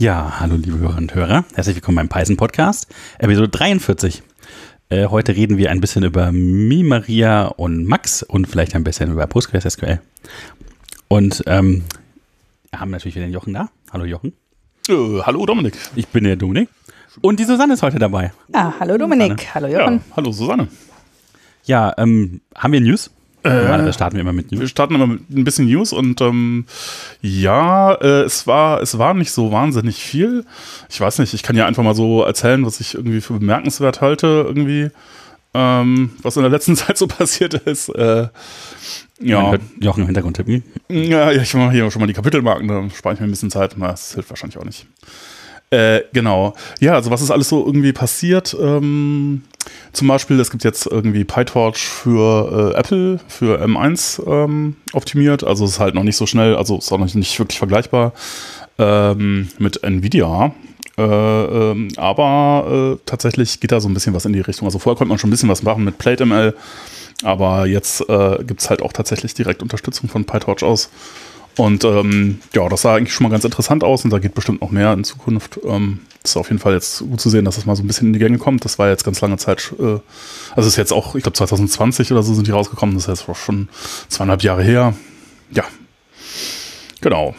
Ja, hallo liebe Hörerinnen und Hörer. Herzlich willkommen beim Python Podcast, Episode 43. Äh, heute reden wir ein bisschen über Mi, Maria und Max und vielleicht ein bisschen über PostgreSQL. Und ähm, wir haben natürlich wieder den Jochen da. Hallo Jochen. Äh, hallo Dominik. Ich bin der Dominik. Und die Susanne ist heute dabei. Ah, hallo Dominik. Hallo Jochen. Ja, hallo Susanne. Ja, ähm, haben wir News? Normalerweise starten wir immer mit Wir News. starten immer mit ein bisschen News und ähm, ja, äh, es war es war nicht so wahnsinnig viel. Ich weiß nicht, ich kann ja einfach mal so erzählen, was ich irgendwie für bemerkenswert halte, irgendwie, ähm, was in der letzten Zeit so passiert ist. Äh, ja, Jochen im Hintergrund tippen. ja, ich mache hier schon mal die Kapitelmarken, da spare ich mir ein bisschen Zeit. Na, Das hilft wahrscheinlich auch nicht. Äh, genau. Ja, also was ist alles so irgendwie passiert? Ähm, zum Beispiel, es gibt jetzt irgendwie PyTorch für äh, Apple, für M1 ähm, optimiert. Also es ist halt noch nicht so schnell, also ist auch noch nicht wirklich vergleichbar ähm, mit Nvidia. Äh, ähm, aber äh, tatsächlich geht da so ein bisschen was in die Richtung. Also vorher konnte man schon ein bisschen was machen mit PlateML, aber jetzt äh, gibt es halt auch tatsächlich direkt Unterstützung von PyTorch aus. Und ähm, ja, das sah eigentlich schon mal ganz interessant aus und da geht bestimmt noch mehr in Zukunft. Ähm, ist auf jeden Fall jetzt gut zu sehen, dass das mal so ein bisschen in die Gänge kommt. Das war jetzt ganz lange Zeit, äh, also ist jetzt auch, ich glaube 2020 oder so sind die rausgekommen, das ist jetzt auch schon zweieinhalb Jahre her. Ja, genau.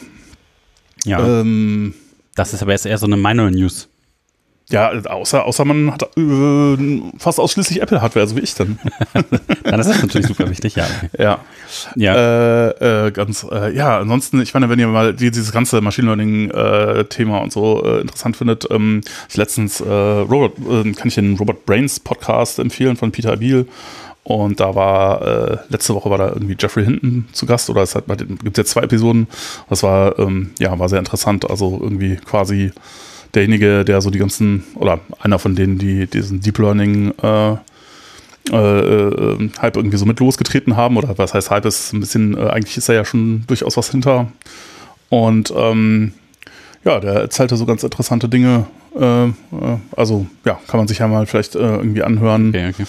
Ja, Ähm, das ist aber jetzt eher so eine Minor News. Ja, außer, außer man hat äh, fast ausschließlich Apple-Hardware, so wie ich dann. Dann ist das natürlich super wichtig, ja. ja. Ja, Äh, äh, ganz, äh, ja, ansonsten, ich meine, wenn ihr mal die, dieses ganze Machine Learning-Thema und so äh, interessant findet, ähm, ich letztens, äh, Robert, äh, kann ich den Robert Brains Podcast empfehlen von Peter Abil. Und da war, äh, letzte Woche war da irgendwie Jeffrey Hinton zu Gast, oder es hat, gibt jetzt zwei Episoden. Das war, ähm, ja, war sehr interessant. Also irgendwie quasi derjenige, der so die ganzen, oder einer von denen, die diesen Deep Learning äh, äh, äh, Hype irgendwie so mit losgetreten haben. Oder was heißt Hype ist ein bisschen, äh, eigentlich ist da ja schon durchaus was hinter. Und ähm, ja, der erzählte so ganz interessante Dinge. Äh, äh, also ja, kann man sich ja mal vielleicht äh, irgendwie anhören. okay, okay.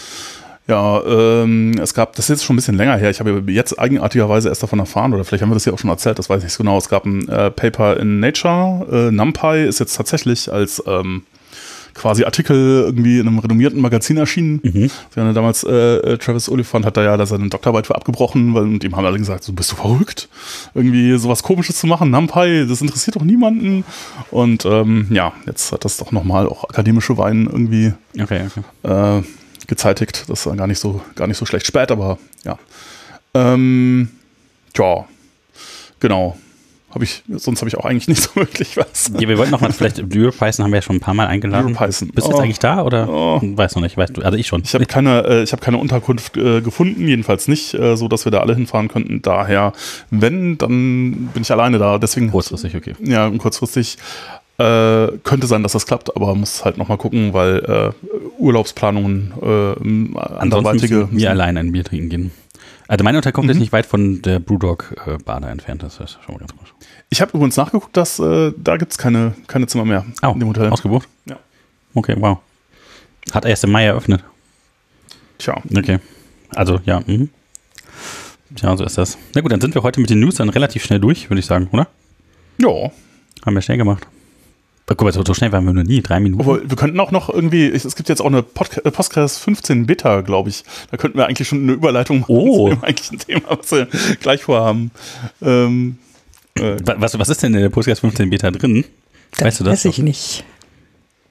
Ja, ähm, es gab, das ist jetzt schon ein bisschen länger her, ich habe jetzt eigenartigerweise erst davon erfahren, oder vielleicht haben wir das ja auch schon erzählt, das weiß ich nicht so genau. Es gab ein äh, Paper in Nature, äh, NumPy ist jetzt tatsächlich als ähm, quasi Artikel irgendwie in einem renommierten Magazin erschienen. Mhm. Ja damals, äh, äh, Travis Oliphant hat da ja da seine Doktorarbeit für abgebrochen, weil und ihm haben alle gesagt, so bist du verrückt, irgendwie sowas komisches zu machen, NumPy, das interessiert doch niemanden. Und ähm, ja, jetzt hat das doch nochmal auch akademische Wein irgendwie Okay, okay. äh, gezeitigt. Das war gar nicht so, gar nicht so schlecht spät, aber ja. Ähm, ja, genau. Hab ich, sonst habe ich auch eigentlich nicht so wirklich was. Ja, wir wollten noch mal vielleicht, EuroPython haben wir ja schon ein paar Mal eingeladen. EuroPython. Bist du jetzt Oh. eigentlich da oder? Oh. Weiß noch nicht, weißt du, also ich schon. Ich habe keine, äh, ich habe keine Unterkunft äh, gefunden, jedenfalls nicht, äh, so dass wir da alle hinfahren könnten. Daher, wenn, dann bin ich alleine da. Deswegen Kurzfristig, okay. ja, kurzfristig. Äh, könnte sein, dass das klappt, aber muss halt nochmal gucken, weil äh, Urlaubsplanungen äh, anderweitige. müssen wir allein ein Bier trinken gehen. Also meine Unterkunft Mhm. ist nicht weit von der Brewdog-Bar da entfernt. Das ist schon mal ganz gut. Ich habe übrigens nachgeguckt, dass äh, da gibt's keine, keine Zimmer mehr Oh, in dem Hotel. ausgebucht? Ja. Okay, wow. Hat erst im Mai eröffnet. Tja, Okay. Also, ja. Mhm. Tja, so ist das. Na gut, dann sind wir heute mit den News dann relativ schnell durch, würde ich sagen, oder? ja. Haben wir schnell gemacht. Guck mal, so, so schnell waren wir noch nie. Drei Minuten. Obwohl, wir könnten auch noch irgendwie, es gibt jetzt auch eine Podca äh, Podcast 15 Beta, glaube ich. Da könnten wir eigentlich schon eine Überleitung machen Oh. zu dem eigentlichen Thema, was wir gleich vorhaben. Ähm, äh, Wa- Was, was ist denn in der Podcast 15 Beta drin? Weißt du das? Weiß ich nicht.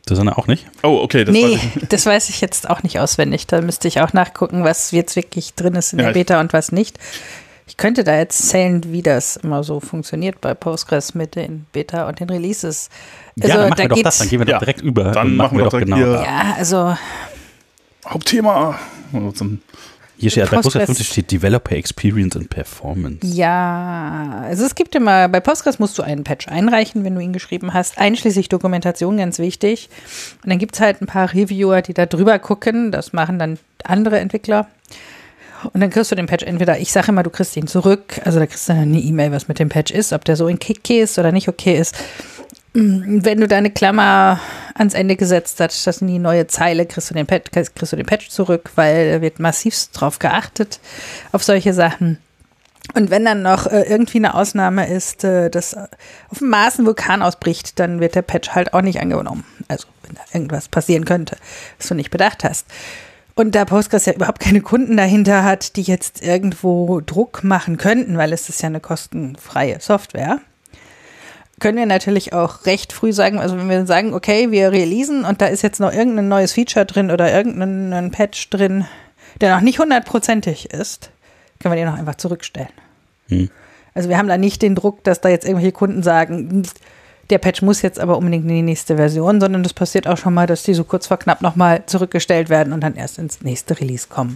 Susanne auch nicht? oh, okay. Das nee, weiß ich. das weiß ich jetzt auch nicht auswendig. Da müsste ich auch nachgucken, was jetzt wirklich drin ist in Ja, der Beta und was nicht. Ich könnte da erzählen, wie das immer so funktioniert bei Postgres mit den Beta und den Releases. Also, ja, dann machen da wir doch das, dann gehen wir Ja, doch direkt über. dann machen wir doch direkt genau. hier- ja, also Hauptthema. Zum- Hier steht, bei Postgres Postgres- 15 steht Developer Experience and Performance. Ja, also es gibt immer, bei Postgres musst du einen Patch einreichen, wenn du ihn geschrieben hast, einschließlich Dokumentation, ganz wichtig. Und dann gibt es halt ein paar Reviewer, die da drüber gucken, das machen dann andere Entwickler. Und dann kriegst du den Patch entweder, ich sage immer, du kriegst ihn zurück, also da kriegst du dann eine E-Mail, was mit dem Patch ist, ob der so in okay ist oder nicht okay ist. Mm, Wenn du deine Klammer ans Ende gesetzt hast, das in die neue Zeile, kriegst du den Patch, kriegst du den Patch zurück, weil da wird massivst drauf geachtet, auf solche Sachen. Und wenn dann noch äh, irgendwie eine Ausnahme ist, äh, dass auf dem Mars ein Vulkan ausbricht, dann wird der Patch halt auch nicht angenommen. Also wenn da irgendwas passieren könnte, was du nicht bedacht hast. Und da Postgres ja überhaupt keine Kunden dahinter hat, die jetzt irgendwo Druck machen könnten, weil es ist ja eine kostenfreie Software, können wir natürlich auch recht früh sagen, also wenn wir sagen, okay, wir releasen und da ist jetzt noch irgendein neues Feature drin oder irgendein Patch drin, der noch nicht hundertprozentig ist, können wir den noch einfach zurückstellen. Hm. Also wir haben da nicht den Druck, dass da jetzt irgendwelche Kunden sagen, der Patch muss jetzt aber unbedingt in die nächste Version, sondern das passiert auch schon mal, dass die so kurz vor knapp nochmal zurückgestellt werden und dann erst ins nächste Release kommen.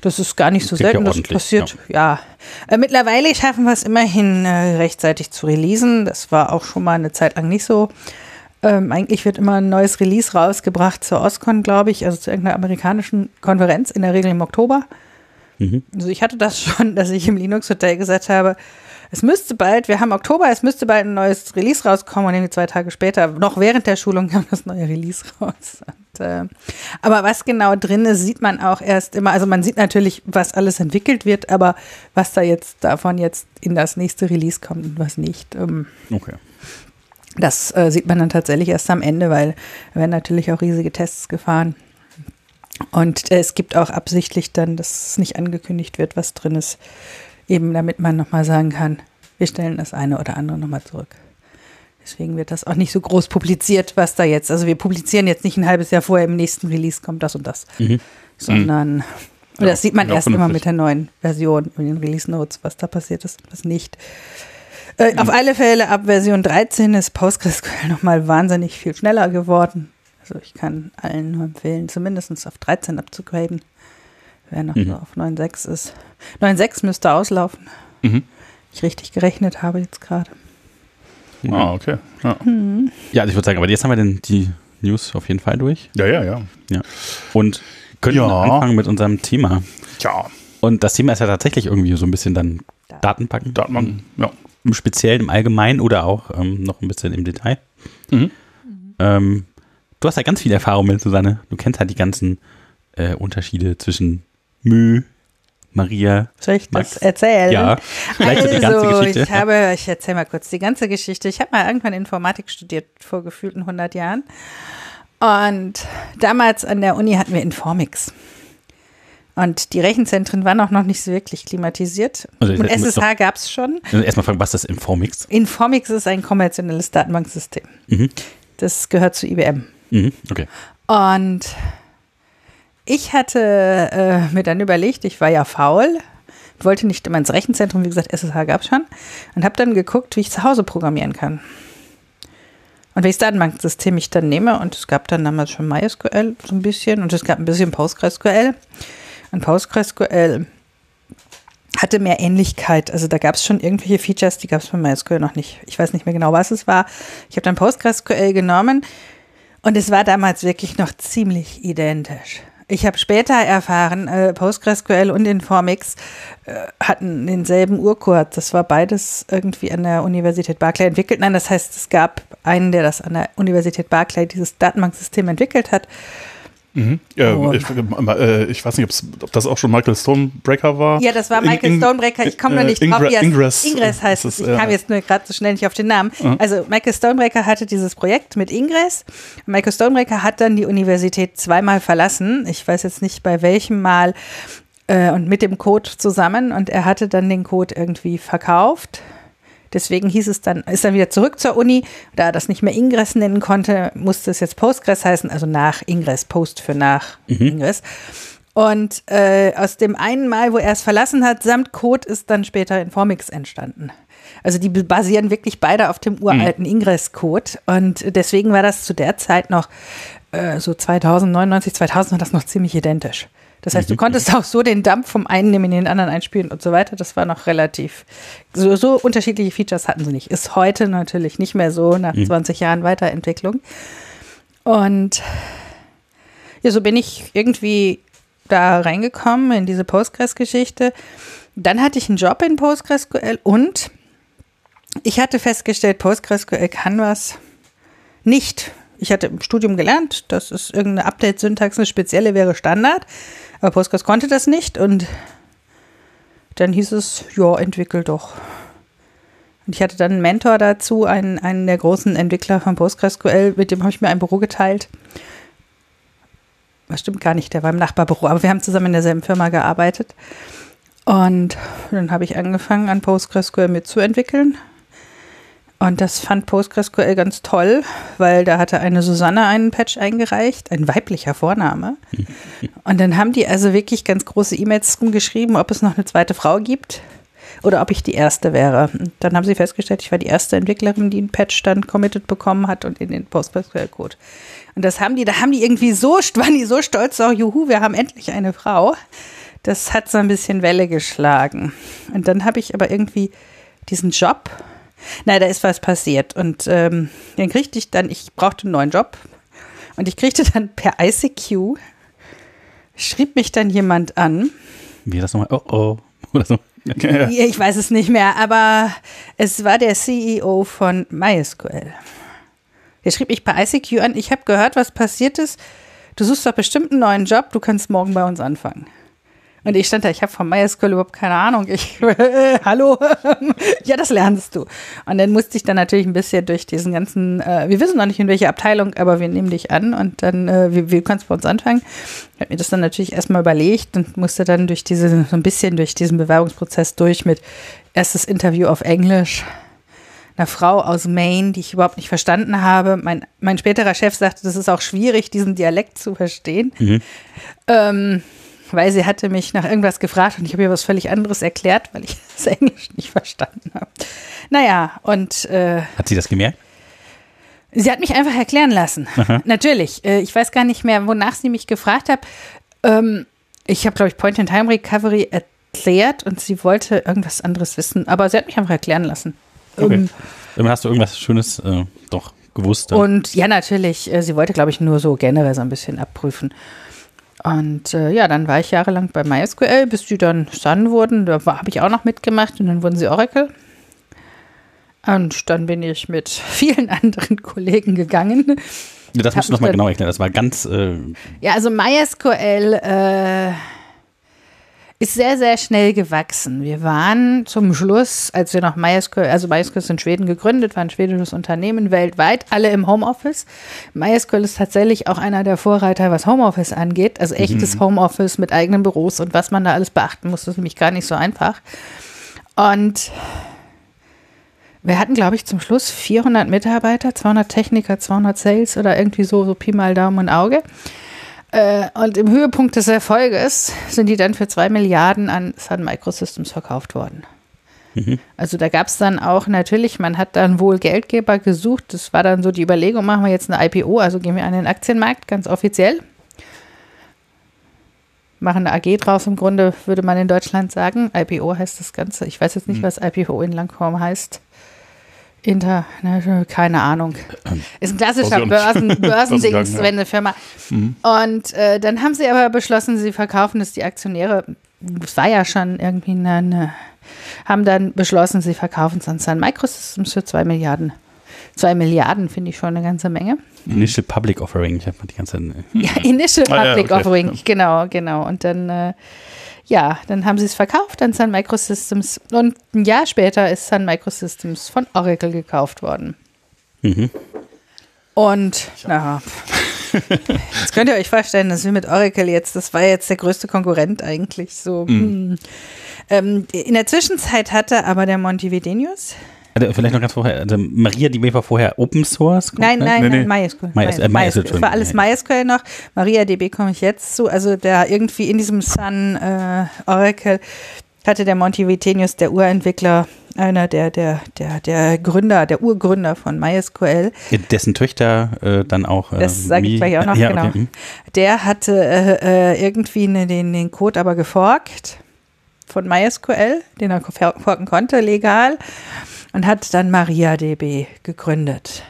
Das ist gar nicht so Klingt ja selten, das ordentlich, passiert. Ja. Äh, mittlerweile schaffen wir es immerhin äh, rechtzeitig zu releasen. Das war auch schon mal eine Zeit lang nicht so. Ähm, eigentlich wird immer ein neues Release rausgebracht zur OSCON, glaube ich, also zu irgendeiner amerikanischen Konferenz, in der Regel im Oktober. Mhm. Also ich hatte das schon, dass ich im Linux Hotel gesagt habe, es müsste bald, wir haben Oktober, es müsste bald ein neues Release rauskommen und irgendwie zwei Tage später, noch während der Schulung kam das neue Release raus. Und, äh, aber was genau drin ist, sieht man auch erst immer, also man sieht natürlich, was alles entwickelt wird, aber was da jetzt davon jetzt in das nächste Release kommt und was nicht. Ähm, Okay. das äh, sieht man dann tatsächlich erst am Ende, weil da werden natürlich auch riesige Tests gefahren. Und äh, es gibt auch absichtlich dann, dass es nicht angekündigt wird, was drin ist, eben damit man nochmal sagen kann, wir stellen das eine oder andere nochmal zurück. Deswegen wird das auch nicht so groß publiziert, was da jetzt, also wir publizieren jetzt nicht ein halbes Jahr vorher, im nächsten Release kommt das und das, Mhm. sondern, und Ja, das sieht man ja, erst immer mit der neuen Version, in den Release Notes, was da passiert ist, was nicht. Äh, Auf alle Fälle, ab Version 13 ist PostgreSQL nochmal wahnsinnig viel schneller geworden. Also ich kann allen nur empfehlen, zumindest auf 13 abzugraden, wer noch Mhm. so auf 9.6 ist. 9.6 müsste auslaufen. Mhm. Ich richtig gerechnet habe jetzt gerade. Ah, okay. Ja. Ja, also ich würde sagen, aber jetzt haben wir denn die News auf jeden Fall durch. ja, ja, ja. Ja. Und können Ja. anfangen mit unserem Thema. Tja, Und das Thema ist ja tatsächlich irgendwie so ein bisschen dann Datenbanken. Datenbank. Ja. Im Speziellen, im Allgemeinen oder auch ähm, noch ein bisschen im Detail. Mhm. Ähm, du hast ja ganz viel Erfahrung mit, Susanne. Du kennst halt die ganzen äh, Unterschiede zwischen Mü, Maria. Soll ich Max? das erzählen? Ja, vielleicht so die ganze also, Geschichte. ich habe, ich erzähle mal kurz die ganze Geschichte. Ich habe mal irgendwann Informatik studiert, vor gefühlten 100 Jahren. Und damals an der Uni hatten wir Informix. Und die Rechenzentren waren auch noch nicht so wirklich klimatisiert. Also, Und SSH gab es schon. Also erstmal fragen, was ist Informix? Informix ist ein kommerzielles Datenbanksystem. Mhm. Das gehört zu IBM. Mhm. Okay. Und ich hatte äh, mir dann überlegt, ich war ja faul, wollte nicht immer ins Rechenzentrum, wie gesagt, SSH gab es schon, und habe dann geguckt, wie ich zu Hause programmieren kann. Und welches Datenbanksystem ich dann nehme. Und es gab dann damals schon MySQL so ein bisschen und es gab ein bisschen PostgreSQL. Und PostgreSQL hatte mehr Ähnlichkeit. Also da gab es schon irgendwelche Features, die gab es bei MySQL noch nicht. Ich weiß nicht mehr genau, was es war. Ich habe dann PostgreSQL genommen und es war damals wirklich noch ziemlich identisch. Ich habe später erfahren, äh, PostgreSQL und Informix äh, hatten denselben Urcode. Das war beides irgendwie an der Universität Barclay entwickelt. Nein, das heißt, es gab einen, der das an der Universität Barclay, dieses Datenbanksystem entwickelt hat. Mhm. Ja, Und- ich, äh, ich weiß nicht, ob das auch schon Michael Stonebreaker war. Ja, das war Michael in- Stonebreaker. Ich komme nur äh, nicht drauf, wie er Ingress. Ingress heißt es. Ich äh, kam jetzt nur gerade so schnell nicht auf den Namen. Mhm. Also Michael Stonebreaker hatte dieses Projekt mit Ingress. Michael Stonebreaker hat dann die Universität zweimal verlassen. Ich weiß jetzt nicht bei welchem Mal äh, und mit dem Code zusammen. Und er hatte dann den Code irgendwie verkauft. Deswegen hieß es dann, ist dann wieder zurück zur Uni. Da er das nicht mehr Ingress nennen konnte, musste es jetzt Postgres heißen, also nach Ingress, Post für nach Ingress. Und äh, aus dem einen Mal, wo er es verlassen hat, samt Code ist dann später Informix entstanden. Also die basieren wirklich beide auf dem uralten Ingress-Code. Und deswegen war das zu der Zeit noch äh, so 2099, 2000 war das noch ziemlich identisch. Das heißt, du konntest auch so den Dump vom einen nehmen, in den anderen einspielen und so weiter. Das war noch relativ, so, so unterschiedliche Features hatten sie nicht. Ist heute natürlich nicht mehr so nach 20 Jahren Weiterentwicklung. Und ja, so bin ich irgendwie da reingekommen in diese Postgres-Geschichte. Dann hatte ich einen Job in PostgreSQL und ich hatte festgestellt, PostgreSQL kann was nicht. Ich hatte im Studium gelernt, dass es irgendeine Update-Syntax, eine spezielle wäre Standard, aber Postgres konnte das nicht und dann hieß es, ja, entwickel doch. Und ich hatte dann einen Mentor dazu, einen, einen der großen Entwickler von PostgreSQL, mit dem habe ich mir ein Büro geteilt. Das stimmt gar nicht, der war im Nachbarbüro, aber wir haben zusammen in derselben Firma gearbeitet. Und dann habe ich angefangen, an PostgreSQL mitzuentwickeln. Und das fand PostgreSQL ganz toll, weil da hatte eine Susanne einen Patch eingereicht, ein weiblicher Vorname. Und dann haben die also wirklich ganz große E-Mails geschrieben, ob es noch eine zweite Frau gibt oder ob ich die erste wäre. Und dann haben sie festgestellt, ich war die erste Entwicklerin, die einen Patch dann committed bekommen hat und in den PostgreSQL-Code. Und das haben die, da haben die irgendwie so, waren die so stolz, auch juhu, wir haben endlich eine Frau. Das hat so ein bisschen Welle geschlagen. Und dann habe ich aber irgendwie diesen Job Nein, da ist was passiert. Und ähm, dann kriegte ich dann, ich brauchte einen neuen Job. Und ich kriegte dann per ICQ, schrieb mich dann jemand an. Wie das nochmal? Oh oh. Oder so. Ja. Ich weiß es nicht mehr, aber es war der CEO von MySQL. Der schrieb mich per ICQ an. Ich habe gehört, was passiert ist. Du suchst doch bestimmt einen neuen Job. Du kannst morgen bei uns anfangen. Und ich stand da, ich habe von MySQL überhaupt keine Ahnung. Ich, äh, hallo? ja, das lernst du. Und dann musste ich dann natürlich ein bisschen durch diesen ganzen, äh, wir wissen noch nicht in welche Abteilung, aber wir nehmen dich an und dann, äh, wie, wie kannst du bei uns anfangen? Ich habe mir das dann natürlich erstmal überlegt und musste dann durch diese, so ein bisschen durch diesen Bewerbungsprozess durch mit erstes Interview auf Englisch, einer Frau aus Maine, die ich überhaupt nicht verstanden habe. Mein, mein späterer Chef sagte, das ist auch schwierig, diesen Dialekt zu verstehen. Mhm. Ähm, weil sie hatte mich nach irgendwas gefragt und ich habe ihr was völlig anderes erklärt, weil ich das Englisch nicht verstanden habe. Naja, und. Äh, hat sie das gemerkt? Sie hat mich einfach erklären lassen. Aha. Natürlich. Äh, ich weiß gar nicht mehr, wonach sie mich gefragt hat. Ähm, ich habe, glaube ich, Point-in-Time-Recovery erklärt und sie wollte irgendwas anderes wissen, aber sie hat mich einfach erklären lassen. Okay. Ähm, Dann hast du irgendwas Schönes äh, doch gewusst. Dann. Und ja, natürlich. Äh, sie wollte, glaube ich, nur so generell so ein bisschen abprüfen. Und äh, ja, dann war ich jahrelang bei MySQL, bis die dann Sun wurden. Da habe ich auch noch mitgemacht und dann wurden sie Oracle. Und dann bin ich mit vielen anderen Kollegen gegangen. Das musst du nochmal genau erklären. Das war ganz. Äh ja, also MySQL. Äh, ist sehr, sehr schnell gewachsen. Wir waren zum Schluss, als wir noch MySQL, also MySQL ist in Schweden gegründet, war ein schwedisches Unternehmen weltweit, alle im Homeoffice. MySQL ist tatsächlich auch einer der Vorreiter, was Homeoffice angeht, also echtes mhm. Homeoffice mit eigenen Büros und was man da alles beachten muss, das ist nämlich gar nicht so einfach. Und wir hatten, glaube ich, zum Schluss 400 Mitarbeiter, 200 Techniker, 200 Sales oder irgendwie so, so Pi mal Daumen und Auge. Äh, und im Höhepunkt des Erfolges sind die dann für zwei Milliarden an Sun Microsystems verkauft worden. Mhm. Also da gab es dann auch natürlich, man hat dann wohl Geldgeber gesucht. Das war dann so die Überlegung, machen wir jetzt eine IPO, also gehen wir an den Aktienmarkt, ganz offiziell. Machen eine AG draus, im Grunde würde man in Deutschland sagen. IPO heißt das Ganze. Ich weiß jetzt nicht, mhm. was IPO in Langform heißt. Inter, ne, keine Ahnung. Ähm, ist ein klassischer Börsen, Börsendings, ja. wenn eine Firma. Mhm. Und äh, dann haben sie aber beschlossen, sie verkaufen es, die Aktionäre, es war ja schon irgendwie eine, eine haben dann beschlossen, sie verkaufen es an Sun Microsystems für zwei Milliarden. Zwei Milliarden finde ich schon eine ganze Menge. Initial Public Offering, ich habe die ganze. Ja, Initial Public ah, ja, okay. Offering, genau, genau. Und dann äh, ja, dann haben sie es verkauft an Sun Microsystems und ein Jahr später ist Sun Microsystems von Oracle gekauft worden. Mhm. Und, na, jetzt könnt ihr euch vorstellen, dass wir mit Oracle jetzt, das war jetzt der größte Konkurrent eigentlich so. Mhm. Hm. Ähm, in der Zwischenzeit hatte aber der Montevidenius, also vielleicht noch ganz vorher, also MariaDB war vorher Open Source? Nein, nein, nein, nee, MySQL. MySQL. MySQL. Das war alles MySQL noch. MariaDB komme ich jetzt zu. Also der irgendwie in diesem Sun äh, Oracle hatte der Monty Vitenius, der Urentwickler, einer der, der, der, der Gründer, der Urgründer von MySQL. Dessen Töchter äh, dann auch. Äh, das sage ich gleich auch noch, ja, genau. Okay. Hm. Der hatte äh, äh, irgendwie ne, den, den Code aber geforkt von MySQL, den er forken konnte, legal und hat dann MariaDB gegründet.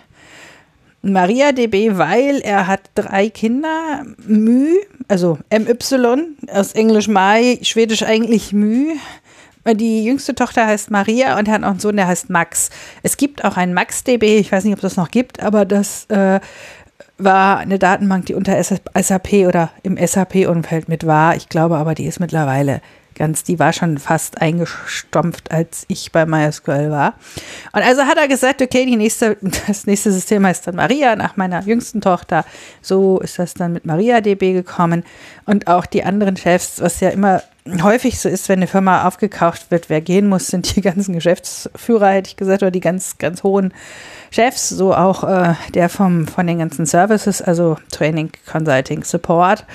MariaDB, weil er hat drei Kinder, Mü, also MY, aus Englisch Mai, Schwedisch eigentlich Mü. Die jüngste Tochter heißt Maria und hat auch einen Sohn, der heißt Max. Es gibt auch ein MaxDB, ich weiß nicht, ob das noch gibt, aber das äh, war eine Datenbank, die unter SAP oder im SAP-Umfeld mit war. Ich glaube aber, die ist mittlerweile ganz, die war schon fast eingestampft, als ich bei MySQL war. Und also hat er gesagt, okay, die nächste, das nächste System heißt dann Maria, nach meiner jüngsten Tochter. So ist das dann mit MariaDB gekommen. Und auch die anderen Chefs, was ja immer häufig so ist, wenn eine Firma aufgekauft wird, wer gehen muss, sind die ganzen Geschäftsführer, hätte ich gesagt, oder die ganz, ganz hohen Chefs, so auch äh, der vom, von den ganzen Services, also Training, Consulting, Support.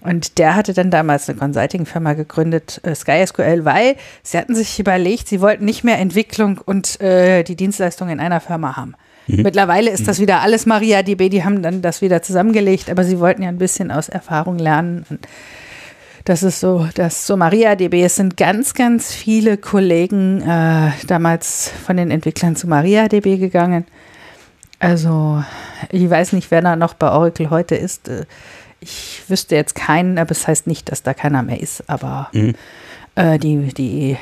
Und der hatte dann damals eine Consulting-Firma gegründet, äh, SkySQL, weil sie hatten sich überlegt, sie wollten nicht mehr Entwicklung und äh, die Dienstleistung in einer Firma haben. Mhm. Mittlerweile ist das wieder alles MariaDB, die haben dann das wieder zusammengelegt, aber sie wollten ja ein bisschen aus Erfahrung lernen. Und das ist so, das so MariaDB. Es sind ganz, ganz viele Kollegen äh, damals von den Entwicklern zu MariaDB gegangen. Also, ich weiß nicht, wer da noch bei Oracle heute ist. Ich wüsste jetzt keinen, aber es das heißt nicht, dass da keiner mehr ist. Aber mhm. äh, die, die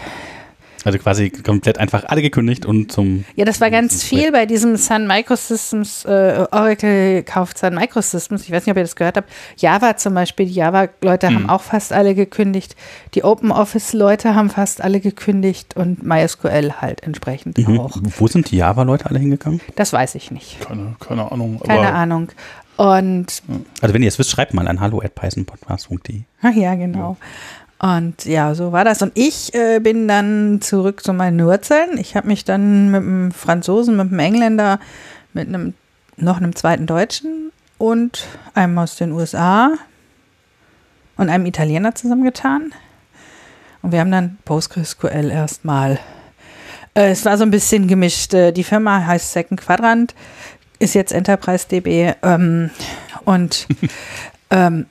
also quasi komplett einfach alle gekündigt und zum. Ja, das war ganz viel bei diesem Sun Microsystems, äh, Oracle kauft Sun Microsystems. Ich weiß nicht, ob ihr das gehört habt. Java zum Beispiel, die Java-Leute hm. haben auch fast alle gekündigt. Die Open Office-Leute haben fast alle gekündigt und MySQL halt entsprechend mhm. auch. Wo sind die Java-Leute alle hingegangen? Das weiß ich nicht. Keine, keine Ahnung. Keine Ahnung. Und also wenn ihr es wisst, schreibt mal an hallo at pythonpodcast.de. Ja, genau. Ja. Und ja, so war das. Und ich äh, bin dann zurück zu meinen Wurzeln. Ich habe mich dann mit einem Franzosen, mit einem Engländer, mit einem noch einem zweiten Deutschen und einem aus den USA und einem Italiener zusammengetan. Und wir haben dann PostgreSQL erstmal. Äh, es war so ein bisschen gemischt. Äh, die Firma heißt Second Quadrant, ist jetzt Enterprise DB. Ähm, und ähm,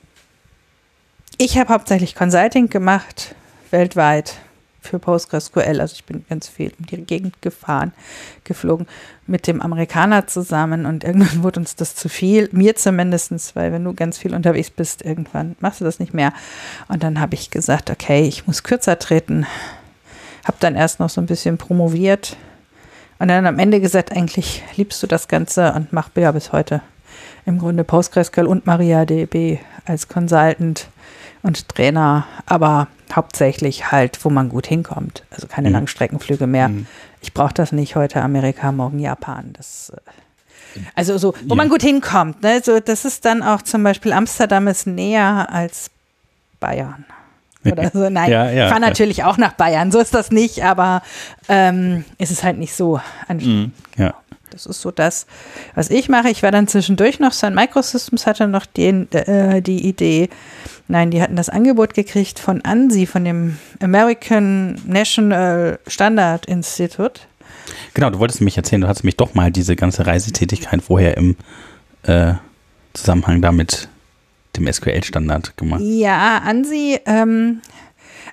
ich habe hauptsächlich Consulting gemacht, weltweit für PostgreSQL. Also ich bin ganz viel in die Gegend gefahren, geflogen mit dem Amerikaner zusammen und irgendwann wurde uns das zu viel, mir zumindest, weil wenn du ganz viel unterwegs bist, irgendwann machst du das nicht mehr. Und dann habe ich gesagt, okay, ich muss kürzer treten. Habe dann erst noch so ein bisschen promoviert und dann am Ende gesagt, eigentlich liebst du das Ganze und mach ja bis heute im Grunde PostgreSQL und MariaDB als Consultant und Trainer, aber hauptsächlich halt, wo man gut hinkommt. Also keine mhm. Langstreckenflüge mehr. Mhm. Ich brauche das nicht heute Amerika, morgen Japan. Das, äh, also so, wo ja. man gut hinkommt. Ne? So, das ist dann auch zum Beispiel Amsterdam ist näher als Bayern. Oder so. Nein, ja, ja, ich fahre natürlich auch nach Bayern. So ist das nicht, aber ähm, ist es halt nicht so anstrengend. Mhm. Ja. Das ist so das, was ich mache. Ich war dann zwischendurch noch, Sun Microsystems hatte noch den, äh, die Idee, nein, die hatten das Angebot gekriegt von ANSI, von dem American National Standard Institute. Genau, du wolltest mich erzählen, du hast mich doch mal diese ganze Reisetätigkeit vorher im äh, Zusammenhang damit dem SQL-Standard gemacht. Ja, ANSI, ähm,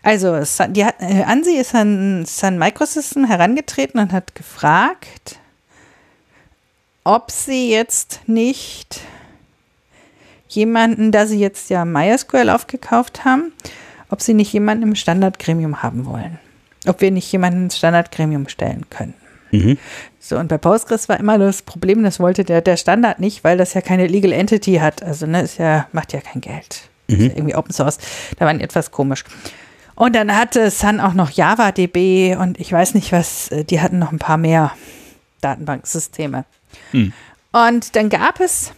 also die, äh, ANSI ist an Sun Microsystems herangetreten und hat gefragt, ob sie jetzt nicht jemanden, da sie jetzt ja MySQL aufgekauft haben, ob sie nicht jemanden im Standardgremium haben wollen. Ob wir nicht jemanden ins Standardgremium stellen können. Mhm. So, und bei Postgres war immer das Problem, das wollte der, der Standard nicht, weil das ja keine Legal Entity hat. Also, ne, ist ja, macht ja kein Geld. Mhm. Ist ja irgendwie Open Source. Da war etwas komisch. Und dann hatte Sun auch noch JavaDB und ich weiß nicht was, äh, die hatten noch ein paar mehr Datenbanksysteme. Mhm. Und dann gab es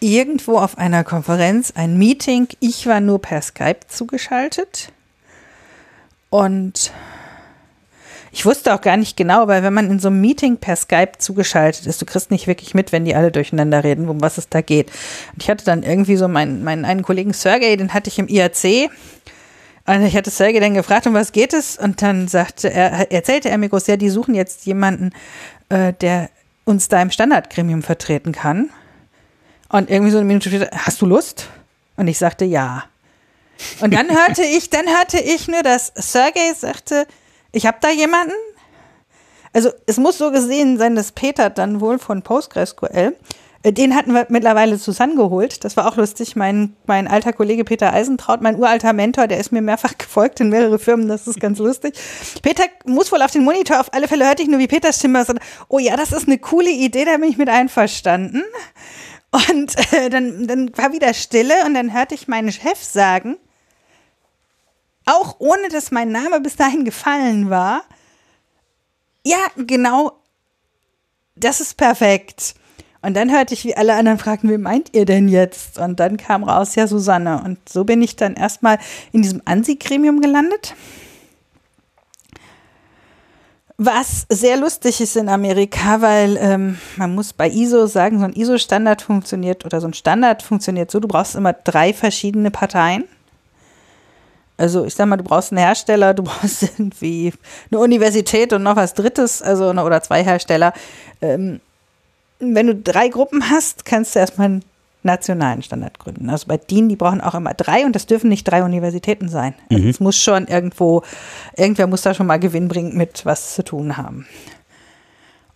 irgendwo auf einer Konferenz ein Meeting. Ich war nur per Skype zugeschaltet. Und ich wusste auch gar nicht genau, weil wenn man in so einem Meeting per Skype zugeschaltet ist, du kriegst nicht wirklich mit, wenn die alle durcheinander reden, um was es da geht. Und ich hatte dann irgendwie so meinen, meinen einen Kollegen Sergey, den hatte ich im IAC. Und ich hatte Sergey dann gefragt, um was geht es? Und dann sagte er, erzählte er mir groß, ja, die suchen jetzt jemanden, äh, der uns da im Standardgremium vertreten kann. Und irgendwie so eine Minute später, hast du Lust? Und ich sagte ja. Und dann hörte ich, dann hörte ich nur, dass Sergey sagte, ich habe da jemanden. Also es muss so gesehen sein, dass Peter dann wohl von PostgreSQL äh, den hatten wir mittlerweile zusammengeholt. Das war auch lustig. Mein, mein alter Kollege Peter Eisentraut, mein uralter Mentor, der ist mir mehrfach gefolgt in mehrere Firmen. Das ist ganz lustig. Peter muss wohl auf den Monitor. Auf alle Fälle hörte ich nur, wie Peters Stimme sagt, oh ja, das ist eine coole Idee, da bin ich mit einverstanden. Und äh, dann, dann war wieder Stille und dann hörte ich meinen Chef sagen, auch ohne dass mein Name bis dahin gefallen war. Ja, genau. Das ist perfekt. Und dann hörte ich, wie alle anderen fragten, wie meint ihr denn jetzt? Und dann kam raus, ja, Susanne. Und so bin ich dann erstmal in diesem ANSI-Gremium gelandet. Was sehr lustig ist in Amerika, weil ähm, man muss bei ISO sagen, so ein ISO-Standard funktioniert oder so ein Standard funktioniert so, du brauchst immer drei verschiedene Parteien. Also ich sag mal, du brauchst einen Hersteller, du brauchst irgendwie eine Universität und noch was Drittes, also oder zwei Hersteller. Ähm, wenn du drei Gruppen hast, kannst du erstmal einen nationalen Standard gründen. Also bei DIN, die brauchen auch immer drei und das dürfen nicht drei Universitäten sein. Mhm. Es muss schon irgendwo, irgendwer muss da schon mal Gewinn bringen mit was zu tun haben.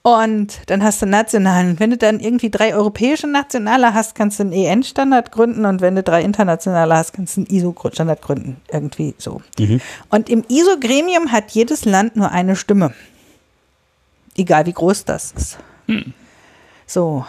Und dann hast du nationalen. Wenn du dann irgendwie drei europäische Nationale hast, kannst du einen EN-Standard gründen. Und wenn du drei internationale hast, kannst du einen ISO-Standard gründen. Irgendwie so. Mhm. Und im ISO-Gremium hat jedes Land nur eine Stimme. Egal wie groß das ist. Mhm. So.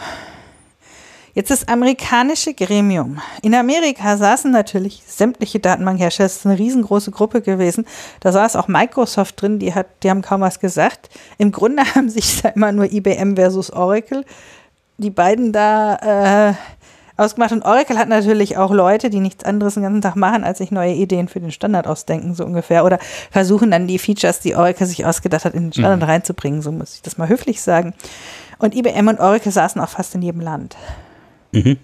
Jetzt das amerikanische Gremium. In Amerika saßen natürlich sämtliche Datenbankhersteller. Das ist eine riesengroße Gruppe gewesen. Da saß auch Microsoft drin, die, hat, die haben kaum was gesagt. Im Grunde haben sich da immer nur IBM versus Oracle, die beiden da äh, ausgemacht. Und Oracle hat natürlich auch Leute, die nichts anderes den ganzen Tag machen, als sich neue Ideen für den Standard ausdenken, so ungefähr. Oder versuchen dann die Features, die Oracle sich ausgedacht hat, in den Standard mhm. reinzubringen. So muss ich das mal höflich sagen. Und IBM und Oracle saßen auch fast in jedem Land. Mhm.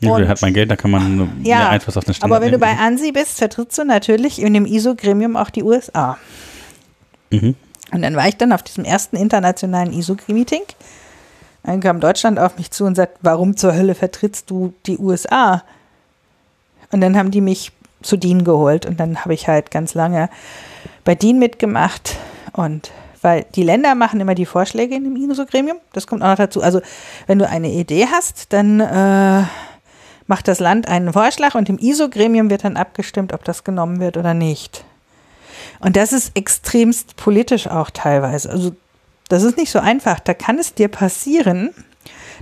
Ja, und, hat man Geld, da kann man ja, Einfluss auf den Standard Aber wenn nehmen. du bei ANSI bist, vertrittst du natürlich in dem ISO-Gremium auch die USA. Mhm. Und dann war ich dann auf diesem ersten internationalen ISO-Meeting. Dann kam Deutschland auf mich zu und sagt, warum zur Hölle vertrittst du die USA? Und dann haben die mich zu DIN geholt und dann habe ich halt ganz lange bei DIN mitgemacht und weil die Länder machen immer die Vorschläge in dem ISO-Gremium. Das kommt auch noch dazu. Also wenn du eine Idee hast, dann äh, macht das Land einen Vorschlag und im ISO-Gremium wird dann abgestimmt, ob das genommen wird oder nicht. Und das ist extremst politisch auch teilweise. Also das ist nicht so einfach. Da kann es dir passieren,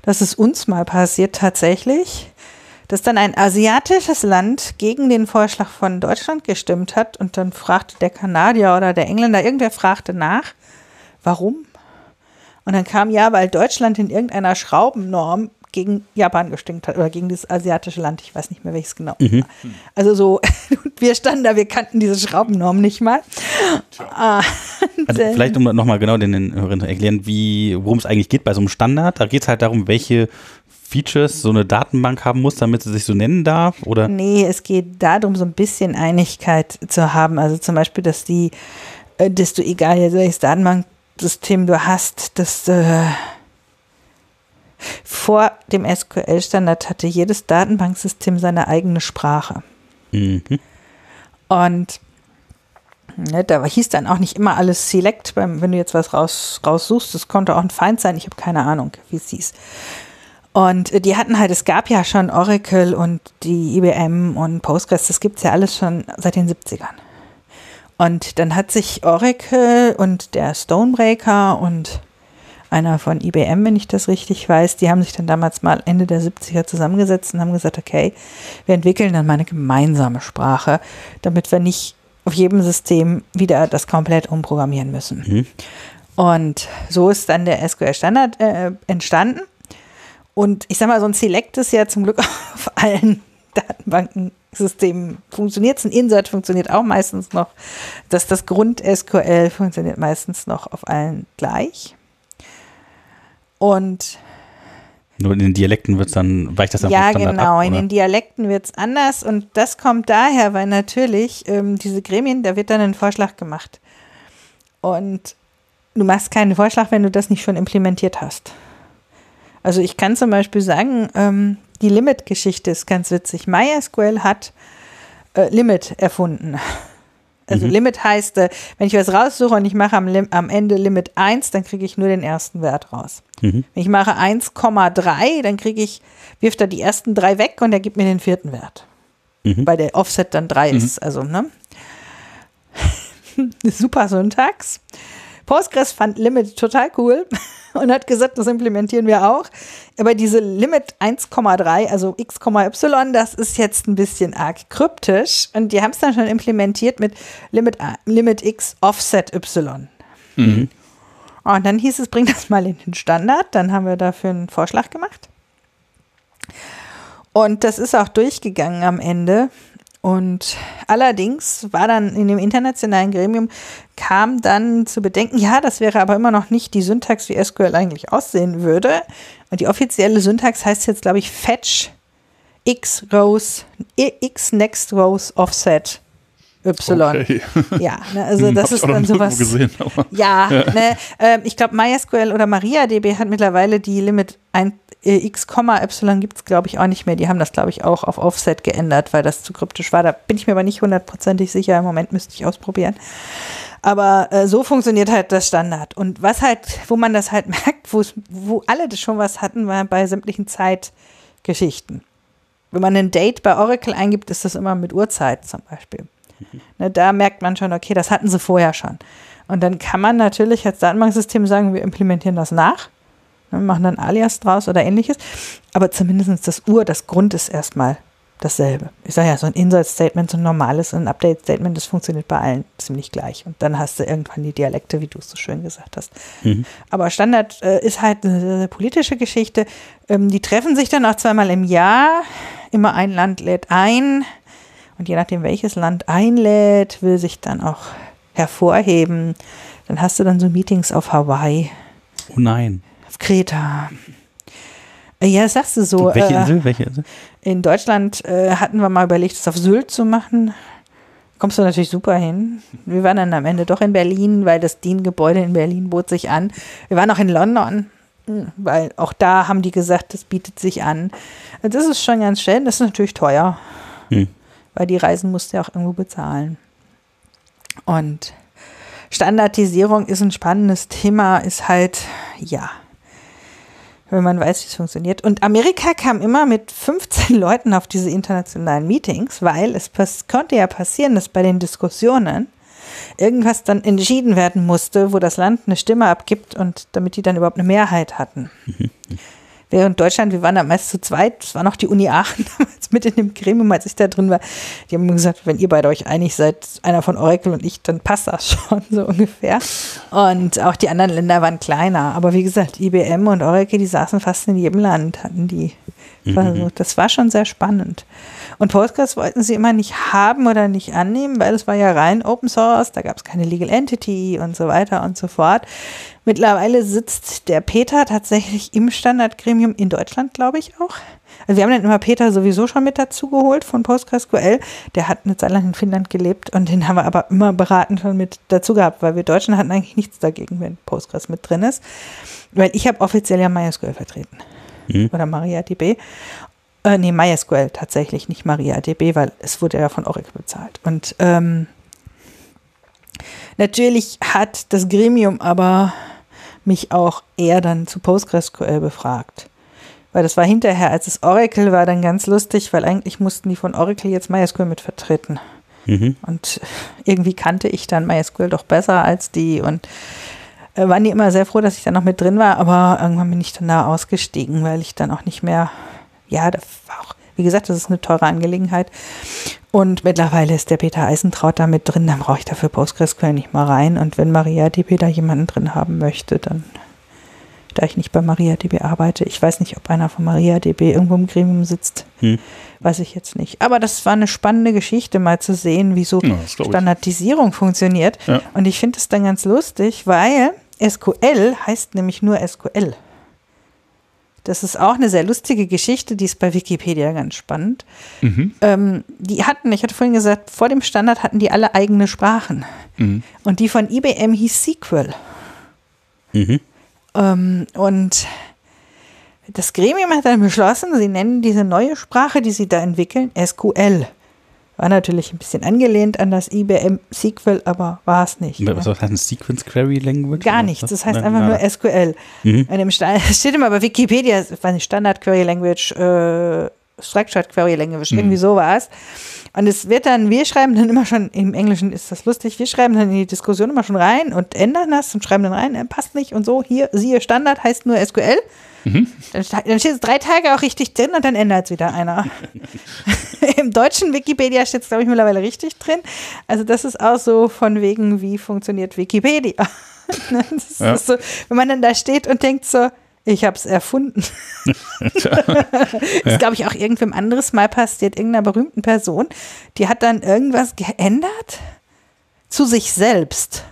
dass es uns mal passiert tatsächlich, dass dann ein asiatisches Land gegen den Vorschlag von Deutschland gestimmt hat und dann fragte der Kanadier oder der Engländer, irgendwer fragte nach Warum? Und dann kam ja, weil Deutschland in irgendeiner Schraubennorm gegen Japan gestimmt hat oder gegen das asiatische Land. Ich weiß nicht mehr, welches genau. Mhm. Also so, wir standen da, wir kannten diese Schraubennorm nicht mal. Ah, also vielleicht um nochmal genau den, den Hörern zu erklären, worum es eigentlich geht bei so einem Standard. Da geht es halt darum, welche Features so eine Datenbank haben muss, damit sie sich so nennen darf? Oder? Nee, es geht darum, so ein bisschen Einigkeit zu haben. Also zum Beispiel, dass die, äh, dass du egal welches Datenbank System du hast, das äh, vor dem SQL-Standard hatte jedes Datenbanksystem seine eigene Sprache. Mhm. Und ne, da hieß dann auch nicht immer alles Select, beim, wenn du jetzt was raus, raussuchst. Das konnte auch ein Feind sein. Ich habe keine Ahnung, wie es hieß. Und äh, die hatten halt, es gab ja schon Oracle und die IBM und Postgres, das gibt es ja alles schon seit den 70ern. Und dann hat sich Oracle und der Stonebreaker und einer von IBM, wenn ich das richtig weiß, die haben sich dann damals mal Ende der 70er zusammengesetzt und haben gesagt, okay, wir entwickeln dann mal eine gemeinsame Sprache, damit wir nicht auf jedem System wieder das komplett umprogrammieren müssen. Mhm. Und so ist dann der SQL-Standard äh, entstanden. Und ich sag mal, so ein Select ist ja zum Glück auf allen Datenbanken System funktioniert. Ein Insert funktioniert auch meistens noch. Dass das Grund-SQL funktioniert meistens noch auf allen gleich. Und nur in den Dialekten wird es dann, weicht das dann Ja, genau, ab, in den Dialekten wird es anders und das kommt daher, weil natürlich ähm, diese Gremien, da wird dann ein Vorschlag gemacht. Und du machst keinen Vorschlag, wenn du das nicht schon implementiert hast. Also ich kann zum Beispiel sagen, ähm, die Limit-Geschichte ist ganz witzig. MySQL hat äh, Limit erfunden. Also mhm. Limit heißt, äh, wenn ich was raussuche und ich mache am, am Ende Limit 1, dann kriege ich nur den ersten Wert raus. Mhm. Wenn ich mache 1,3, dann kriege ich, wirft er die ersten drei weg und er gibt mir den vierten Wert. Mhm. Weil der Offset dann 3 mhm. ist. Also, ne? Super Syntax. Postgres fand Limit total cool und hat gesagt, das implementieren wir auch. Aber diese Limit 1,3, also x, y, das ist jetzt ein bisschen arg kryptisch. Und die haben es dann schon implementiert mit Limit, Limit x Offset y. Mhm. Und dann hieß es, bring das mal in den Standard. Dann haben wir dafür einen Vorschlag gemacht. Und das ist auch durchgegangen am Ende. Und allerdings war dann in dem internationalen Gremium, kam dann zu bedenken, ja, das wäre aber immer noch nicht die Syntax, wie SQL eigentlich aussehen würde. Und die offizielle Syntax heißt jetzt, glaube ich, Fetch X Rows, X Next Rows Offset Y. Okay. Ja, ne, also das ist dann sowas. Gesehen, ja, ja. Ne, äh, ich glaube MySQL oder MariaDB hat mittlerweile die Limit 1, äh, x, y gibt es glaube ich auch nicht mehr. Die haben das glaube ich auch auf Offset geändert, weil das zu kryptisch war. Da bin ich mir aber nicht hundertprozentig sicher. Im Moment müsste ich ausprobieren. Aber äh, so funktioniert halt das Standard. Und was halt, wo man das halt merkt, wo alle das schon was hatten, war bei sämtlichen Zeitgeschichten. Wenn man ein Date bei Oracle eingibt, ist das immer mit Uhrzeit zum Beispiel. Ne, da merkt man schon, okay, das hatten sie vorher schon. Und dann kann man natürlich als Datenbanksystem sagen, wir implementieren das nach, machen dann Alias draus oder ähnliches. Aber zumindest das Ur, das Grund ist erstmal dasselbe. Ich sage ja, so ein Insert-Statement, so ein normales, ein Update-Statement, das funktioniert bei allen ziemlich gleich. Und dann hast du irgendwann die Dialekte, wie du es so schön gesagt hast. Mhm. Aber Standard äh, ist halt eine sehr, sehr politische Geschichte. Ähm, die treffen sich dann auch zweimal im Jahr. Immer ein Land lädt ein. Und je nachdem, welches Land einlädt, will sich dann auch hervorheben. Dann hast du dann so Meetings auf Hawaii. Oh nein. Auf Kreta. Äh, ja, sagst du so. Welche äh, Insel? Welche Insel? In Deutschland äh, hatten wir mal überlegt, es auf Sylt zu machen. Kommst du natürlich super hin. Wir waren dann am Ende doch in Berlin, weil das DIN-Gebäude in Berlin bot sich an. Wir waren auch in London, hm, weil auch da haben die gesagt, das bietet sich an. Das ist schon ganz schön, das ist natürlich teuer. Hm weil die Reisen musste ja auch irgendwo bezahlen. Und Standardisierung ist ein spannendes Thema, ist halt, ja, wenn man weiß, wie es funktioniert. Und Amerika kam immer mit 15 Leuten auf diese internationalen Meetings, weil es konnte ja passieren, dass bei den Diskussionen irgendwas dann entschieden werden musste, wo das Land eine Stimme abgibt und damit die dann überhaupt eine Mehrheit hatten. Während Deutschland, wir waren da meist zu zweit, es war noch die Uni Aachen damals mit in dem Gremium, als ich da drin war. Die haben gesagt, wenn ihr beide euch einig seid, einer von Oracle und ich, dann passt das schon so ungefähr. Und auch die anderen Länder waren kleiner. Aber wie gesagt, IBM und Oracle, die saßen fast in jedem Land, hatten die. Mhm. Das war schon sehr spannend. Und Postgres wollten sie immer nicht haben oder nicht annehmen, weil es war ja rein Open Source, da gab es keine Legal Entity und so weiter und so fort. Mittlerweile sitzt der Peter tatsächlich im Standardgremium in Deutschland, glaube ich auch. Also wir haben dann immer Peter sowieso schon mit dazu geholt von PostgreSQL. Der hat eine Zeit lang in Finnland gelebt und den haben wir aber immer beraten schon mit dazu gehabt, weil wir Deutschen hatten eigentlich nichts dagegen, wenn Postgres mit drin ist. Weil ich habe offiziell ja MySQL vertreten. Mhm. Oder MariaDB. Äh, nee, MySQL tatsächlich, nicht MariaDB, weil es wurde ja von Oracle bezahlt. Und ähm, natürlich hat das Gremium aber mich auch eher dann zu PostgreSQL befragt. Weil das war hinterher, als es Oracle war, dann ganz lustig, weil eigentlich mussten die von Oracle jetzt MySQL mit vertreten. Mhm. Und irgendwie kannte ich dann MySQL doch besser als die und äh, waren die immer sehr froh, dass ich da noch mit drin war, aber irgendwann bin ich dann da ausgestiegen, weil ich dann auch nicht mehr ja, das war auch, wie gesagt, das ist eine teure Angelegenheit. Und mittlerweile ist der Peter Eisentraut da mit drin, dann brauche ich dafür PostgreSQL nicht mal rein. Und wenn MariaDB da jemanden drin haben möchte, dann, da ich nicht bei MariaDB arbeite, ich weiß nicht, ob einer von MariaDB irgendwo im Gremium sitzt, hm. weiß ich jetzt nicht. Aber das war eine spannende Geschichte, mal zu sehen, wie so ja, Standardisierung funktioniert. Ja. Und ich finde es dann ganz lustig, weil SQL heißt nämlich nur SQL. Das ist auch eine sehr lustige Geschichte, die ist bei Wikipedia ganz spannend. Mhm. Ähm, die hatten, ich hatte vorhin gesagt, vor dem Standard hatten die alle eigene Sprachen. Mhm. Und die von IBM hieß SQL. Mhm. Ähm, und das Gremium hat dann beschlossen, sie nennen diese neue Sprache, die sie da entwickeln, SQL. War natürlich ein bisschen angelehnt an das IBM SQL, aber war es nicht. Was heißt ein Sequence Query Language? Gar nichts, das heißt einfach nur SQL. Mhm. Steht immer bei Wikipedia, Standard Query Language, äh, Structured Query Language, irgendwie sowas. Und es wird dann, wir schreiben dann immer schon, im Englischen ist das lustig, wir schreiben dann in die Diskussion immer schon rein und ändern das und schreiben dann rein, äh, passt nicht und so, hier, siehe Standard, heißt nur SQL. Dann, sta- dann steht es drei Tage auch richtig drin und dann ändert es wieder einer. Im deutschen Wikipedia steht es, glaube ich, mittlerweile richtig drin. Also das ist auch so von wegen, wie funktioniert Wikipedia. das Ja. ist so, wenn man dann da steht und denkt so, ich habe es erfunden. ist, glaube ich, auch irgendwem anderes mal passiert, irgendeiner berühmten Person, die hat dann irgendwas geändert zu sich selbst.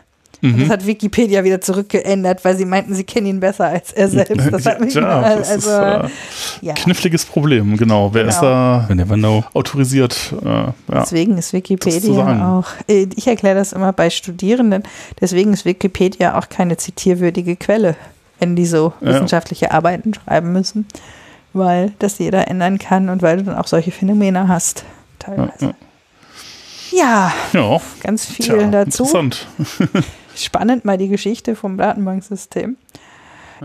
Mhm. das hat Wikipedia wieder zurückgeändert, weil sie meinten, sie kennen ihn besser als er selbst. Das hat mich Tja, mal, das also, ist äh, ja. kniffliges Problem, genau. Wer ist Genau. da You never know. autorisiert? Äh, ja. Deswegen ist Das Wikipedia auch, äh, ich erkläre das immer bei Studierenden, deswegen ist Wikipedia auch keine zitierwürdige Quelle, wenn die so Ja. wissenschaftliche Arbeiten schreiben müssen, weil das jeder ändern kann und weil du dann auch solche Phänomene hast, Ja, teilweise. ja. Ja, ja. ganz viel Tja, dazu. interessant. Spannend mal die Geschichte vom Datenbanksystem.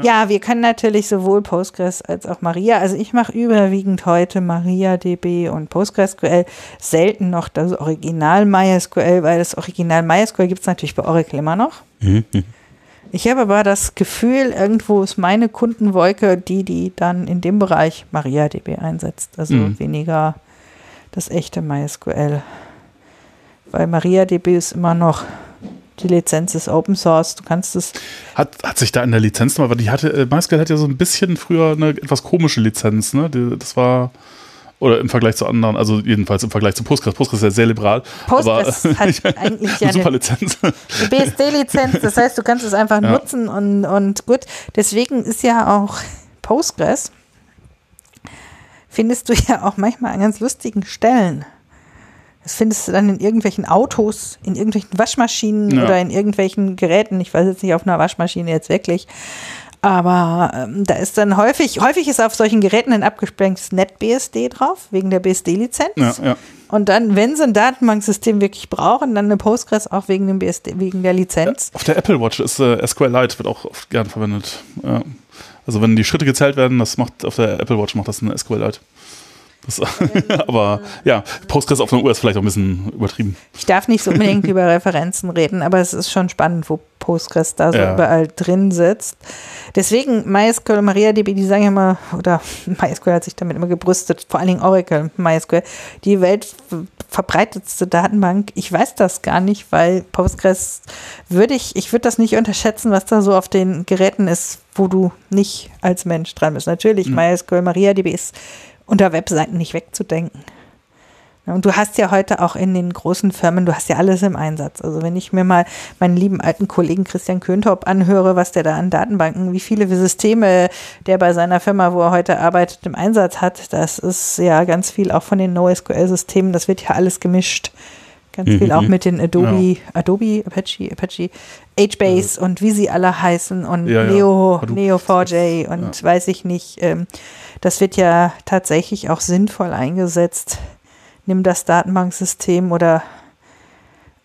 Ja, wir können natürlich sowohl Postgres als auch Maria. Also ich mache überwiegend heute MariaDB und PostgreSQL, selten noch das Original MySQL, weil das Original MySQL gibt es natürlich bei Oracle immer noch. Mhm. Ich habe aber das Gefühl, irgendwo ist meine Kundenwolke die, die dann in dem Bereich MariaDB einsetzt. Also Mhm. weniger das echte MySQL. Weil MariaDB ist immer noch, die Lizenz ist Open Source, du kannst es Hat, hat sich da in der Lizenz nochmal, weil die hatte, äh, MySQL hat ja so ein bisschen früher eine etwas komische Lizenz, ne? Das war, oder im Vergleich zu anderen, also jedenfalls im Vergleich zu Postgres. Postgres ist ja sehr liberal. Postgres aber, hat eigentlich ja eine super Lizenz. BSD-Lizenz, das heißt, du kannst es einfach Ja. nutzen und, und gut. Deswegen ist ja auch Postgres, findest du ja auch manchmal an ganz lustigen Stellen. Das findest du dann in irgendwelchen Autos, in irgendwelchen Waschmaschinen Ja. oder in irgendwelchen Geräten. Ich weiß jetzt nicht auf einer Waschmaschine jetzt wirklich. Aber ähm, da ist dann häufig, häufig ist auf solchen Geräten ein abgesprengtes NetBSD drauf, wegen der BSD-Lizenz. ja, ja. Und dann, wenn sie ein Datenbanksystem wirklich brauchen, dann eine Postgres auch wegen dem BSD, wegen der Lizenz. Auf der Apple Watch ist äh, SQLite, wird auch oft gern verwendet. Ja. Also wenn die Schritte gezählt werden, das macht auf der Apple Watch macht das eine SQLite. Das, aber ja, Postgres auf einer Uhr ist vielleicht auch ein bisschen übertrieben. Ich darf nicht so unbedingt über Referenzen reden, aber es ist schon spannend, wo Postgres da so Ja. überall drin sitzt. Deswegen MySQL, MariaDB, die sagen immer, oder MySQL hat sich damit immer gebrüstet, vor allen Dingen Oracle, MySQL, die weltverbreitetste Datenbank. Ich weiß das gar nicht, weil Postgres würde ich, ich würde das nicht unterschätzen, was da so auf den Geräten ist, wo du nicht als Mensch dran bist. Natürlich, MySQL, MariaDB ist unter Webseiten nicht wegzudenken. Ja, Und du hast ja heute auch in den großen Firmen, du hast ja alles im Einsatz. Also wenn ich mir mal meinen lieben alten Kollegen Christian Köntop anhöre, was der da an Datenbanken, wie viele Systeme der bei seiner Firma, wo er heute arbeitet, im Einsatz hat, das ist ja ganz viel auch von den NoSQL-Systemen, das wird ja alles gemischt. Ganz viel auch mit den Adobe, Adobe, Apache, Apache, HBase und wie sie alle heißen und Ja, ja. Neo, Hadoop. Neo4j und weiß ich nicht. Ähm, das wird ja tatsächlich auch sinnvoll eingesetzt. Nimm das Datenbanksystem oder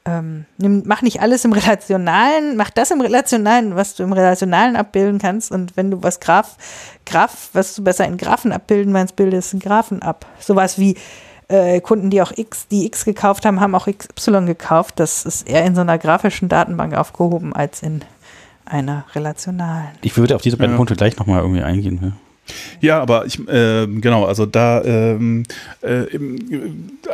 ähm, nimm, mach nicht alles im Relationalen, mach das im Relationalen, was du im Relationalen abbilden kannst und wenn du was Graph, Graph, was du besser in Graphen abbilden meinst, bildest in Graphen ab. Sowas wie äh, Kunden, die auch X, die X gekauft haben, haben auch XY gekauft. Das ist eher in so einer grafischen Datenbank aufgehoben als in einer relationalen. Ich würde auf diese beiden Ja. Punkte gleich nochmal irgendwie eingehen. Ja. Ja, aber ich, ähm, genau, also da, ähm, äh,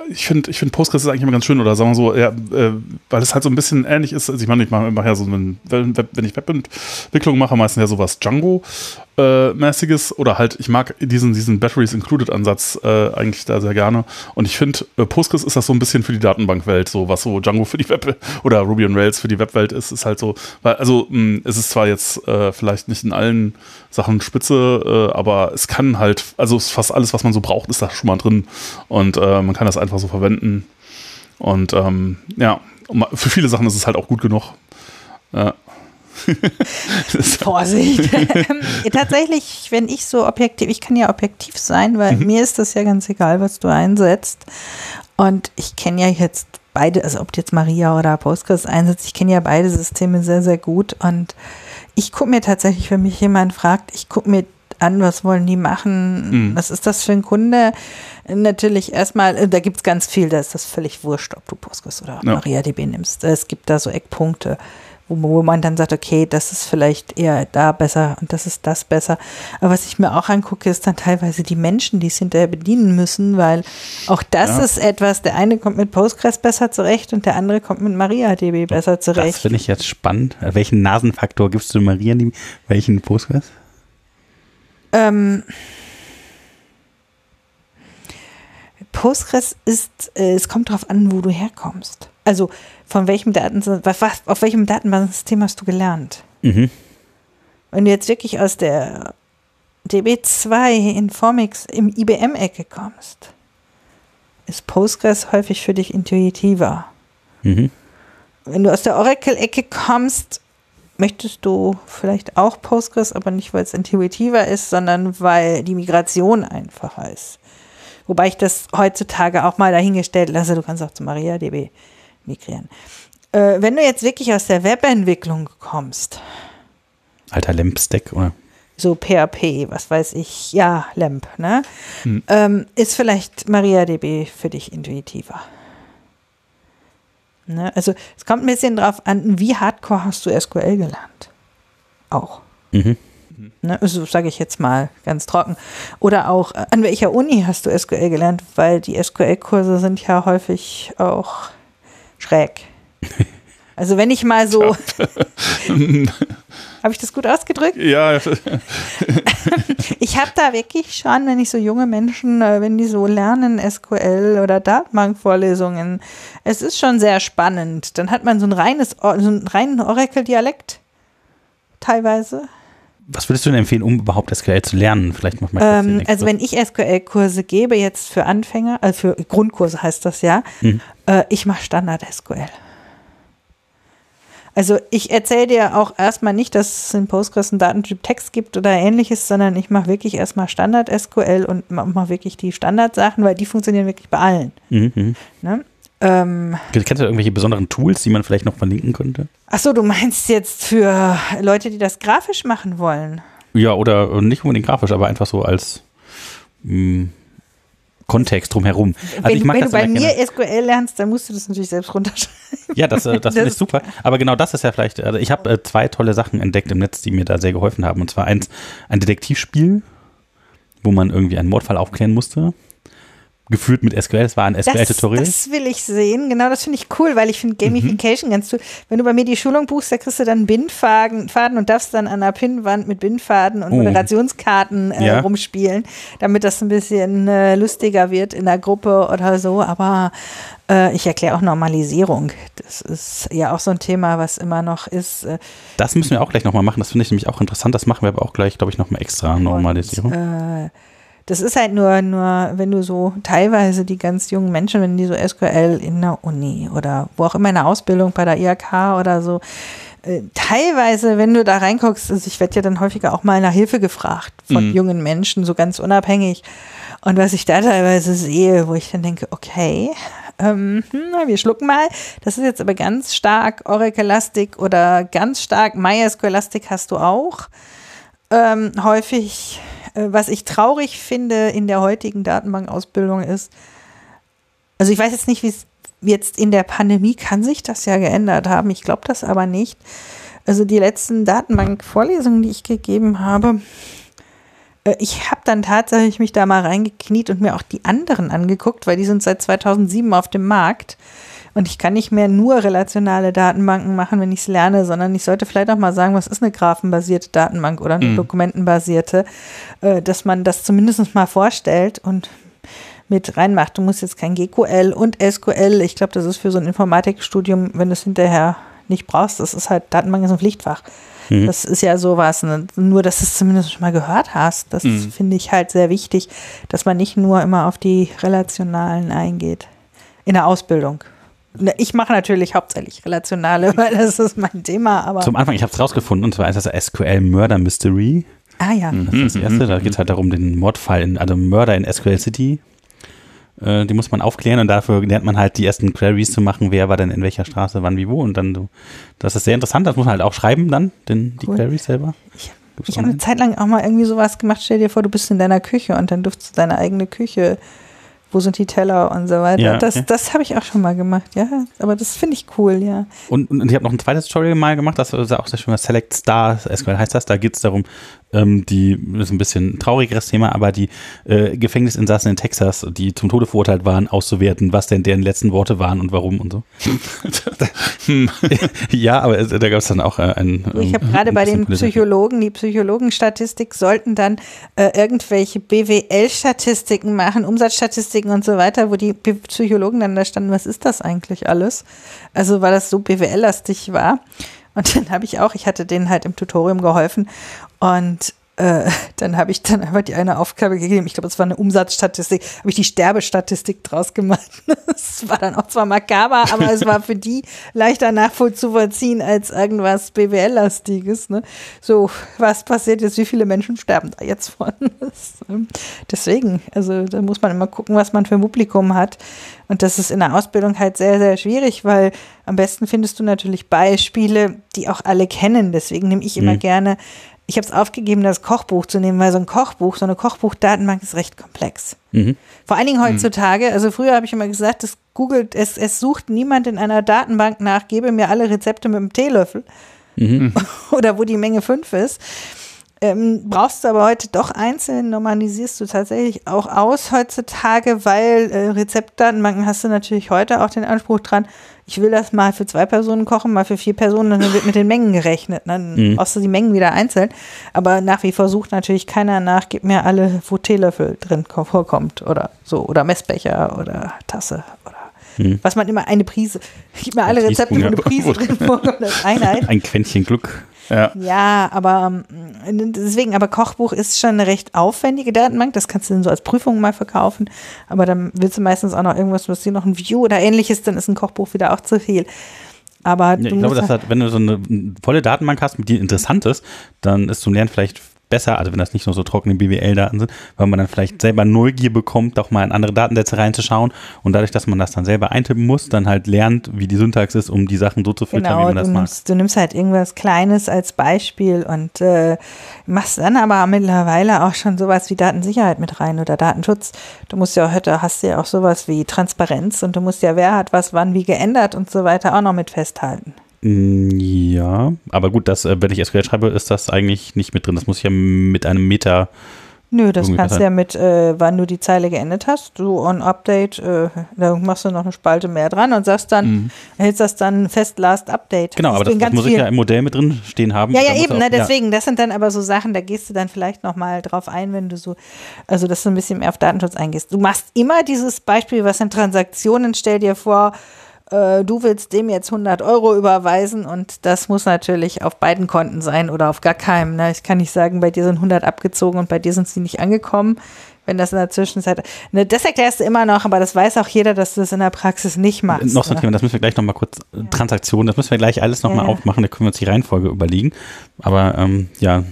ich finde, ich finde Postgres ist eigentlich immer ganz schön, oder sagen wir so, ja, äh, weil es halt so ein bisschen ähnlich ist. Also ich meine, ich mache mach ja so, wenn, wenn wenn ich Webentwicklung mache, meistens ja sowas Django-mäßiges oder halt, ich mag diesen, diesen Batteries Included Ansatz äh, eigentlich da sehr gerne. Und ich finde, äh, Postgres ist das so ein bisschen für die Datenbankwelt, so was so Django für die Web oder Ruby on Rails für die Webwelt ist, ist halt so, weil, also mh, es ist zwar jetzt äh, vielleicht nicht in allen Sachen spitze, äh, aber es kann halt, also fast alles, was man so braucht, ist da schon mal drin. Und äh, man kann das einfach so verwenden. Und ähm, ja, für viele Sachen ist es halt auch gut genug. Ja. Vorsicht. Tatsächlich, wenn ich so objektiv, ich kann ja objektiv sein, weil mir ist das ja ganz egal, was du einsetzt. Und ich kenne ja jetzt beide, also ob du jetzt Maria oder Postgres einsetzt, ich kenne ja beide Systeme sehr, sehr gut. Und ich gucke mir tatsächlich, wenn mich jemand fragt, ich gucke mir an, was wollen die machen, Mhm. was ist das für ein Kunde. Natürlich erstmal, äh, da gibt es ganz viel, da ist das völlig wurscht, ob du Postgres oder Ja. MariaDB nimmst. Es gibt da so Eckpunkte, wo, wo man dann sagt, okay, das ist vielleicht eher da besser und das ist das besser. Aber was ich mir auch angucke, ist dann teilweise die Menschen, die es hinterher bedienen müssen, weil auch das Ja. ist etwas, der eine kommt mit Postgres besser zurecht und der andere kommt mit MariaDB besser Das zurecht. finde ich jetzt spannend. Welchen Nasenfaktor gibst du Maria, die- welchen Postgres? Ähm, Postgres ist, äh, es kommt darauf an, wo du herkommst. Also von welchem Daten, was, auf welchem Datenbanksystem hast du gelernt? Mhm. Wenn du jetzt wirklich aus der DB2 Informix im IBM-Ecke kommst, ist Postgres häufig für dich intuitiver. Mhm. Wenn du aus der Oracle-Ecke kommst, möchtest du vielleicht auch Postgres, aber nicht, weil es intuitiver ist, sondern weil die Migration einfacher ist. Wobei ich das heutzutage auch mal dahingestellt lasse, du kannst auch zu MariaDB migrieren. Äh, wenn du jetzt wirklich aus der Webentwicklung kommst, Alter Lamp-Stack, oder? so PHP, was weiß ich, ja, LAMP, ne? Hm. Ähm, ist vielleicht MariaDB für dich intuitiver. Ne? Also es kommt ein bisschen drauf an, wie hardcore hast du SQL gelernt. Auch. Mhm. Ne? Also sage ich jetzt mal ganz trocken. Oder auch, äh, an welcher Uni hast du SQL gelernt? Weil die SQL-Kurse sind ja häufig auch schräg. Also wenn ich mal so, habe ich das gut ausgedrückt? Ja, Ich habe da wirklich schon, wenn ich so junge Menschen, äh, wenn die so lernen, SQL oder Datenbankvorlesungen, es ist schon sehr spannend. Dann hat man so ein reines, so einen reinen Oracle-Dialekt teilweise. Was würdest du denn empfehlen, um überhaupt SQL zu lernen? Vielleicht mach mal kurz den Ähm, also wenn ich SQL-Kurse gebe, jetzt für Anfänger, also für Grundkurse heißt das ja, Mhm. äh, ich mache Standard-SQL. Also ich erzähle dir auch erstmal nicht, dass es in Postgres einen Datentyp Text gibt oder ähnliches, sondern ich mache wirklich erstmal Standard-SQL und mache wirklich die Standardsachen, weil die funktionieren wirklich bei allen. Mhm. mhm. Ne? Ähm, Kennst du irgendwelche besonderen Tools, die man vielleicht noch verlinken könnte? achso, du meinst jetzt für Leute, die das grafisch machen wollen? Ja, oder nicht unbedingt grafisch, aber einfach so als mh, Kontext drumherum. Also wenn ich mag wenn das du bei mir gerne. SQL lernst, dann musst du das natürlich selbst runterschreiben. Ja, das, äh, das finde ich Das- super. Aber genau das ist ja vielleicht, also ich habe äh, zwei tolle Sachen entdeckt im Netz, die mir da sehr geholfen haben. Und zwar eins, ein Detektivspiel, wo man irgendwie einen Mordfall aufklären musste. Geführt mit SQL, es war ein SQL-Tutorial. das will ich sehen. Genau, das finde ich cool, weil ich finde Gamification ganz cool. Wenn du bei mir die Schulung buchst, da kriegst du dann Bindfaden Faden und darfst dann an der Pinnwand mit Bindfaden und Oh. Moderationskarten äh, Ja. rumspielen, damit das ein bisschen äh, lustiger wird in der Gruppe oder so. Aber äh, ich erkläre auch Normalisierung. Das ist ja auch so ein Thema, was immer noch ist. Äh, Das müssen wir auch gleich nochmal machen. Das finde ich nämlich auch interessant. Das machen wir aber auch gleich, glaube ich, nochmal extra Normalisierung. äh, das ist halt nur, nur, wenn du so teilweise die ganz jungen Menschen, wenn die so SQL in der Uni oder wo auch immer in der Ausbildung bei der IHK oder so, äh, teilweise, wenn du da reinguckst, also ich werde ja dann häufiger auch mal nach Hilfe gefragt von Mhm. jungen Menschen, so ganz unabhängig. Und was ich da teilweise sehe, wo ich dann denke, okay, ähm, hm, wir schlucken mal. Das ist jetzt aber ganz stark Oracle-lastig oder ganz stark MySQL-lastig hast du auch ähm, häufig, was ich traurig finde in der heutigen Datenbankausbildung ist, also ich weiß jetzt nicht, wie es jetzt in der Pandemie kann sich das ja geändert haben. Ich glaube das aber nicht. Also die letzten Datenbank-Vorlesungen, die ich gegeben habe, äh, ich habe dann tatsächlich mich da mal reingekniet und mir auch die anderen angeguckt, weil die sind seit 2007 auf dem Markt. Und ich kann nicht mehr nur relationale Datenbanken machen, wenn ich es lerne, sondern ich sollte vielleicht auch mal sagen, was ist eine graphenbasierte Datenbank oder eine Mhm. dokumentenbasierte, äh, dass man das zumindest mal vorstellt und mit reinmacht. Du musst jetzt kein GQL und SQL. Ich glaube, das ist für so ein Informatikstudium, wenn du es hinterher nicht brauchst, das ist halt, Datenbank ist ein Pflichtfach. Mhm. Das ist ja sowas. Ne? Nur, dass du es zumindest schon mal gehört hast. Das Mhm. finde ich halt sehr wichtig, dass man nicht nur immer auf die relationalen eingeht. In der Ausbildung. Ich mache natürlich hauptsächlich relationale, weil das ist mein Thema, aber. Zum Anfang, ich habe es rausgefunden, und zwar ist das SQL Murder Mystery. ah ja. Das ist das erste. Da geht es halt darum, den Mordfall, in, also Mörder in SQL City. Äh, die muss man aufklären und dafür lernt man halt die ersten Queries zu machen, wer war denn in welcher Straße, wann, wie, wo. Und dann so. Das ist sehr interessant, das muss man halt auch schreiben dann, den, die Cool. Queries selber. Gibt's Ich habe eine? Zeit lang auch mal irgendwie sowas gemacht. Stell dir vor, du bist in deiner Küche und dann durftest du deine eigene Küche. Wo sind die Teller und so weiter? Ja, Das, okay. das habe ich auch schon mal gemacht, ja. Aber das finde ich cool, ja. Und, und ich habe noch ein zweites Tutorial mal gemacht, das ist auch sehr schön, Select Star SQL heißt das. Da geht es darum, ähm, die, das ist ein bisschen ein traurigeres Thema, aber die äh, Gefängnisinsassen in Texas, die zum Tode verurteilt waren, auszuwerten, was denn deren letzten Worte waren und warum und so. ja, aber es, da gab es dann auch äh, ein. Du, Ich habe ähm, gerade ein bei den. Psychologen, die Psychologenstatistik sollten dann äh, irgendwelche BWL-Statistiken machen, Umsatzstatistiken und so weiter, wo die Psychologen dann da standen, was ist das eigentlich alles? Also weil das so BWL-lastig war. Und dann habe ich auch, ich hatte denen halt im Tutorium geholfen und äh, dann habe ich dann einfach die eine Aufgabe gegeben, ich glaube, es war eine Umsatzstatistik, habe ich die Sterbestatistik draus gemacht. Das war dann auch zwar makaber, aber es war für die leichter nachvollziehen als irgendwas BWL-lastiges. Ne? So, was passiert jetzt, wie viele Menschen sterben da jetzt von? Ähm, deswegen, also da muss man immer gucken, was man für ein Publikum hat. Und das ist in der Ausbildung halt sehr, sehr schwierig, weil am besten findest du natürlich Beispiele, die auch alle kennen. Deswegen nehme ich immer Mhm. gerne ich habe es aufgegeben, das Kochbuch zu nehmen, weil so ein Kochbuch, so eine Kochbuchdatenbank ist recht komplex. Mhm. Vor allen Dingen heutzutage, also früher habe ich immer gesagt, es googelt, es, es sucht niemand in einer Datenbank nach, gebe mir alle Rezepte mit dem Teelöffel Mhm. oder wo die Menge 5 ist. Ähm, brauchst du aber heute doch einzeln, normalisierst du tatsächlich auch aus heutzutage, weil äh, Rezeptdatenbanken hast du natürlich heute auch den Anspruch dran, ich will das mal für zwei Personen kochen, mal für vier Personen, dann wird mit den Mengen gerechnet. ne? Dann Mhm. brauchst du die Mengen wieder einzeln. Aber nach wie vor sucht natürlich keiner nach, gib mir alle, wo Teelöffel drin ko- vorkommt oder so, oder Messbecher oder Tasse oder Mhm. was man immer eine Prise, gib mir alle Rezepte, wo eine. Prise drin vorkommt, als Einheit. Ein Quäntchen Glück. Ja. Ja, aber ähm, deswegen, aber Kochbuch ist schon eine recht aufwendige Datenbank. Das kannst du dann so als Prüfung mal verkaufen. Aber dann willst du meistens auch noch irgendwas, was dir noch ein View oder ähnliches, dann ist ein Kochbuch wieder auch zu viel. Aber Ja, ich glaube, dass halt- wenn du so eine volle Datenbank hast, mit die interessant ist, dann ist zum Lernen vielleicht besser, also wenn das nicht nur so trockene BWL-Daten sind, weil man dann vielleicht selber Neugier bekommt, doch mal in andere Datensätze reinzuschauen und dadurch, dass man das dann selber eintippen muss, dann halt lernt, wie die Syntax ist, um die Sachen so zu filtern, wie Genau, man du das mag. nimmst, du nimmst halt irgendwas Kleines als Beispiel und äh, machst dann aber mittlerweile auch schon sowas wie Datensicherheit mit rein oder Datenschutz. Du musst ja heute hast du ja auch sowas wie Transparenz und du musst ja, wer hat was wann wie geändert und so weiter auch noch mit festhalten. Ja, aber gut, das, äh, wenn ich SQL schreibe, ist das eigentlich nicht mit drin. Das muss ich ja mit einem Meta. Nö, das kannst du ja mit, äh, wann du die Zeile geendet hast, so on Update, äh, da machst du noch eine Spalte mehr dran und sagst dann, Mhm. hältst das dann fest Last Update. Genau, aber du das, das muss ich ja im Modell mit drin stehen haben. Ja, ja, eben, auch- ne, deswegen, das sind dann aber so Sachen, da gehst du dann vielleicht nochmal drauf ein, wenn du so, also dass du ein bisschen mehr auf Datenschutz eingehst. Du machst immer dieses Beispiel, was sind Transaktionen, stell dir vor, äh, du willst dem jetzt 100 Euro überweisen und das muss natürlich auf beiden Konten sein oder auf gar keinem. Ne? Ich kann nicht sagen, bei dir sind 100 abgezogen und bei dir sind sie nicht angekommen. Wenn das in der Zwischenzeit, ne, das erklärst du immer noch, aber das weiß auch jeder, dass du das in der Praxis nicht machst. Noch so ein ne? Thema, das müssen wir gleich nochmal kurz, äh, Transaktionen, das müssen wir gleich alles nochmal Ja, ja. aufmachen, da können wir uns die Reihenfolge überlegen. Aber ähm, ja,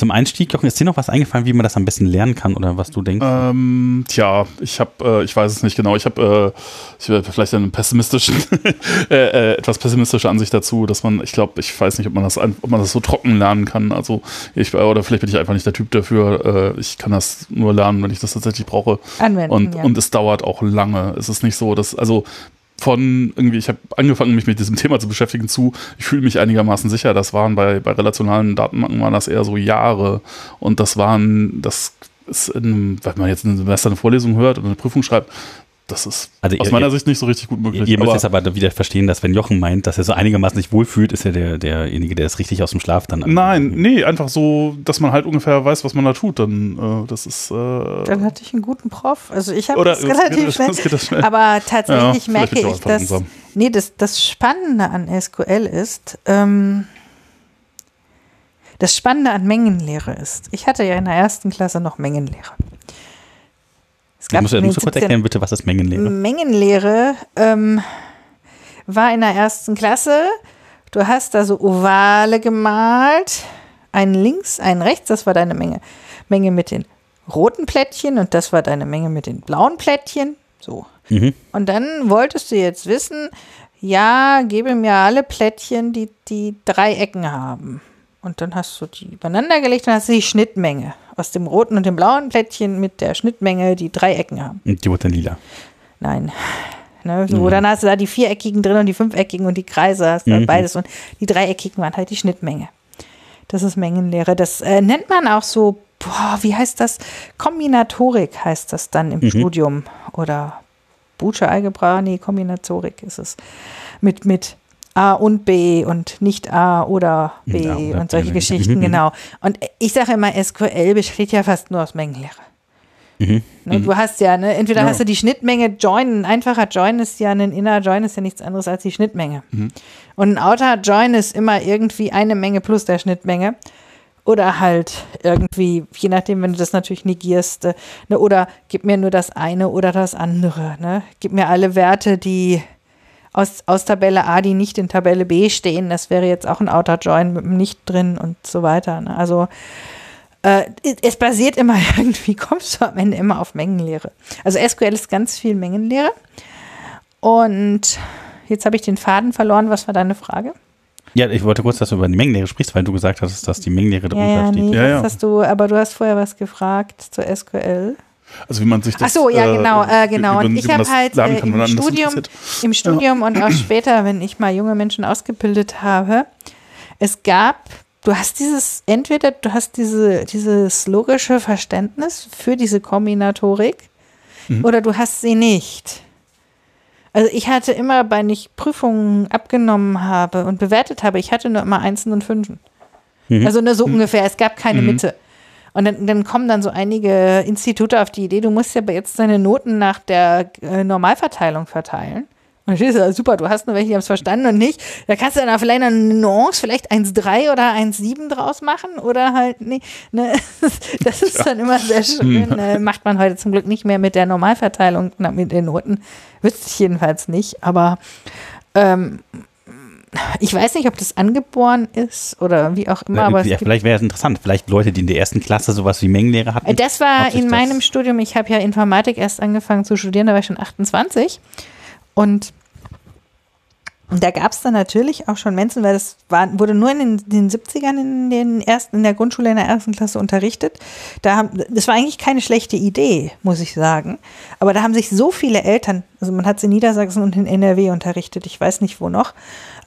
zum Einstieg, Jochen, ist dir noch was eingefallen, wie man das am besten lernen kann oder was du denkst? Ähm, tja, ich habe, äh, ich weiß es nicht genau. Ich habe, äh, ich habe vielleicht eine pessimistische, äh, äh, etwas pessimistische Ansicht dazu, dass man, ich glaube, ich weiß nicht, ob man das, ob man das so trocken lernen kann. Also ich oder vielleicht bin ich einfach nicht der Typ dafür. Äh, ich kann das nur lernen, wenn ich das tatsächlich brauche. Anwenden, Und, ja. und es dauert auch lange. Es ist nicht so, dass, also von irgendwie, ich habe angefangen, mich mit diesem Thema zu beschäftigen, zu, ich fühle mich einigermaßen sicher, das waren bei, bei relationalen Datenbanken waren das eher so Jahre. Und das waren, das ist, in, wenn man jetzt ein Semester eine Vorlesung hört oder eine Prüfung schreibt, das ist Also aus ihr- meiner ihr- Sicht nicht so richtig gut möglich. Ihr müsst jetzt aber wieder verstehen, dass wenn Jochen meint, dass er so einigermaßen sich wohlfühlt, ist er der, derjenige, der ist richtig aus dem Schlaf dann. Nein, nee, einfach so, dass man halt ungefähr weiß, was man da tut. Dann, äh, das ist. Äh, Dann hatte ich einen guten Prof. Also ich habe Oder das es relativ geht- schnell. es geht das schnell. Aber Ja, tatsächlich vielleicht merke ich dass langsam. nee, das, das Spannende an SQL ist, ähm, das Spannende an Mengenlehre ist. Ich hatte ja in der ersten Klasse noch Mengenlehre. Es in du den musst du kurz 17 erklären, bitte, was ist Mengenlehre? Mengenlehre ähm, war in der ersten Klasse. Du hast da so Ovale gemalt. Einen links, einen rechts, das war deine Menge. Menge mit den roten Plättchen und das war deine Menge mit den blauen Plättchen. So. Mhm. Und dann wolltest du jetzt wissen, ja, gebe mir alle Plättchen, die, die drei Ecken haben. Und dann hast du die übereinander gelegt und hast die Schnittmenge aus dem roten und dem blauen Plättchen mit der Schnittmenge, die drei Ecken haben. Und die wurde dann lila. Nein. Ne, so, Dann hast du da die viereckigen drin und die fünfeckigen und die Kreise, hast du Mhm. beides. Und die dreieckigen waren halt die Schnittmenge. Das ist Mengenlehre. Das äh, nennt man auch so, boah, wie heißt das? Kombinatorik heißt das dann Mhm. im Studium. Oder Buche Algebra, nee, Kombinatorik ist es. Mit, mit A und B und nicht A oder B Ja, oder und solche B, Geschichten, mhm. genau. Und ich sage immer, SQL besteht ja fast nur aus Mengenlehre. Mhm. Ne, Du hast ja, ne, entweder Ja. hast du die Schnittmenge Join, ein einfacher Join ist ja, ein Inner Join ist ja nichts anderes als die Schnittmenge. Und ein Outer Join ist immer irgendwie eine Menge plus der Schnittmenge. Oder halt irgendwie, je nachdem, wenn du das natürlich negierst, äh, ne, oder gib mir nur das eine oder das andere. Ne? Gib mir alle Werte, die aus, aus Tabelle A, die nicht in Tabelle B stehen. Das wäre jetzt auch ein Outer Join mit einem Nicht drin und so weiter. Ne? Also äh, es basiert immer irgendwie, kommst du am Ende immer auf Mengenlehre. Also SQL ist ganz viel Mengenlehre. Und jetzt habe ich den Faden verloren. Was war deine Frage? Ja, ich wollte kurz, dass du über die Mengenlehre sprichst, weil du gesagt hast, dass die Mengenlehre drunter ja, steht. nee, Ja, das ja. hast du, aber du hast vorher was gefragt zur SQL. Also wie man sich das Ach so, ja, genau, äh, genau. Und ich habe halt äh, kann, im Studium, im Studium und auch später, wenn ich mal junge Menschen ausgebildet habe, es gab, du hast dieses, entweder du hast diese, dieses logische Verständnis für diese Kombinatorik Mhm. oder du hast sie nicht. Also ich hatte immer, wenn ich Prüfungen abgenommen habe und bewertet habe, ich hatte nur immer Einsen und Fünfen. Mhm. Also nur so ungefähr, es gab keine Mhm. Mitte. Und dann, dann kommen dann so einige Institute auf die Idee, du musst ja jetzt deine Noten nach der äh, Normalverteilung verteilen. Und das ist ja super, du hast nur welche, die haben es verstanden und nicht. Da kannst du dann vielleicht eine Nuance, vielleicht 1,3 oder 1,7 draus machen oder halt, nee, ne, das ist dann immer sehr schön. Äh, macht man heute zum Glück nicht mehr mit der Normalverteilung, na, mit den Noten. Wüsste ich jedenfalls nicht, aber ähm, ich weiß nicht, ob das angeboren ist oder wie auch immer, aber ja, vielleicht wäre es interessant. Vielleicht Leute, die in der ersten Klasse sowas wie Mengenlehre hatten. äh, Das war in das- meinem Studium, ich habe ja Informatik erst angefangen zu studieren, da war ich schon 28. Und da gab es dann natürlich auch schon Menschen, weil das war, wurde nur in den, den 70ern in, den ersten, in der Grundschule in der ersten Klasse unterrichtet. Da haben, das war eigentlich keine schlechte Idee, muss ich sagen. Aber da haben sich so viele Eltern, also man hat es in Niedersachsen und in NRW unterrichtet, ich weiß nicht wo noch,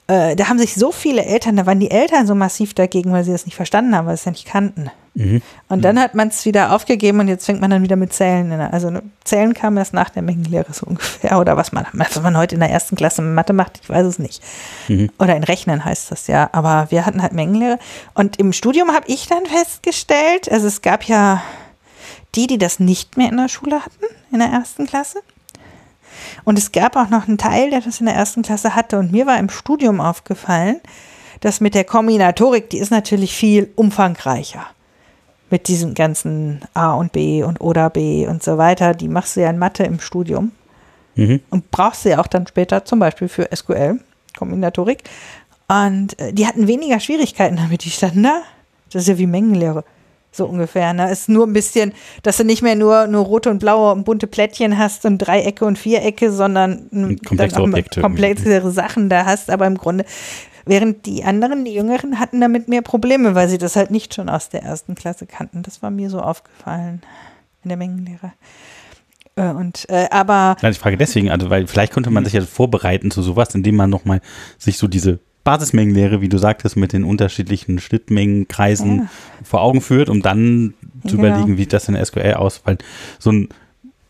äh, da haben sich so viele Eltern, da waren die Eltern so massiv dagegen, weil sie das nicht verstanden haben, weil sie es ja nicht kannten. Mhm. Und dann hat man es wieder aufgegeben und jetzt fängt man dann wieder mit Zählen. In der, also ne, Zählen kam erst nach der Mengenlehre so ungefähr. Oder was man, was man heute in der ersten Klasse Mathe macht, ich weiß es nicht. Oder in Rechnen heißt das ja. Aber wir hatten halt Mengenlehre. Und im Studium habe ich dann festgestellt, also es gab ja die, die das nicht mehr in der Schule hatten, in der ersten Klasse. Und es gab auch noch einen Teil, der das in der ersten Klasse hatte. Und mir war im Studium aufgefallen, dass mit der Kombinatorik, die ist natürlich viel umfangreicher. Mit diesem ganzen A und B und oder B und so weiter. Die machst du ja in Mathe im Studium. Mhm. Und brauchst du ja auch dann später zum Beispiel für SQL, Kombinatorik. Und äh, die hatten weniger Schwierigkeiten damit. Die standen da. Das ist ja wie Mengenlehre. So ungefähr. Ne? Ist nur ein bisschen, dass du nicht mehr nur, nur rote und blaue und bunte Plättchen hast und Dreiecke und Vierecke, sondern Komplexere Objekte Sachen da hast. Aber im Grunde, während die anderen, die Jüngeren, hatten damit mehr Probleme, weil sie das halt nicht schon aus der ersten Klasse kannten. Das war mir so aufgefallen in der Mengenlehre. Äh, Und, äh, aber Nein, ich frage deswegen, also, weil vielleicht könnte man sich ja vorbereiten zu sowas, indem man nochmal sich so diese Basismengenlehre, wie du sagtest, mit den unterschiedlichen Schnittmengenkreisen Ja. vor Augen führt, um dann zu Genau. überlegen, wie das in der SQL aus, weil so ein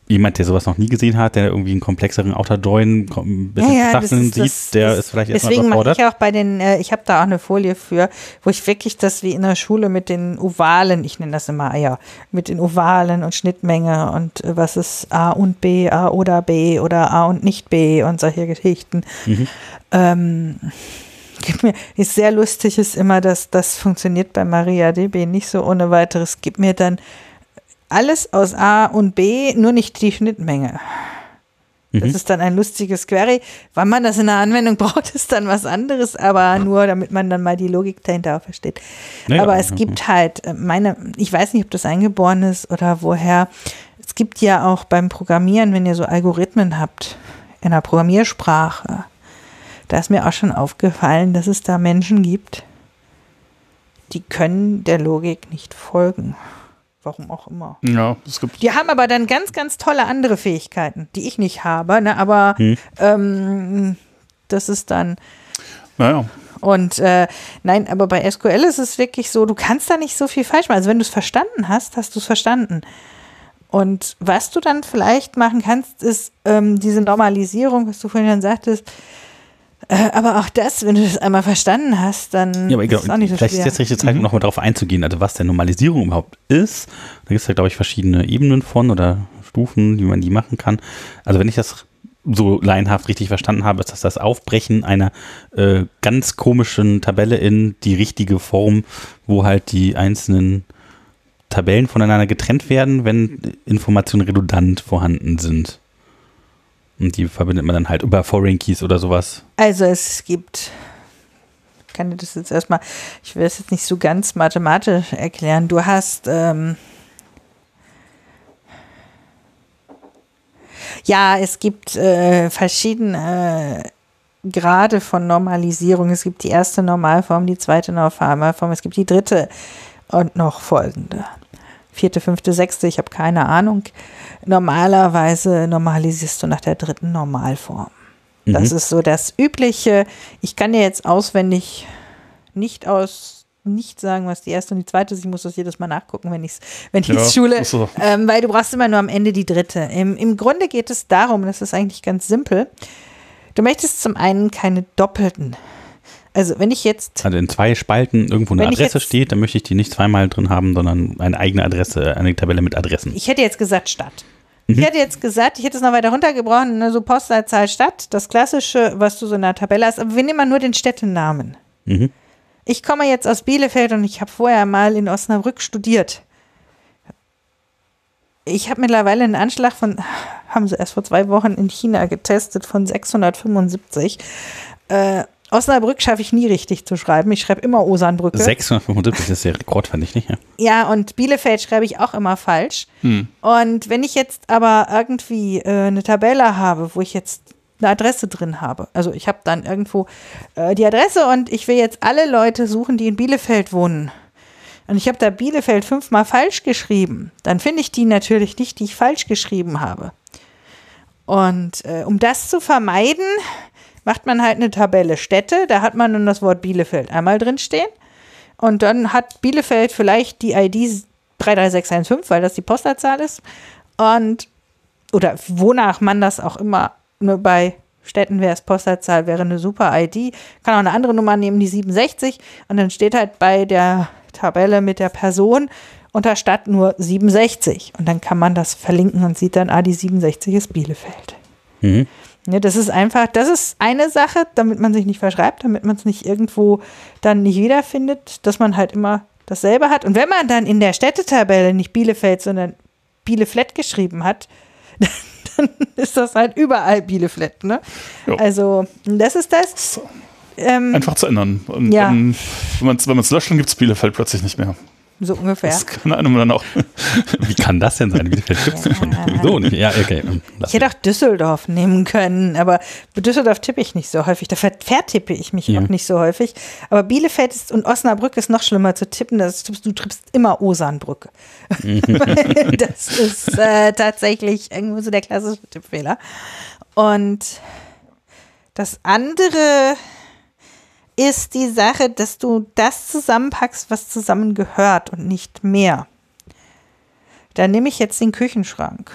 jemand, der sowas noch nie gesehen hat, der irgendwie einen komplexeren Outer Join ein bisschen Ja, ja, das sieht, das- der das- ist vielleicht erstmal Deswegen mache überfordert. ich auch bei den, äh, ich habe da auch eine Folie für, wo ich wirklich das wie in der Schule mit den Ovalen, ich nenne das immer Eier, mit den Ovalen und Schnittmenge und äh, was ist A und B, A oder B oder A und nicht B und solche Geschichten. Mhm. Ähm, gibt mir, ist sehr lustig, ist immer, dass das funktioniert bei MariaDB nicht so ohne weiteres. Gib mir dann alles aus A und B, nur nicht die Schnittmenge. Das Mhm. ist dann ein lustiges Query. Wann man das in der Anwendung braucht, ist dann was anderes, aber nur damit man dann mal die Logik dahinter auch versteht. Ja, aber es gibt halt äh, meine, ich weiß nicht, ob das eingeboren ist oder woher. Es gibt ja auch beim Programmieren, wenn ihr so Algorithmen habt, in der Programmiersprache, da ist mir auch schon aufgefallen, dass es da Menschen gibt, die können der Logik nicht folgen. Warum auch immer. Ja, es gibt. Die haben aber dann ganz, ganz tolle andere Fähigkeiten, die ich nicht habe, ne? aber Hm. ähm, das ist dann. Naja. Und äh, nein, aber bei SQL ist es wirklich so, du kannst da nicht so viel falsch machen. Also wenn du es verstanden hast, hast du es verstanden. Und was du dann vielleicht machen kannst, ist ähm, diese Normalisierung, was du vorhin dann sagtest. Äh, aber auch das, wenn du das einmal verstanden hast, dann Ja, aber ist es auch nicht so vielleicht ist jetzt richtige Zeit, nochmal darauf einzugehen, also was der Normalisierung überhaupt ist. Da gibt es ja, glaube ich, verschiedene Ebenen von oder Stufen, wie man die machen kann. Also wenn ich das so laienhaft richtig verstanden habe, ist das das Aufbrechen einer äh, ganz komischen Tabelle in die richtige Form, wo halt die einzelnen Tabellen voneinander getrennt werden, wenn Informationen redundant vorhanden sind. Und die verbindet man dann halt über Foreign Keys oder sowas. Also es gibt, ich kann dir das jetzt erstmal, ich will es jetzt nicht so ganz mathematisch erklären. Du hast, ähm, ja, es gibt äh, verschiedene äh, Grade von Normalisierung. Es gibt die erste Normalform, die zweite Normalform, es gibt die dritte und noch folgende. Vierte, fünfte, sechste, ich habe keine Ahnung. Normalerweise normalisierst du nach der dritten Normalform. Das Mhm. ist so das Übliche. Ich kann dir jetzt auswendig nicht aus nicht sagen, was die erste und die zweite ist. Ich muss das jedes Mal nachgucken, wenn ich es wenn ich's Ja, schule. so. Ähm, weil du brauchst immer nur am Ende die dritte. Im, Im Grunde geht es darum, das ist eigentlich ganz simpel. Du möchtest zum einen keine doppelten. Also wenn ich jetzt Also in zwei Spalten irgendwo eine Adresse jetzt- steht, dann möchte ich die nicht zweimal drin haben, sondern eine eigene Adresse, eine Tabelle mit Adressen. Ich hätte jetzt gesagt Stadt. Ich hätte jetzt gesagt, ich hätte es noch weiter runtergebrochen, ne, so Postleitzahl Stadt, das klassische, was du so in der Tabelle hast, aber wir nehmen mal nur den Städtenamen. Mhm. Ich komme jetzt aus Bielefeld und ich habe vorher mal in Osnabrück studiert. Ich habe mittlerweile einen Anschlag von, haben sie erst vor zwei Wochen in China getestet, von 675. Äh, Osnabrück schaffe ich nie richtig zu schreiben. Ich schreibe immer Osnabrücke. 675 ist der Rekord, fand ich nicht. Ja. Ja, und Bielefeld schreibe ich auch immer falsch. Und wenn ich jetzt aber irgendwie äh, eine Tabelle habe, wo ich jetzt eine Adresse drin habe, also ich habe dann irgendwo äh, die Adresse und ich will jetzt alle Leute suchen, die in Bielefeld wohnen. Und ich habe da Bielefeld fünfmal falsch geschrieben, dann finde ich die natürlich nicht, die ich falsch geschrieben habe. Und äh, um das zu vermeiden, macht man halt eine Tabelle Städte, da hat man dann das Wort Bielefeld einmal drin stehen. Und dann hat Bielefeld vielleicht die ID 33615, weil das die Postleitzahl ist. Und, oder wonach man das auch immer, nur bei Städten wäre es Postleitzahl, wäre eine super ID. Kann auch eine andere Nummer nehmen, die 67. Und dann steht halt bei der Tabelle mit der Person unter Stadt nur 67. Und dann kann man das verlinken und sieht dann, ah, die 67 ist Bielefeld. Mhm. Ja, das ist einfach, das ist eine Sache, damit man sich nicht verschreibt, damit man es nicht irgendwo dann nicht wiederfindet, dass man halt immer dasselbe hat. Und wenn man dann in der Städtetabelle nicht Bielefeld, sondern Bielefeld geschrieben hat, dann ist das halt überall Bielefeld, ne? Jo. Also, das ist das. Ähm, Einfach zu ändern. Und Ja. dann, wenn man es löscht, dann gibt es Bielefeld plötzlich nicht mehr. So ungefähr. Das kann einem dann auch. Wie kann das denn sein? Bielefeld gibt es schon sowieso nicht. Ja, okay. ähm, lass Ich hätte auch Düsseldorf nehmen können, aber Düsseldorf tippe ich nicht so häufig. Da ver- vertippe ich mich Ja. auch nicht so häufig. Aber Bielefeld ist, und Osnabrück ist noch schlimmer zu tippen. Das du trippst immer Osanbrücke. Weil das ist äh, tatsächlich irgendwo so der klassische Tippfehler. Und das andere ist die Sache, dass du das zusammenpackst, was zusammengehört und nicht mehr. Da nehme ich jetzt den Küchenschrank.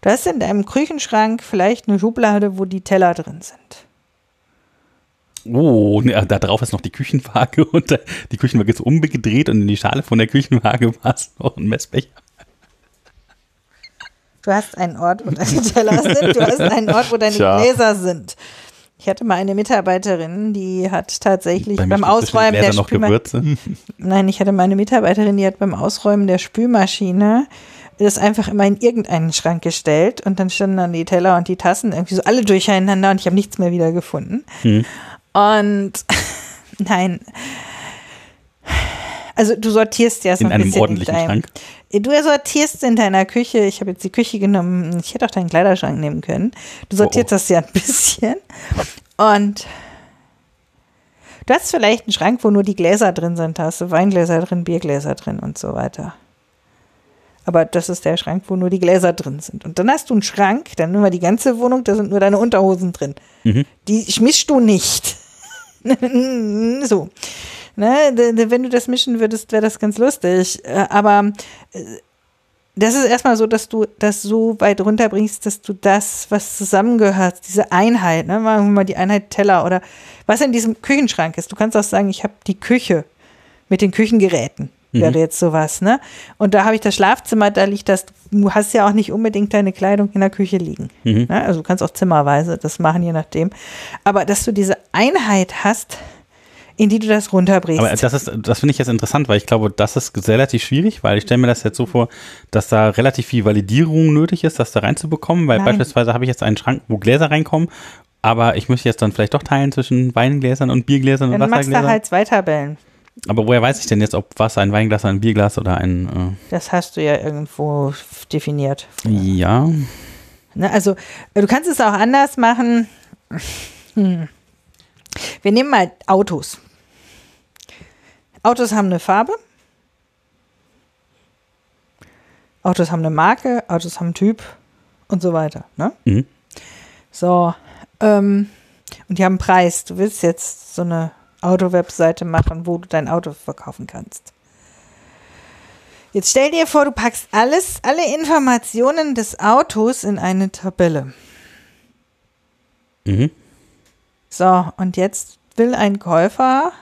Du hast in deinem Küchenschrank vielleicht eine Schublade, wo die Teller drin sind. Oh, ne, da drauf ist noch die Küchenwaage und die Küchenwaage ist umgedreht und in die Schale von der Küchenwaage passt noch ein Messbecher. Du hast einen Ort, wo deine Teller sind. Du hast einen Ort, wo deine Tja. Gläser sind. Ich hatte mal eine Mitarbeiterin, die hat tatsächlich Bei beim Ausräumen der noch Spülma Gewürze. Nein, ich hatte mal eine Mitarbeiterin, die hat beim Ausräumen der Spülmaschine das einfach immer in irgendeinen Schrank gestellt und dann standen dann die Teller und die Tassen irgendwie so alle durcheinander und ich habe nichts mehr wiedergefunden. Hm. Und nein. Also du sortierst ja so In ein einem bisschen ordentlichen in deinem, Schrank. Du sortierst in deiner Küche, ich habe jetzt die Küche genommen, ich hätte auch deinen Kleiderschrank nehmen können. Du sortierst Oh, oh. das ja ein bisschen. Und Du hast vielleicht einen Schrank, wo nur die Gläser drin sind. Da hast du Weingläser drin, Biergläser drin und so weiter. Aber das ist der Schrank, wo nur die Gläser drin sind. Und dann hast du einen Schrank, dann nehmen wir die ganze Wohnung, da sind nur deine Unterhosen drin. Mhm. Die mischst du nicht. so. Ne, wenn du das mischen würdest, wäre das ganz lustig. Äh, Aber äh, das ist erstmal so, dass du das so weit runterbringst, dass du das, was zusammengehört, diese Einheit, ne, machen wir mal die Einheit Teller oder was in diesem Küchenschrank ist. Du kannst auch sagen, ich habe die Küche mit den Küchengeräten. Wäre jetzt sowas, ne? Und da habe ich das Schlafzimmer, da liegt das, du hast ja auch nicht unbedingt deine Kleidung in der Küche liegen. Ne? Also du kannst auch zimmerweise das machen, je nachdem. Aber dass du diese Einheit hast, in die du das runterbringst. Aber das ist, das finde ich jetzt interessant, weil ich glaube, das ist relativ schwierig, weil ich stelle mir das jetzt so vor, dass da relativ viel Validierung nötig ist, das da reinzubekommen, weil Nein. beispielsweise habe ich jetzt einen Schrank, wo Gläser reinkommen, aber ich möchte jetzt dann vielleicht doch teilen zwischen Weingläsern und Biergläsern und dann machst du Wassergläsern. halt zwei Tabellen. aber woher weiß ich denn jetzt, ob Wasser ein Weinglas, ein Bierglas oder ein, Das hast du ja irgendwo definiert. äh, ja, Ne, also äh, du kannst es auch anders machen. Hm. Wir nehmen mal Autos. Autos haben eine Farbe. Autos haben eine Marke, Autos haben einen Typ und so weiter. Ne? Mhm. So, ähm, und die haben einen Preis. Du willst jetzt so eine Auto-Webseite machen, wo du dein Auto verkaufen kannst. Jetzt stell dir vor, du packst alles, alle Informationen des Autos in eine Tabelle. Mhm. So, und jetzt will ein Käufer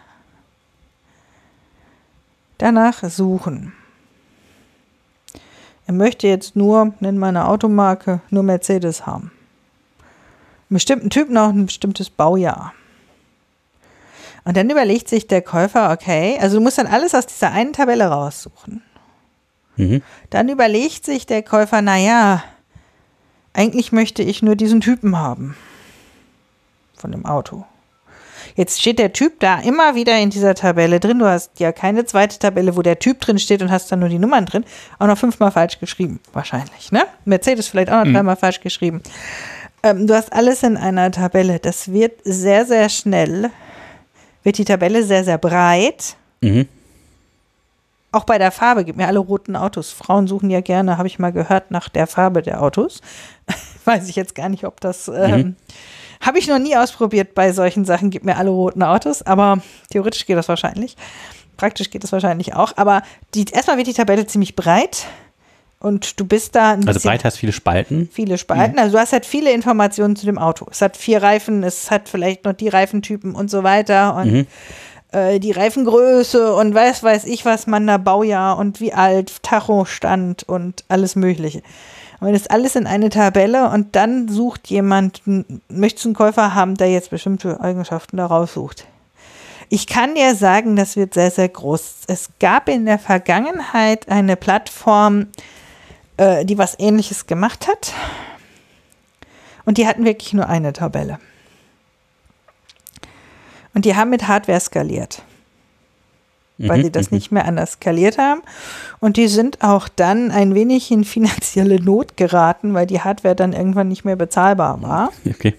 danach suchen. Er möchte jetzt nur, nenn mal eine Automarke, nur Mercedes haben. Einen bestimmten Typ noch ein bestimmtes Baujahr. Und dann überlegt sich der Käufer, okay, also du musst dann alles aus dieser einen Tabelle raussuchen. Mhm. Dann überlegt sich der Käufer, naja, eigentlich möchte ich nur diesen Typen haben von dem Auto. Jetzt steht der Typ da immer wieder in dieser Tabelle drin. Du hast ja keine zweite Tabelle, wo der Typ drin steht und hast dann nur die Nummern drin. Auch noch fünfmal falsch geschrieben, wahrscheinlich. Ne? Mercedes vielleicht auch noch dreimal falsch geschrieben. Ähm, du hast alles in einer Tabelle. Das wird sehr, sehr schnell, wird die Tabelle sehr, sehr breit. Mhm. Auch bei der Farbe, gib mir alle roten Autos. Frauen suchen ja gerne, habe ich mal gehört, nach der Farbe der Autos. Weiß ich jetzt gar nicht, ob das. Ähm, habe ich noch nie ausprobiert bei solchen Sachen, gib mir alle roten Autos, aber theoretisch geht das wahrscheinlich. Praktisch geht das wahrscheinlich auch. Aber die, erstmal wird die Tabelle ziemlich breit und du bist da ein Also breit heißt viele Spalten. viele Spalten. Also du hast halt viele Informationen zu dem Auto. Es hat vier Reifen, es hat vielleicht noch die Reifentypen und so weiter und äh, die Reifengröße und weiß weiß ich was, man da Baujahr und wie alt, Tachostand und alles mögliche. Und das alles in eine Tabelle und dann sucht jemand, möchtest einen Käufer haben, der jetzt bestimmte Eigenschaften da raussucht. Ich kann dir sagen, das wird sehr, sehr groß. Es gab in der Vergangenheit eine Plattform, äh, die was ähnliches gemacht hat. Und die hatten wirklich nur eine Tabelle. Und die haben mit Hardware skaliert, weil Mhm, sie das mhm. nicht mehr anders skaliert haben. Und die sind auch dann ein wenig in finanzielle Not geraten, weil die Hardware dann irgendwann nicht mehr bezahlbar war. Okay.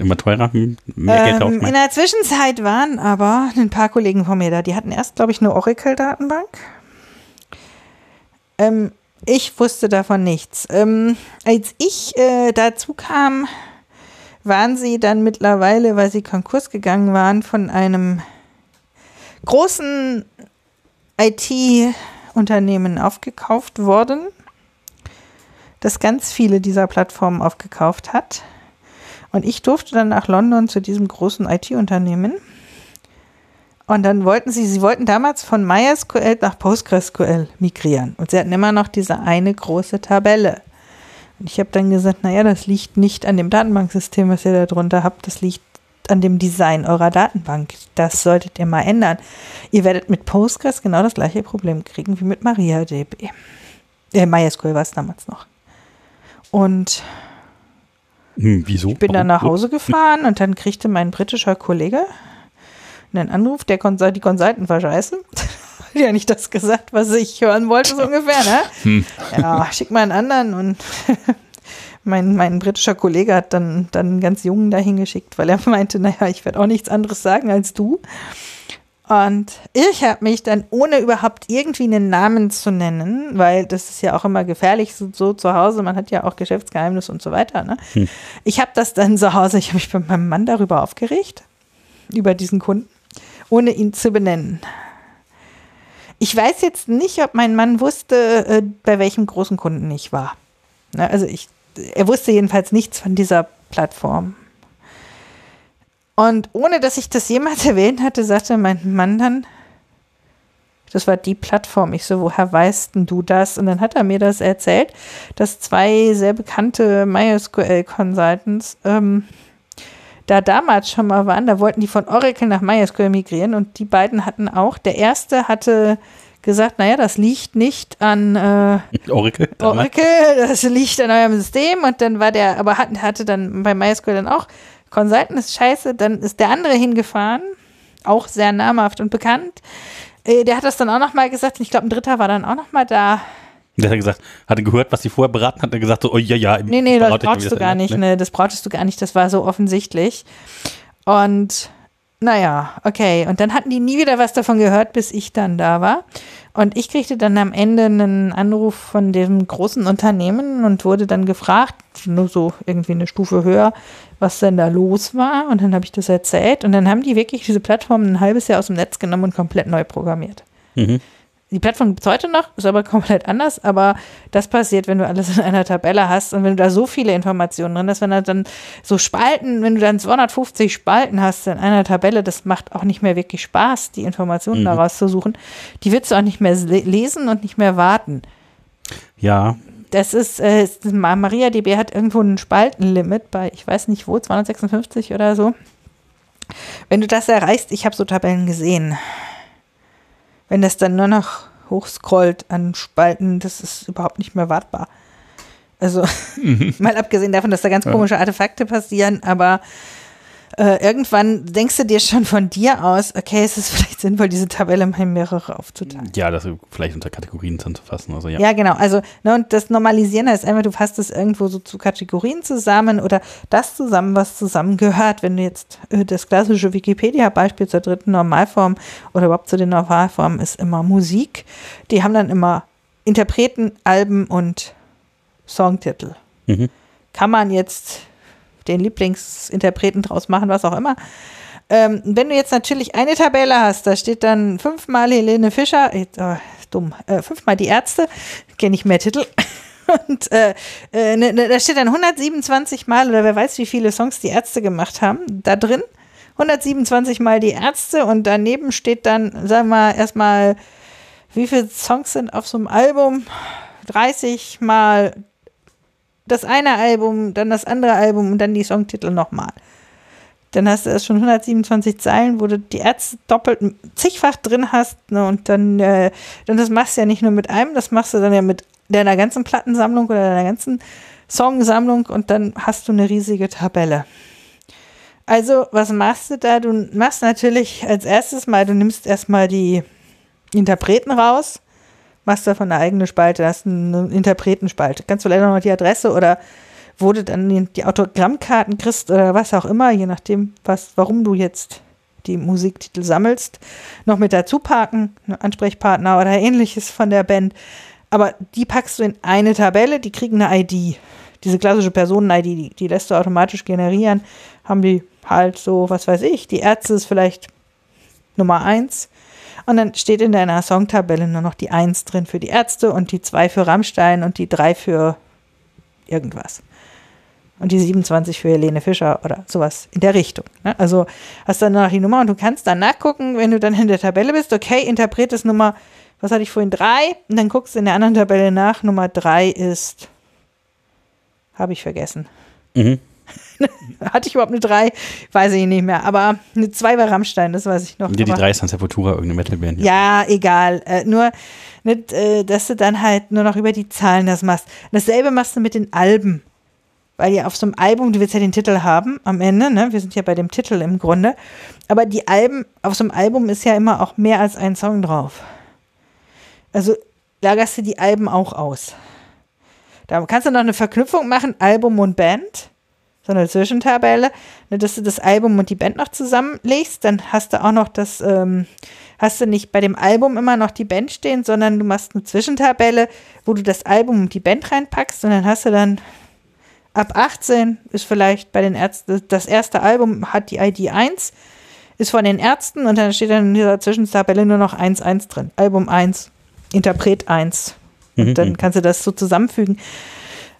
Immer teurer, hm, mehr Geld. Ähm, in der Zwischenzeit waren aber ein paar Kollegen von mir da, die hatten erst, glaube ich, eine Oracle-Datenbank. Ähm, ich wusste davon nichts. Ähm, als ich äh, dazu kam, waren sie dann mittlerweile, weil sie Konkurs gegangen waren, von einem großen IT-Unternehmen aufgekauft worden, das ganz viele dieser Plattformen aufgekauft hat. Und ich durfte dann nach London zu diesem großen IT-Unternehmen. Und dann wollten sie, sie wollten damals von MySQL nach PostgreSQL migrieren. Und sie hatten immer noch diese eine große Tabelle. Und ich habe dann gesagt, naja, das liegt nicht an dem Datenbanksystem, was ihr da drunter habt, das liegt an dem Design eurer Datenbank. Das solltet ihr mal ändern. Ihr werdet mit Postgres genau das gleiche Problem kriegen wie mit MariaDB. Äh, MySQL war es damals noch. Und Hm, wieso? ich bin dann nach? Hause gefahren und dann kriegte mein britischer Kollege einen Anruf, der Consul die Consultant war scheiße. Hat ja nicht das gesagt, was ich hören wollte, so ungefähr, ne? Ja, schick mal einen anderen und Mein, mein britischer Kollege hat dann, dann einen ganz Jungen dahin geschickt, weil er meinte, naja, ich werde auch nichts anderes sagen als du. Und ich habe mich dann, ohne überhaupt irgendwie einen Namen zu nennen, weil das ist ja auch immer gefährlich so, so zu Hause, man hat ja auch Geschäftsgeheimnis und so weiter. Ne? Hm. Ich habe das dann zu Hause, ich habe mich bei meinem Mann darüber aufgeregt, über diesen Kunden, ohne ihn zu benennen. Ich weiß jetzt nicht, ob mein Mann wusste, äh, bei welchem großen Kunden ich war. Ne? Also ich, er wusste jedenfalls nichts von dieser Plattform. Und ohne dass ich das jemals erwähnt hatte, sagte mein Mann dann, das war die Plattform. Ich so, woher weißt denn du das? Und dann hat er mir das erzählt, dass zwei sehr bekannte MySQL-Consultants ähm, da damals schon mal waren. Da wollten die von Oracle nach MySQL migrieren und die beiden hatten auch, der erste hatte gesagt, naja, das liegt nicht an äh, Oracle, Oracle, das liegt an eurem System und dann war der, aber hat, hatte dann bei MySQL dann auch Consultant ist scheiße, dann ist der andere hingefahren, auch sehr namhaft und bekannt. Äh, der hat das dann auch nochmal gesagt, und ich glaube, ein Dritter war dann auch nochmal da. Der hat gesagt, hatte gehört, was sie vorher beraten hat, hat gesagt so, oh ja, ja. Nee, nee, das brauchst du gar nicht, ne? ne? das brauchtest du gar nicht, das war so offensichtlich. Und naja, okay. Und dann hatten die nie wieder was davon gehört, bis ich dann da war. Und ich kriegte dann am Ende einen Anruf von dem großen Unternehmen und wurde dann gefragt, nur so irgendwie eine Stufe höher, was denn da los war. Und dann habe ich das erzählt. Und dann haben die wirklich diese Plattform ein halbes Jahr aus dem Netz genommen und komplett neu programmiert. Mhm. Die Plattform gibt es heute noch, ist aber komplett anders, aber das passiert, wenn du alles in einer Tabelle hast und wenn du da so viele Informationen drin hast, wenn du dann so Spalten, wenn du dann 250 Spalten hast in einer Tabelle, das macht auch nicht mehr wirklich Spaß, die Informationen mhm. daraus zu suchen. Die willst du auch nicht mehr lesen und nicht mehr warten. Ja. Das ist, äh, MariaDB hat irgendwo ein Spaltenlimit bei, ich weiß nicht wo, 256 oder so. Wenn du das erreichst, ich habe so Tabellen gesehen wenn das dann nur noch hochscrollt an Spalten, das ist überhaupt nicht mehr wartbar. Also mhm. mal abgesehen davon, dass da ganz komische Artefakte passieren, aber äh, irgendwann denkst du dir schon von dir aus, okay, es ist vielleicht sinnvoll, diese Tabelle mal in mehrere aufzuteilen. Ja, das vielleicht unter Kategorien zusammenzufassen. Also, ja. ja, genau. Also, ne, und das Normalisieren heißt einfach, du fasst es irgendwo so zu Kategorien zusammen oder das zusammen, was zusammengehört. Wenn du jetzt äh, das klassische Wikipedia-Beispiel zur dritten Normalform oder überhaupt zu den Normalformen ist immer Musik. Die haben dann immer Interpreten, Alben und Songtitel. Mhm. Kann man jetzt den Lieblingsinterpreten draus machen, was auch immer. Ähm, wenn du jetzt natürlich eine Tabelle hast, da steht dann fünfmal Helene Fischer, äh, dumm, äh, fünfmal die Ärzte, kenne ich mehr Titel. Und äh, äh, ne, ne, da steht dann 127 Mal, oder wer weiß, wie viele Songs die Ärzte gemacht haben, da drin. 127 Mal die Ärzte und daneben steht dann, sagen wir erstmal, wie viele Songs sind auf so einem Album? 30 Mal das eine Album, dann das andere Album und dann die Songtitel nochmal. Dann hast du erst schon 127 Zeilen, wo du die Ärzte doppelt zigfach drin hast. Ne, und dann, äh, dann das machst du ja nicht nur mit einem, das machst du dann ja mit deiner ganzen Plattensammlung oder deiner ganzen Songsammlung und dann hast du eine riesige Tabelle. Also, was machst du da? Du machst natürlich als erstes mal, du nimmst erstmal die Interpreten raus machst davon eine eigene Spalte, hast eine Interpretenspalte. Kannst du leider noch die Adresse oder wo du dann die Autogrammkarten kriegst oder was auch immer, je nachdem, was, warum du jetzt die Musiktitel sammelst, noch mit dazu parken, Ansprechpartner oder ähnliches von der Band. Aber die packst du in eine Tabelle, die kriegen eine ID. Diese klassische Personen-ID, die, die lässt du automatisch generieren. Haben die halt so, was weiß ich, die Ärzte ist vielleicht Nummer eins und dann steht in deiner Songtabelle nur noch die 1 drin für die Ärzte und die 2 für Rammstein und die 3 für irgendwas. Und die 27 für Helene Fischer oder sowas in der Richtung. Ne? Also hast dann noch die Nummer und du kannst dann nachgucken, wenn du dann in der Tabelle bist, okay, Interpret ist Nummer, was hatte ich vorhin, 3? Und dann guckst du in der anderen Tabelle nach, Nummer 3 ist, habe ich vergessen. Mhm. Hatte ich überhaupt eine 3? Weiß ich nicht mehr. Aber eine 2 war Rammstein, das weiß ich noch. Ja, die 3 ist dann Sepultura, irgendeine Metalband. Ja, ja egal. Äh, nur, nicht, äh, dass du dann halt nur noch über die Zahlen das machst. Dasselbe machst du mit den Alben. Weil ja auf so einem Album, du willst ja den Titel haben am Ende, ne? Wir sind ja bei dem Titel im Grunde. Aber die Alben, auf so einem Album ist ja immer auch mehr als ein Song drauf. Also lagerst du die Alben auch aus. Da kannst du noch eine Verknüpfung machen, Album und Band. So eine Zwischentabelle, ne, dass du das Album und die Band noch zusammenlegst. Dann hast du auch noch das, ähm, hast du nicht bei dem Album immer noch die Band stehen, sondern du machst eine Zwischentabelle, wo du das Album und die Band reinpackst und dann hast du dann ab 18 ist vielleicht bei den Ärzten, das erste Album hat die ID 1, ist von den Ärzten und dann steht dann in dieser Zwischentabelle nur noch 1-1 drin. Album 1, Interpret 1. Und Mhm. dann kannst du das so zusammenfügen.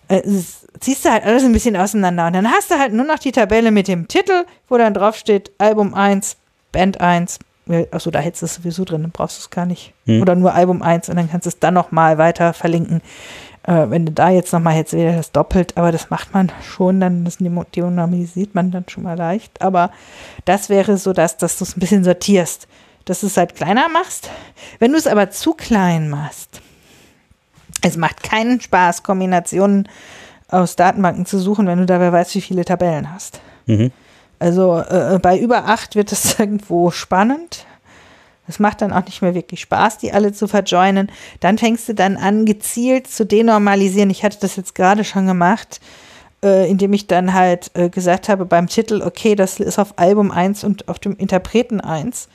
Äh, es- ziehst du halt alles ein bisschen auseinander. Und dann hast du halt nur noch die Tabelle mit dem Titel, wo dann drauf steht Album 1, Band 1. Ja, Achso, da hättest du es sowieso drin, dann brauchst du es gar nicht. Mhm. Oder nur Album 1 und dann kannst du es dann nochmal weiter verlinken. Äh, wenn du da jetzt nochmal hättest, wäre das doppelt, aber das macht man schon, dann das denormalisiert man dann schon mal leicht. Aber das wäre so, dass, dass du es ein bisschen sortierst, dass du es halt kleiner machst. Wenn du es aber zu klein machst, es macht keinen Spaß, Kombinationen aus Datenbanken zu suchen, wenn du dabei weißt, wie viele Tabellen hast. Mhm. Also äh, bei über acht wird es irgendwo spannend. Es macht dann auch nicht mehr wirklich Spaß, die alle zu verjoinen. Dann fängst du dann an, gezielt zu denormalisieren. Ich hatte das jetzt gerade schon gemacht, äh, indem ich dann halt äh, gesagt habe beim Titel, okay, das ist auf Album 1 und auf dem Interpreten 1.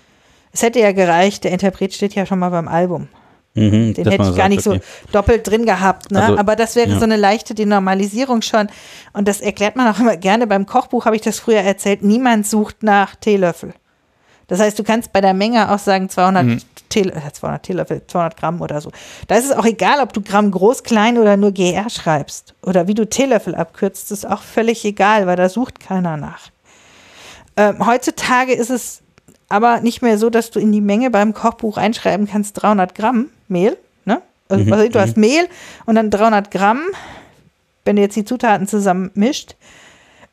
Es hätte ja gereicht, der Interpret steht ja schon mal beim Album. Mhm. Den hätte ich gar sagt, nicht so okay. doppelt drin gehabt. Ne? Also, Aber das wäre ja. so eine leichte Denormalisierung schon. Und das erklärt man auch immer gerne. Beim Kochbuch habe ich das früher erzählt. Niemand sucht nach Teelöffel. Das heißt, du kannst bei der Menge auch sagen 200, Teel äh, 200 Teelöffel, 200 Gramm oder so. Da ist es auch egal, ob du Gramm groß, klein oder nur GR schreibst. Oder wie du Teelöffel abkürzt, ist auch völlig egal, weil da sucht keiner nach. Ähm, heutzutage ist es aber nicht mehr so, dass du in die Menge beim Kochbuch einschreiben kannst 300 Gramm Mehl. Ne? Also, Mhm, also du hast Mehl und dann 300 Gramm, wenn du jetzt die Zutaten zusammen mischt,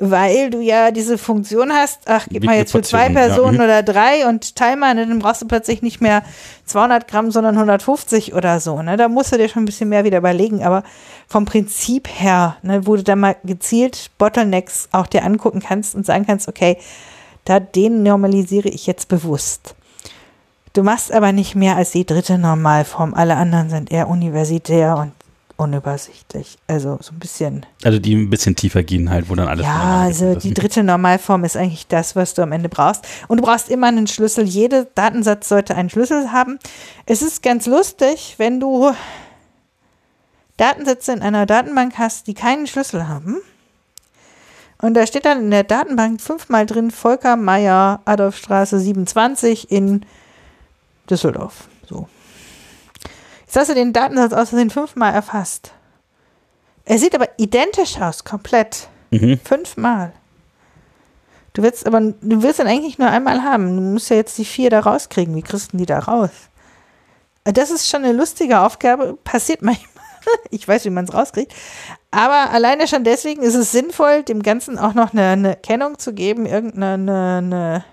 weil du ja diese Funktion hast, ach, gib Wie mal jetzt für zwei Portionen, ja, Personen mhm. oder drei und teil mal, ne, dann brauchst du plötzlich nicht mehr 200 Gramm, sondern 150 oder so. Ne? Da musst du dir schon ein bisschen mehr wieder überlegen, aber vom Prinzip her, ne, wo du dann mal gezielt Bottlenecks auch dir angucken kannst und sagen kannst, okay, da den normalisiere ich jetzt bewusst. Du machst aber nicht mehr als die dritte Normalform. Alle anderen sind eher universitär und unübersichtlich. Also so ein bisschen. Also die ein bisschen tiefer gehen halt, wo dann alles Ja, also die dritte Normalform ist eigentlich das, was du am Ende brauchst. Und du brauchst immer einen Schlüssel. Jeder Datensatz sollte einen Schlüssel haben. Es ist ganz lustig, wenn du Datensätze in einer Datenbank hast, die keinen Schlüssel haben. Und da steht dann in der Datenbank fünfmal drin Volker Meier, Adolfstraße 27 in Düsseldorf. So. Jetzt hast du den Datensatz aus Versehen fünfmal erfasst. Er sieht aber identisch aus, komplett. Mhm. Fünfmal. Du willst aber, du willst ihn eigentlich nur einmal haben. Du musst ja jetzt die vier da rauskriegen. Wie kriegst du die da raus? Das ist schon eine lustige Aufgabe. Passiert manchmal. Ich weiß, wie man es rauskriegt. Aber alleine schon deswegen ist es sinnvoll, dem Ganzen auch noch eine, eine Kennung zu geben, irgendeine eine, eine,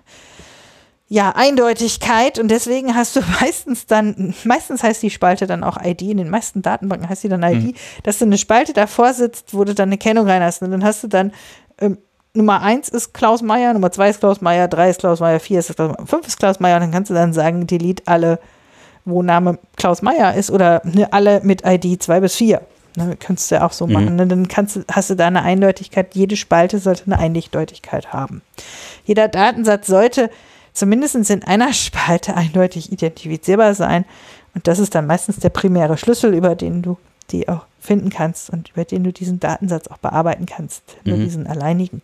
ja, Eindeutigkeit. Und deswegen hast du meistens dann, meistens heißt die Spalte dann auch ID, in den meisten Datenbanken heißt die dann ID, dass du eine Spalte davor sitzt, wo du dann eine Kennung rein hast. Und dann hast du dann ähm, Nummer 1 ist Klaus Meier, Nummer 2 ist Klaus Meier, 3 ist Klaus Meier, 4 ist Klaus Meier, 5 ist Klaus Meier und dann kannst du dann sagen, delete alle, wo Name Klaus Meier ist oder ne, alle mit ID 2 bis 4. Ne, kannst du ja auch so Mhm. machen. Ne? Dann kannst du, hast du da eine Eindeutigkeit. Jede Spalte sollte eine Eindeutigkeit haben. Jeder Datensatz sollte zumindest in einer Spalte eindeutig identifizierbar sein. Und das ist dann meistens der primäre Schlüssel, über den du die auch finden kannst und über den du diesen Datensatz auch bearbeiten kannst. Nur Mhm. diesen alleinigen.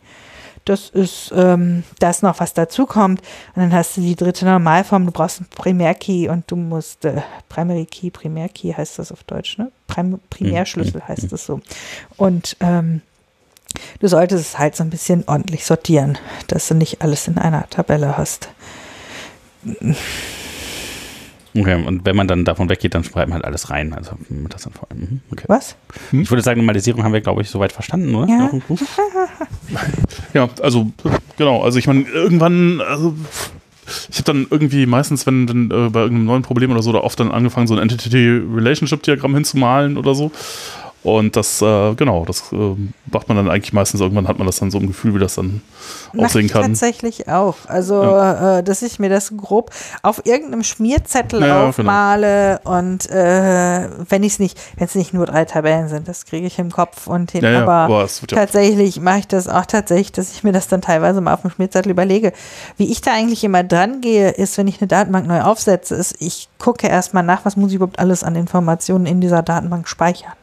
Das ist ähm, das noch, was dazu kommt. Und dann hast du die dritte Normalform. Du brauchst einen Primärkey und du musst äh, Primary Key, Primärkey heißt das auf Deutsch, ne? Prim Primärschlüssel heißt das so. Und ähm, du solltest es halt so ein bisschen ordentlich sortieren, dass du nicht alles in einer Tabelle hast. Okay, und wenn man dann davon weggeht, dann schreibt man halt alles rein. Also mit das dann vor allem. Mhm, Okay. Was? Ich würde sagen, Normalisierung haben wir, glaube ich, soweit verstanden, oder? Ja. Ja, also genau, also ich meine, irgendwann, also ich habe dann irgendwie meistens, wenn, wenn äh, bei irgendeinem neuen Problem oder so, da oft dann angefangen, so ein Entity-Relationship-Diagramm hinzumalen oder so. Und das, äh, genau, das äh, macht man dann eigentlich meistens, irgendwann hat man das dann so im Gefühl, wie das dann Mach aussehen kann. tatsächlich auch. Also, äh, dass ich mir das grob auf irgendeinem Schmierzettel Ja, genau. aufmale und äh, wenn ich es nicht, wenn es nicht nur drei Tabellen sind, das kriege ich im Kopf und hin. Ja, ja, aber ja tatsächlich mache ich das auch tatsächlich, dass ich mir das dann teilweise mal auf dem Schmierzettel überlege. Wie ich da eigentlich immer dran gehe, ist, wenn ich eine Datenbank neu aufsetze, ist, ich gucke erstmal nach, was muss ich überhaupt alles an Informationen in dieser Datenbank speichern.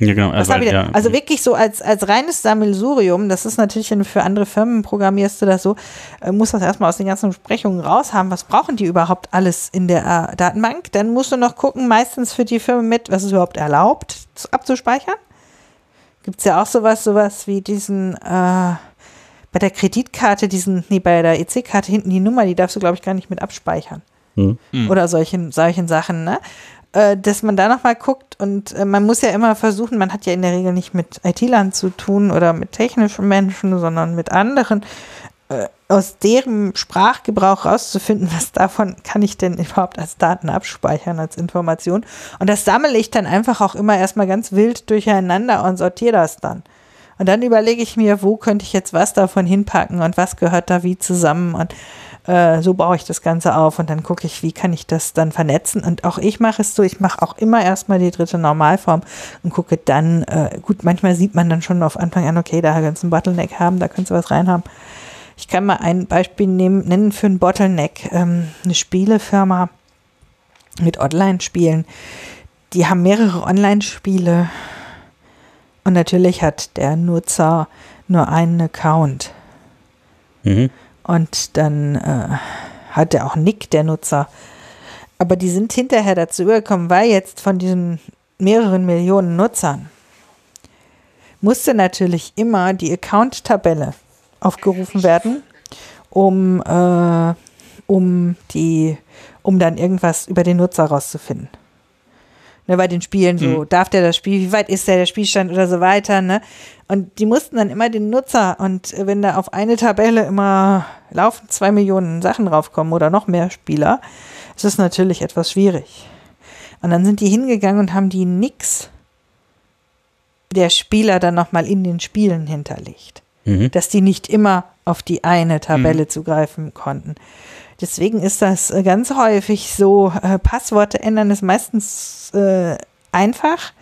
Ja, genau. Was Also, ja, also wirklich so als, als reines Sammelsurium, das ist natürlich, für andere Firmen programmierst du das so, äh, musst das erstmal aus den ganzen Besprechungen raushaben. Was brauchen die überhaupt alles in der äh, Datenbank? Dann musst du noch gucken, meistens für die Firmen mit, was ist überhaupt erlaubt zu, abzuspeichern. Gibt es ja auch sowas, sowas wie diesen, äh, bei der Kreditkarte, diesen, nee, bei der EC-Karte hinten die Nummer, die darfst du, glaube ich, gar nicht mit abspeichern Hm. oder solchen, solchen Sachen, ne? Äh, dass man da nochmal guckt und äh, man muss ja immer versuchen, man hat ja in der Regel nicht mit IT-Lern zu tun oder mit technischen Menschen, sondern mit anderen, äh, aus deren Sprachgebrauch rauszufinden, was davon kann ich denn überhaupt als Daten abspeichern, als Information. Und das sammle ich dann einfach auch immer erstmal ganz wild durcheinander und sortiere das dann. Und dann überlege ich mir, wo könnte ich jetzt was davon hinpacken und was gehört da wie zusammen und äh, so baue ich das Ganze auf und dann gucke ich, wie kann ich das dann vernetzen. Und auch ich mache es so, ich mache auch immer erstmal die dritte Normalform und gucke dann, äh, gut, manchmal sieht man dann schon auf Anfang an, okay, da kannst du einen Bottleneck haben, da kannst du was reinhaben. Ich kann mal ein Beispiel nehmen, nennen für einen Bottleneck. Ähm, eine Spielefirma mit Online-Spielen, die haben mehrere Online-Spiele und natürlich hat der Nutzer nur einen Account. Mhm. Und dann äh, hat er auch Nick, der Nutzer. Aber die sind hinterher dazu übergekommen, weil jetzt von diesen mehreren Millionen Nutzern musste natürlich immer die Account-Tabelle aufgerufen werden, um, äh, um, die, um dann irgendwas über den Nutzer rauszufinden. Ne, bei den Spielen so, darf der das Spiel, wie weit ist der, der Spielstand oder so weiter, ne? Und die mussten dann immer den Nutzer und wenn da auf eine Tabelle immer laufen zwei Millionen Sachen draufkommen oder noch mehr Spieler, ist es natürlich etwas schwierig. Und dann sind die hingegangen und haben die Nix der Spieler dann nochmal in den Spielen hinterlegt. Mhm. Dass die nicht immer auf die eine Tabelle zugreifen konnten. Deswegen ist das äh, ganz häufig so, äh, Passworte ändern ist meistens äh, einfach.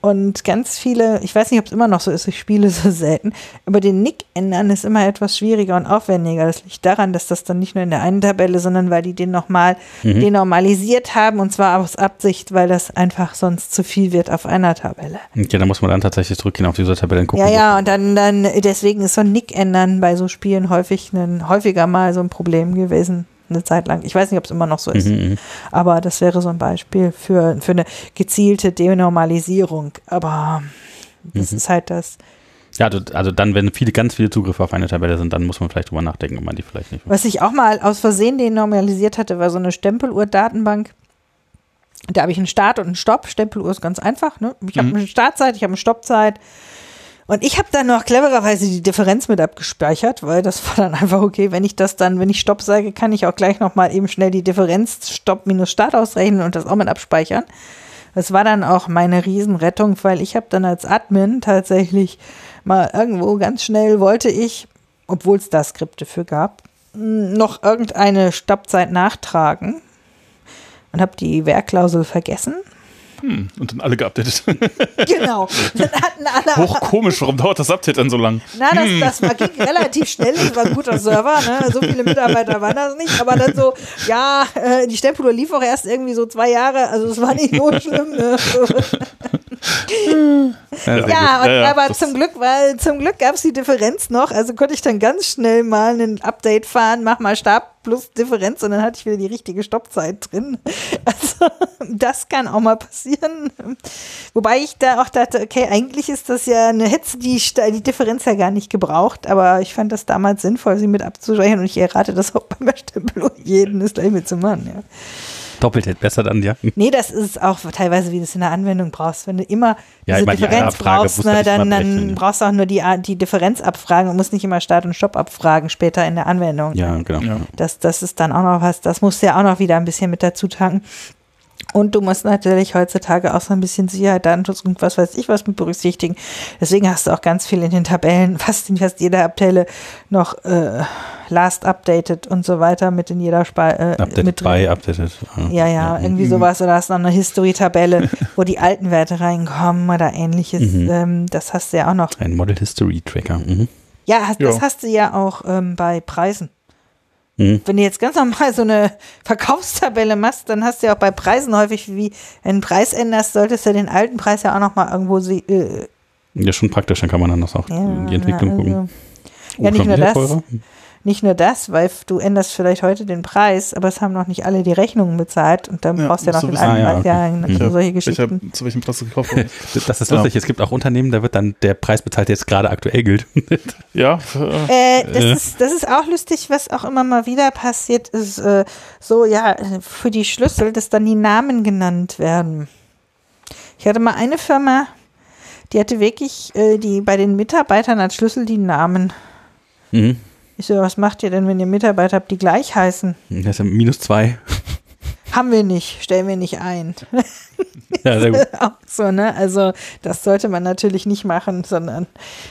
Und ganz viele, ich weiß nicht, ob es immer noch so ist, ich spiele so selten, aber den Nick ändern ist immer etwas schwieriger und aufwendiger. Das liegt daran, dass das dann nicht nur in der einen Tabelle, sondern weil die den nochmal Mhm. denormalisiert haben und zwar aus Absicht, weil das einfach sonst zu viel wird auf einer Tabelle. Okay, da muss man dann tatsächlich zurückgehen auf diese Tabelle und gucken. Ja, ja, und dann, dann, deswegen ist so ein Nick ändern bei so Spielen häufig ein, häufiger mal so ein Problem gewesen, eine Zeit lang. Ich weiß nicht, ob es immer noch so ist, Mhm, mhm. aber das wäre so ein Beispiel für, für eine gezielte Denormalisierung. Aber das Mhm. ist halt das, Ja, also, also dann, wenn viele, ganz viele Zugriffe auf eine Tabelle sind, dann muss man vielleicht drüber nachdenken, ob man die vielleicht nicht. was ich auch mal aus Versehen denormalisiert hatte, war so eine Stempeluhr-Datenbank. Da habe ich einen Start und einen Stopp. Stempeluhr ist ganz einfach. Ne? Ich habe Mhm. eine Startzeit, ich habe eine Stoppzeit. Und ich habe dann noch clevererweise die Differenz mit abgespeichert, weil das war dann einfach okay, wenn ich das dann, wenn ich Stopp sage, kann ich auch gleich nochmal eben schnell die Differenz Stopp minus Start ausrechnen und das auch mit abspeichern. Das war dann auch meine Riesenrettung, weil ich habe dann als Admin tatsächlich mal irgendwo ganz schnell wollte ich, obwohl es da Skripte für gab, noch irgendeine Stoppzeit nachtragen und habe die Werkklausel vergessen. Hm, und dann alle geupdatet. Genau. Dann hatten alle Hoch komisch, warum dauert das Update dann so lang? Na, das, das war, ging relativ schnell, das war ein guter Server, ne? so viele Mitarbeiter waren das nicht, aber dann so, ja, äh, die Stempeluhr lief auch erst irgendwie so zwei Jahre, also es war nicht so schlimm. Ne? gut. Ja, und, aber zum Glück, weil zum Glück gab es die Differenz noch, also konnte ich dann ganz schnell mal ein Update fahren, mach mal Stab plus Differenz und dann hatte ich wieder die richtige Stoppzeit drin. Also das kann auch mal passieren. Wobei ich da auch dachte, okay, eigentlich ist das ja eine Hetze, die die Differenz ja gar nicht gebraucht, aber ich fand das damals sinnvoll, sie mit abzuspeichern und ich errate das auch beim Stempel jeden ist gleich mit zu machen, ja. Doppelt hält besser dann, ja. Nee, das ist auch teilweise, wie du es in der Anwendung brauchst. Wenn du immer Ja, diese meine, die Differenz Abfrage brauchst, ne, dann, dann ja. brauchst du auch nur die, die Differenz abfragen und musst nicht immer Start und Stopp abfragen später in der Anwendung. Ja, genau. Ja. Das, das ist dann auch noch was, das musst du ja auch noch wieder ein bisschen mit dazu tanken. Und du musst natürlich heutzutage auch so ein bisschen Sicherheit, Datenschutz und was weiß ich was mit berücksichtigen. Deswegen hast du auch ganz viel in den Tabellen, fast in fast jeder Abteile noch äh, last updated und so weiter mit in jeder Spalte. Äh, Updated mit drin. by, updated. Ja, ja, irgendwie sowas. Oder hast noch eine History-Tabelle, wo die alten Werte reinkommen oder ähnliches. Mhm. Ähm, das hast du ja auch noch. Ein Model History Tracker. Mhm. Ja, das Ja. hast du ja auch ähm, bei Preisen. Mhm. Wenn du jetzt ganz normal so eine Verkaufstabelle machst, dann hast du ja auch bei Preisen häufig, wie wenn du einen Preis änderst, solltest du den alten Preis ja auch nochmal irgendwo sie, äh, Ja, schon praktisch, dann kann man dann noch auch ja, in die Entwicklung also, gucken. ja, nicht schon nur das. teurer? Nicht nur das, weil du änderst vielleicht heute den Preis, aber es haben noch nicht alle die Rechnungen bezahlt und dann Ja, brauchst du ja noch musst den. Ah, ja. Ja, okay. Mhm. solche Welcher, Geschichten. zu welchem Preis du gekauft. Das ist Ja. lustig. Es gibt auch Unternehmen, da wird dann der Preis bezahlt, der jetzt gerade aktuell gilt. Ja, äh, Äh, das, Ist, das ist auch lustig, was auch immer mal wieder passiert, ist äh, so, ja, für die Schlüssel, dass dann die Namen genannt werden. Ich hatte mal eine Firma, die hatte wirklich äh, die bei den Mitarbeitern als Schlüssel die Namen. mhm. Ich so, was macht ihr denn, wenn ihr Mitarbeiter habt, die gleich heißen? Das ist ja minus zwei. Haben wir nicht, stellen wir nicht ein. Ja, sehr gut. auch so, ne? Also das sollte man natürlich nicht machen, sondern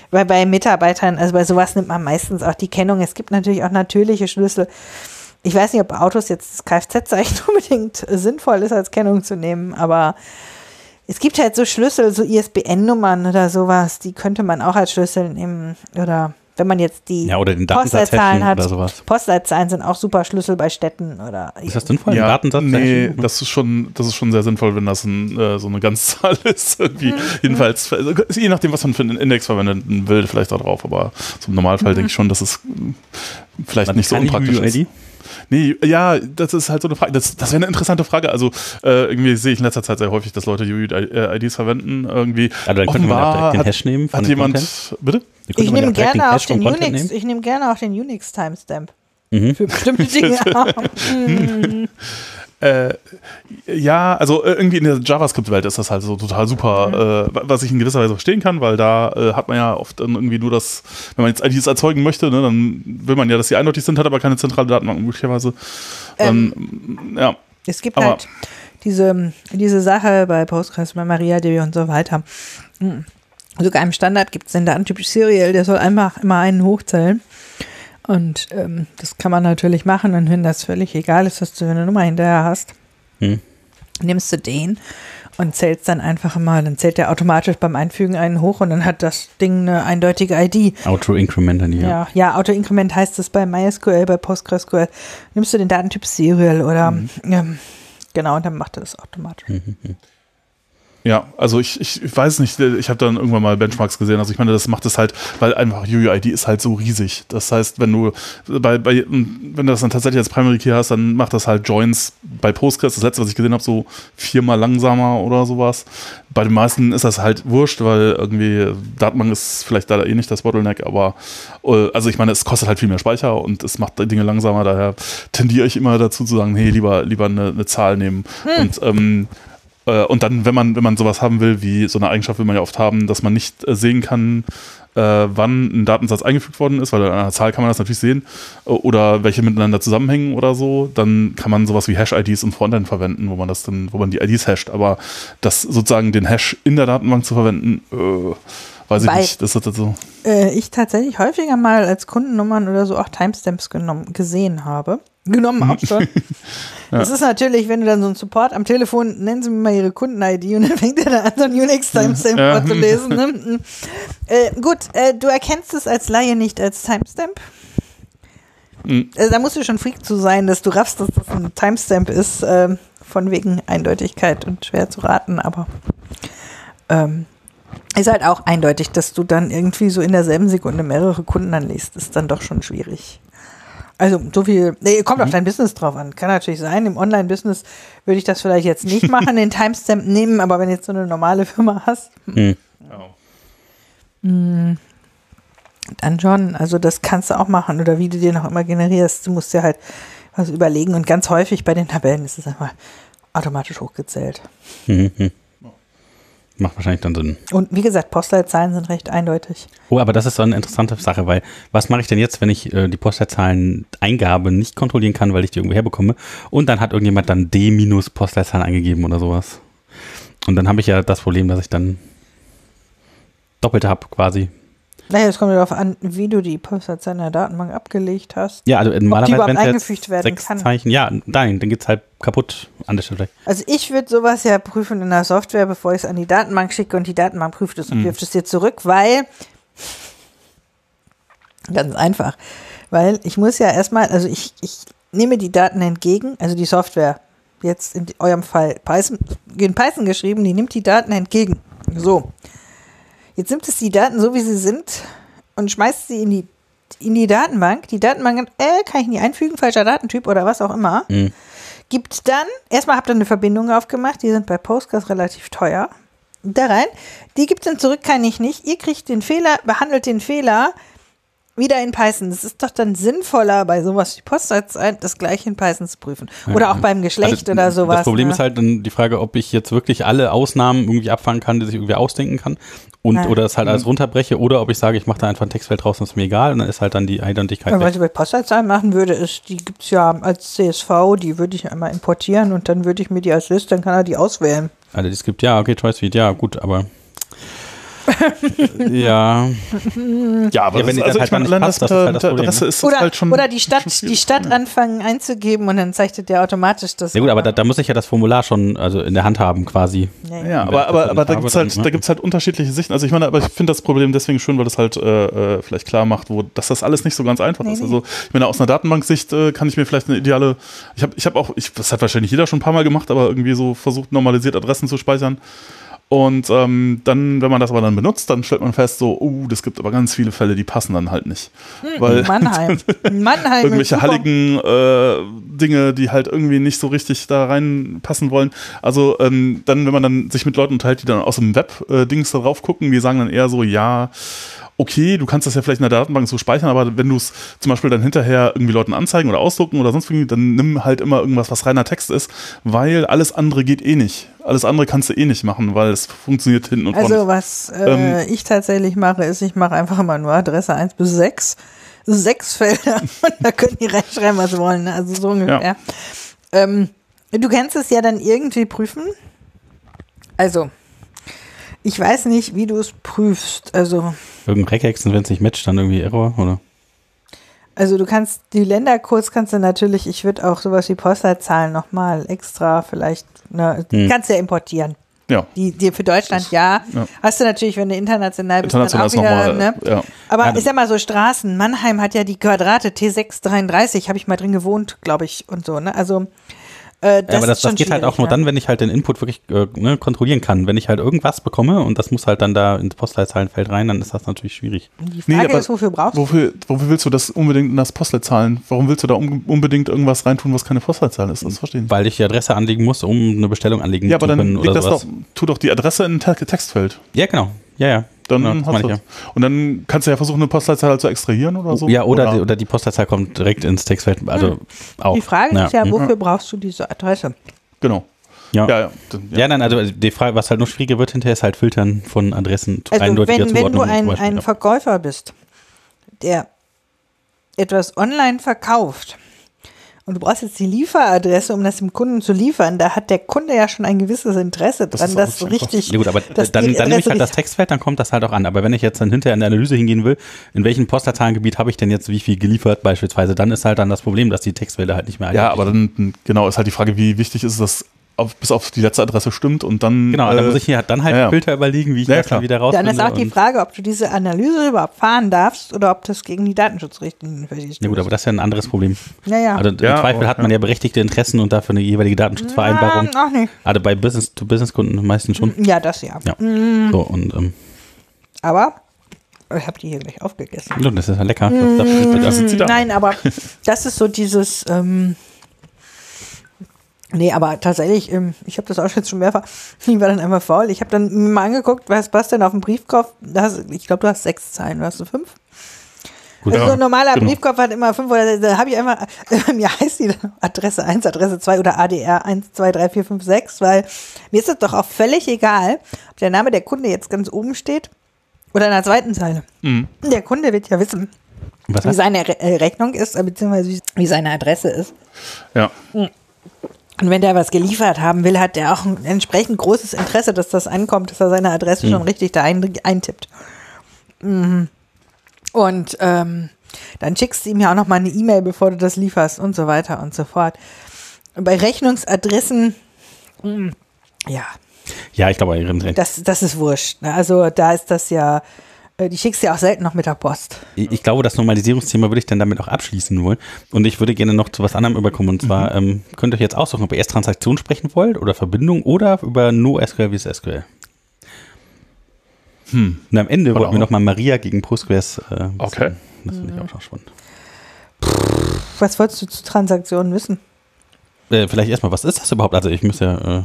weil bei Mitarbeitern, also bei sowas nimmt man meistens auch die Kennung. Es gibt natürlich auch natürliche Schlüssel. Ich weiß nicht, ob Autos jetzt das Kfz-Zeichen unbedingt sinnvoll ist, als Kennung zu nehmen, aber es gibt halt so Schlüssel, so ISBN-Nummern oder sowas, die könnte man auch als Schlüssel nehmen. Oder wenn man jetzt die Ja, oder den Postleitzahlen hat. oder sowas. Postleitzahlen sind auch super Schlüssel bei Städten oder Ist das sinnvoll? ja, Datensatz? nee, das ist schon, das ist schon sehr sinnvoll, wenn das ein, äh, so eine Ganzzahl ist. Irgendwie. Mhm. Jedenfalls, also, je nachdem, was man für einen Index verwenden will, vielleicht da drauf, aber zum Normalfall Mhm. denke ich schon, dass es mh, vielleicht Man nicht so unpraktisch ist. UUID? Nee, ja, das ist halt so eine Frage. Das, das wäre eine interessante Frage. Also, äh, irgendwie sehe ich in letzter Zeit sehr häufig, dass Leute UUIDs verwenden. Irgendwie. Also dann könnte man direkt den Hash nehmen von Hat dem jemand, Content. bitte? Ich nehme gerne auch den Content Unix, nehmen. ich nehme gerne auch den Unix Timestamp. Mhm. Für bestimmte Dinge. Äh, ja, also äh, irgendwie in der JavaScript-Welt ist das halt so total super, äh, was ich in gewisser Weise verstehen kann, weil da äh, hat man ja oft dann irgendwie nur das, wenn man jetzt IDs erzeugen möchte, ne, dann will man ja, dass sie eindeutig sind, hat aber keine zentrale Datenbank möglicherweise. Dann, ja, Es gibt Aber- halt diese, diese Sache bei Postgres, bei MariaDB und so weiter. Hm. Sogar im Standard gibt es den Datentyp Serial, der soll einfach immer einen hochzählen. Und ähm, das kann man natürlich machen. Und wenn das völlig egal ist, was du eine Nummer hinterher hast, Hm. nimmst du den und zählst dann einfach immer, dann zählt der automatisch beim Einfügen einen hoch und dann hat das Ding eine eindeutige ID. Auto-Increment an die. Ja. Ja, Auto-Increment heißt es bei MySQL, bei PostgreSQL. Nimmst du den Datentyp Serial oder ähm, genau, und dann macht er das automatisch. Ja, also ich, ich, weiß nicht, ich habe dann irgendwann mal Benchmarks gesehen. Also ich meine, das macht es halt, weil einfach UUID ist halt so riesig. Das heißt, wenn du bei, bei wenn du das dann tatsächlich als Primary Key hast, dann macht das halt Joins bei Postgres. Das letzte, was ich gesehen habe, so viermal langsamer oder sowas. Bei den meisten ist das halt wurscht, weil irgendwie Datenbank ist vielleicht da eh nicht das Bottleneck, aber äh, also ich meine, es kostet halt viel mehr Speicher und es macht Dinge langsamer. Daher tendiere ich immer dazu zu sagen, hey, lieber lieber eine, eine Zahl nehmen und ähm, äh, und dann, wenn man, wenn man sowas haben will, wie so eine Eigenschaft will man ja oft haben, dass man nicht äh, sehen kann, äh, wann ein Datensatz eingefügt worden ist, weil an einer Zahl kann man das natürlich sehen, äh, oder welche miteinander zusammenhängen oder so, dann kann man sowas wie Hash-IDs im Frontend verwenden, wo man das dann, wo man die IDs hasht, aber das sozusagen den Hash in der Datenbank zu verwenden, äh, weiß ich Bei- nicht, das ist das so. Äh, ich tatsächlich häufiger mal als Kundennummern oder so auch Timestamps genommen, gesehen habe. Genommen auch schon. Das ist natürlich, wenn du dann so einen Support am Telefon, nennen Sie mir mal Ihre Kunden-ID und dann fängt er da an, so ein Unix-Timestamp Ja. vorzulesen. Ne? Mhm. äh, gut, äh, du erkennst es als Laie nicht als Timestamp. Mhm. Also da musst du schon Freak zu sein, dass du raffst, dass das ein Timestamp ist, ähm, von wegen Eindeutigkeit und schwer zu raten, aber ähm, ist halt auch eindeutig, dass du dann irgendwie so in derselben Sekunde mehrere Kunden anliest, ist dann doch schon schwierig. Also so viel, nee, kommt auf dein Business drauf an. Kann natürlich sein, im Online-Business würde ich das vielleicht jetzt nicht machen, den Timestamp nehmen, aber wenn du jetzt so eine normale Firma hast, Hm. dann schon. Also das kannst du auch machen oder wie du dir noch immer generierst. Du musst dir halt was überlegen und ganz häufig bei den Tabellen ist es einfach automatisch hochgezählt. Mhm. Macht wahrscheinlich dann Sinn. Und wie gesagt, Postleitzahlen sind recht eindeutig. Oh, aber das ist so eine interessante Sache, weil was mache ich denn jetzt, wenn ich äh, die Postleitzahlen-Eingabe nicht kontrollieren kann, weil ich die irgendwo herbekomme und dann hat irgendjemand dann D minus Postleitzahlen eingegeben oder sowas. Und dann habe ich ja das Problem, dass ich dann Doppelte habe quasi. Naja, es kommt darauf an, wie du die Postleitzahlen in der Datenbank abgelegt hast. Ja, also normalerweise, wenn es eingefügt werden sechs kann. Zeichen, ja, nein, dann geht's halt kaputt an der Stelle. Also ich würde sowas ja prüfen in der Software, bevor ich es an die Datenbank schicke und die Datenbank prüft es und wirft es dir zurück, weil ganz einfach, weil ich muss ja erstmal, also ich, ich nehme die Daten entgegen, also die Software, jetzt in eurem Fall Python, in Python geschrieben, die nimmt die Daten entgegen. So. Jetzt nimmt es die Daten so, wie sie sind und schmeißt sie in die, in die Datenbank. Die Datenbank, äh, kann ich nicht einfügen, falscher Datentyp oder was auch immer Mhm. gibt dann, erstmal habt ihr eine Verbindung aufgemacht, die sind bei Postgres relativ teuer. Da rein, die gibt dann zurück, kann ich nicht. Ihr kriegt den Fehler, behandelt den Fehler wieder in Python. Das ist doch dann sinnvoller, bei sowas wie Postleitzahlen das gleiche in Python zu prüfen. Oder auch beim Geschlecht Also, oder sowas. Das Problem ne? ist halt dann die Frage, ob ich jetzt wirklich alle Ausnahmen irgendwie abfangen kann, die sich irgendwie ausdenken kann und Ja. oder das halt alles runterbreche oder ob ich sage, ich mache da einfach ein Textfeld draus und ist mir egal und dann ist halt dann die Eindeutigkeit Ja, was ich bei Postleitzahlen machen würde, ist, die gibt es ja als CSV, die würde ich einmal importieren und dann würde ich mir die als Liste, dann kann er die auswählen. Also es gibt ja, okay, Choice Feed, ja, gut, aber ja, Ja, aber Ja, wenn das, die also dann ich halt meine, mal nicht allein passt, das halt das Problem, Adresse ist Oder, halt schon. oder die Stadt, schon die. Stadt anfangen einzugeben und dann zeichnet der automatisch das. ja gut, aber da, da muss ich ja das Formular schon also in der Hand haben quasi. Ja, Ja, aber, aber, aber da gibt's habe, halt, da ne? halt unterschiedliche Sichten. Also ich meine, aber ich finde das Problem deswegen schön, weil das halt äh, äh, vielleicht klar macht, wo, dass das alles nicht so ganz einfach Nee, ist. Also ich meine, aus einer Datenbanksicht äh, kann ich mir vielleicht eine ideale, ich habe ich hab auch, ich, das hat wahrscheinlich jeder schon ein paar Mal gemacht, aber irgendwie so versucht, normalisiert Adressen zu speichern. Und ähm, dann, wenn man das aber dann benutzt, dann stellt man fest, so, uh, das gibt aber ganz viele Fälle, die passen dann halt nicht. Weil Mannheim. Mannheim. irgendwelche halligen äh, Dinge, die halt irgendwie nicht so richtig da reinpassen wollen. Also ähm, dann, wenn man dann sich mit Leuten unterhält, die dann aus dem Web-Dings da drauf gucken, die sagen dann eher so, ja, okay, du kannst das ja vielleicht in der Datenbank so speichern, aber wenn du es zum Beispiel dann hinterher irgendwie Leuten anzeigen oder ausdrucken oder sonst irgendwie, dann nimm halt immer irgendwas, was reiner Text ist, weil alles andere geht eh nicht. Alles andere kannst du eh nicht machen, weil es funktioniert hinten und vorne. Also was äh, ich tatsächlich mache, ist, ich mache einfach immer nur Adresse 1 bis 6. Sechs Felder und da können die reinschreiben, was sie wollen. Ne? Also so ungefähr. Ähm, du kannst es ja dann irgendwie prüfen. Also, ich weiß nicht, wie du es prüfst. Also, Irgendein Regex und wenn es nicht matcht, dann irgendwie Error, oder? also du kannst die Ländercodes kannst du natürlich, ich würde auch sowas wie Postleitzahlen nochmal extra vielleicht, ne, Hm. kannst du ja importieren. ja. Die, die für Deutschland ja. ja. Hast du natürlich, wenn du international bist, International ist dann auch wieder, nochmal, ne? ja. Aber Ja, ich sag mal so Straßen, Mannheim hat ja die Quadrate T633, habe ich mal drin gewohnt, glaube ich, und so, ne? Also äh, das ja, aber das, das geht halt auch nur dann, wenn ich halt den Input wirklich äh, ne, kontrollieren kann. Wenn ich halt irgendwas bekomme und das muss halt dann da ins Postleitzahlenfeld rein, dann ist das natürlich schwierig. Die Nee, Frage aber ist, wofür brauchst du? Wofür, wofür willst du das unbedingt in das Postleitzahlen? Warum willst du da un unbedingt irgendwas reintun, was keine Postleitzahl ist? Das verstehen. Weil ich die Adresse anlegen muss, um eine Bestellung anlegen Ja, aber zu dann können leg oder das sowas. doch, tu doch die Adresse in ein Te Textfeld. Ja, genau. Ja, ja. Dann genau, hast du ja. Und dann kannst du ja versuchen, eine Postleitzahl halt zu extrahieren oder so. Ja, oder, Die, oder die Postleitzahl kommt direkt ins Textfeld. Also auch. Die Frage ist ja, hm. wofür brauchst du diese Adresse? Genau. Ja. Ja, ja. Ja, nein, also die Frage, was halt noch schwieriger wird hinterher, ist halt Filtern von Adressen, Also eindeutiger wenn, wenn du Zuordnung ein, Beispiel, ein ja. Verkäufer bist, der etwas online verkauft und du brauchst jetzt die Lieferadresse, um das dem Kunden zu liefern, da hat der Kunde ja schon ein gewisses Interesse Das dran, das nicht richtig. Ja gut, aber dass dann, dann nehme ich Adresse halt das Textfeld, dann kommt das halt auch an. Aber wenn ich jetzt dann hinterher in der Analyse hingehen will, in welchem Postleitzahlengebiet habe ich denn jetzt wie viel geliefert beispielsweise, dann ist halt dann das Problem, dass die Textfelder halt nicht mehr ja, aber dann, genau, ist halt die Frage, wie wichtig ist es, dass auf, bis auf die letzte Adresse stimmt und dann. Genau, äh, dann muss ich hier dann halt ja. Filter überlegen, wie ich Ja, das dann wieder Dann rausfinde. ist auch die Frage, ob du diese Analyse überhaupt fahren darfst oder ob das gegen die Datenschutzrichtlinien verstößt. Ja gut, aber das ist ja ein anderes Problem. Naja. Also im Ja, Zweifel hat man ja berechtigte Interessen und dafür eine jeweilige Datenschutzvereinbarung. Ach nicht. Also bei Business-to-Business-Kunden meistens schon. Ja, das ja. Ja. So, und ähm, Aber ich habe die hier gleich aufgegessen. das ist ja lecker. Das, das, das, sind sie da. Nein, aber das ist so dieses. Ähm, nee, aber tatsächlich, ähm, ich habe das auch jetzt schon mehrfach. Ich war dann einmal faul. Ich habe dann mal angeguckt, was passt denn auf dem Briefkopf. Da hast, ich glaube, du hast sechs Zeilen, oder hast du fünf? Gut, Also Ja, so ein normaler genau. Briefkopf hat immer fünf oder da habe ich einfach, mir heißt die Adresse 1, Adresse 2 oder ADR 1, 2, 3, 4, 5, 6, weil mir ist es doch auch völlig egal, ob der Name der Kunde jetzt ganz oben steht oder in der zweiten Zeile. Mhm. Der Kunde wird ja wissen, Was wie heißt, seine Re äh, Rechnung ist, äh, beziehungsweise wie- wie seine Adresse ist. Ja. Und wenn der was geliefert haben will, hat der auch ein entsprechend großes Interesse, dass das ankommt, dass er seine Adresse schon richtig da ein, eintippt. Mhm. Und ähm, dann schickst du ihm ja auch noch mal eine E-Mail, bevor du das lieferst und so weiter und so fort. Und bei Rechnungsadressen, mh, ja, ja, ich glaube, das, das ist wurscht. Ne? Also da ist das ja, die schickst du ja auch selten noch mit der Post. Ich ich glaube, das Normalisierungsthema würde ich dann damit auch abschließen wollen. Und ich würde gerne noch zu was anderem überkommen. Und zwar ähm, könnt ihr euch jetzt aussuchen, ob ihr erst Transaktion sprechen wollt oder Verbindung oder über NoSQL vs SQL. Hm. Und am Ende Oder wollten wir nochmal Maria gegen Postgres. Äh, Okay. Das finde ich auch noch spannend. Was wolltest du zu Transaktionen wissen? Äh, vielleicht erstmal, was ist das überhaupt? Also ich muss ja äh,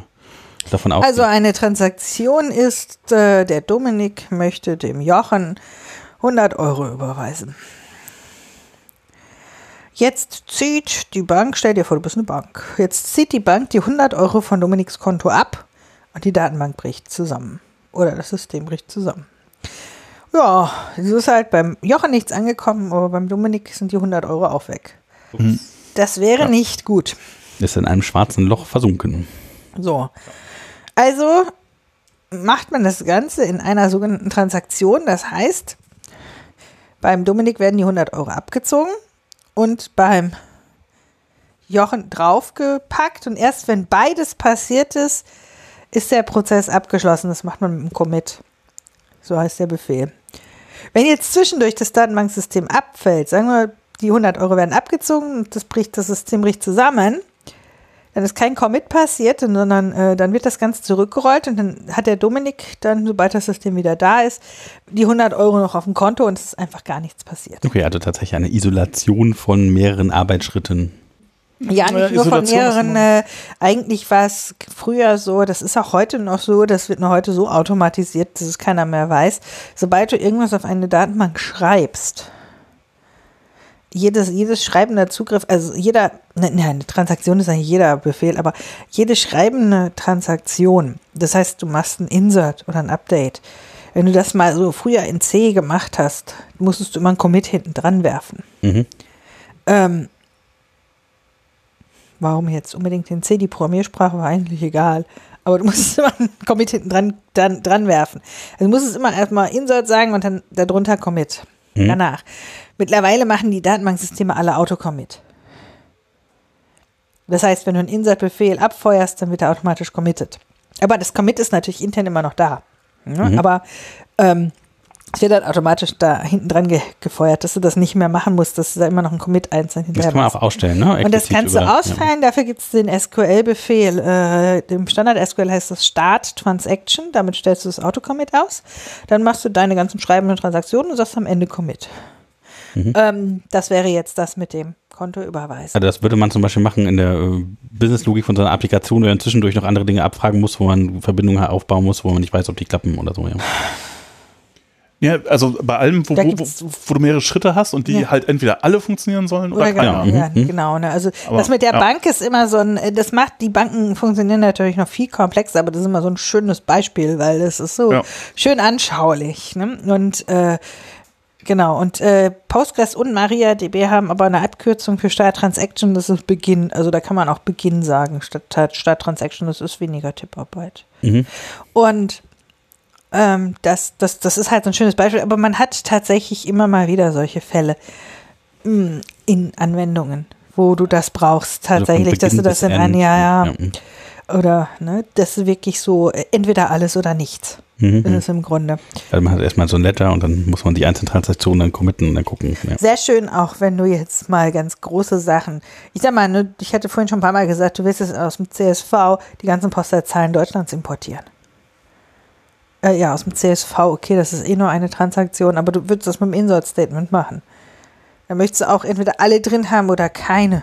davon ausgehen. Also eine Transaktion ist, äh, der Dominik möchte dem Jochen 100 Euro überweisen. Jetzt zieht die Bank, stell dir vor, du bist eine Bank. Jetzt zieht die Bank die 100 Euro von Dominiks Konto ab und die Datenbank bricht zusammen. Oder das System bricht zusammen. Ja, es ist halt beim Jochen nichts angekommen, aber beim Dominik sind die 100 Euro auch weg. Das wäre nicht gut. ist in einem schwarzen Loch versunken. So. Also macht man das Ganze in einer sogenannten Transaktion. Das heißt, beim Dominik werden die 100 Euro abgezogen und beim Jochen draufgepackt. Und erst wenn beides passiert ist, ist der Prozess abgeschlossen. Das macht man mit dem Commit. So heißt der Befehl. Wenn jetzt zwischendurch das Datenbanksystem abfällt, sagen wir, die 100 Euro werden abgezogen und das, bricht, das System bricht zusammen, dann ist kein Commit passiert, sondern äh, dann wird das Ganze zurückgerollt und dann hat der Dominik dann, sobald das System wieder da ist, die 100 Euro noch auf dem Konto und es ist einfach gar nichts passiert. Okay, also tatsächlich eine Isolation von mehreren Arbeitsschritten. Ja, nicht nur von Isolation mehreren. Äh, eigentlich war es früher so, das ist auch heute noch so, das wird nur heute so automatisiert, dass es keiner mehr weiß. Sobald du irgendwas auf eine Datenbank schreibst, jedes, jedes schreibende Zugriff, also jeder, ne, ne, eine Transaktion ist eigentlich jeder Befehl, aber jede schreibende Transaktion, das heißt, du machst ein Insert oder ein Update. Wenn du das mal so früher in C gemacht hast, musstest du immer ein Commit hinten dran werfen. Mhm. Ähm, warum jetzt unbedingt in C? Die Programmiersprache war eigentlich egal. Aber du musst immer einen Commit hinten dran, dran, dran werfen. Also du musst es immer erstmal Insert sagen und dann darunter Commit. Mhm. Danach. Mittlerweile machen die Datenbanksysteme alle Autocommit. Das heißt, wenn du einen Insert-Befehl abfeuerst, dann wird er automatisch committed. Aber das Commit ist natürlich intern immer noch da. Ne? Mhm. Aber ähm, es wird halt automatisch da hinten dran ge gefeuert, dass du das nicht mehr machen musst, dass da immer noch ein Commit einzeln Das hinterher kann man auch ausstellen, ne? Und das kannst du ausfallen, dafür gibt es den SQL-Befehl. Äh, Im Standard-SQL heißt das Start Transaction, damit stellst du das Autocommit aus. Dann machst du deine ganzen schreibenden Transaktionen und sagst am Ende Commit. Mhm. Ähm, das wäre jetzt das mit dem Konto überweisen. Also das würde man zum Beispiel machen in der äh, Business-Logik von so einer Applikation, wo man zwischendurch noch andere Dinge abfragen muss, wo man Verbindungen aufbauen muss, wo man nicht weiß, ob die klappen oder so. Ja. Ja, also bei allem, wo, wo, wo, du mehrere Schritte hast und die Ja. halt entweder alle funktionieren sollen oder, Oder keiner. genau, ja, mhm. genau. Ne? Also Aber, das mit der ja. Bank ist immer so ein, äh, das macht, die Banken funktionieren natürlich noch viel komplexer, aber das ist immer so ein schönes Beispiel, weil das ist so Ja. schön anschaulich. Ne? Und äh, genau, und äh, Postgres und MariaDB haben aber eine Abkürzung für Start Transaction, das ist Beginn. Also da kann man auch Beginn sagen, statt Start Transaction, das ist weniger Tipparbeit. Mhm. Und ähm, das, das, das ist halt so ein schönes Beispiel, aber man hat tatsächlich immer mal wieder solche Fälle mm, in Anwendungen, wo du das brauchst, Also tatsächlich, dass du das in ein End. Jahr, ja, mhm. oder, ne, das ist wirklich so, äh, entweder alles oder nichts. Mhm. Das ist im Grunde. Also man hat erstmal so ein Letter und dann muss man die einzelnen Transaktionen dann committen und dann gucken. Ja. Sehr schön auch, wenn du jetzt mal ganz große Sachen, ich sag mal, ne, ich hatte vorhin schon ein paar Mal gesagt, du willst es aus dem CSV die ganzen Postleitzahlen Deutschlands importieren. Äh, ja, aus dem CSV, okay, das ist eh nur eine Transaktion, aber du würdest das mit dem Insert-Statement machen. Dann möchtest du auch entweder alle drin haben oder keine.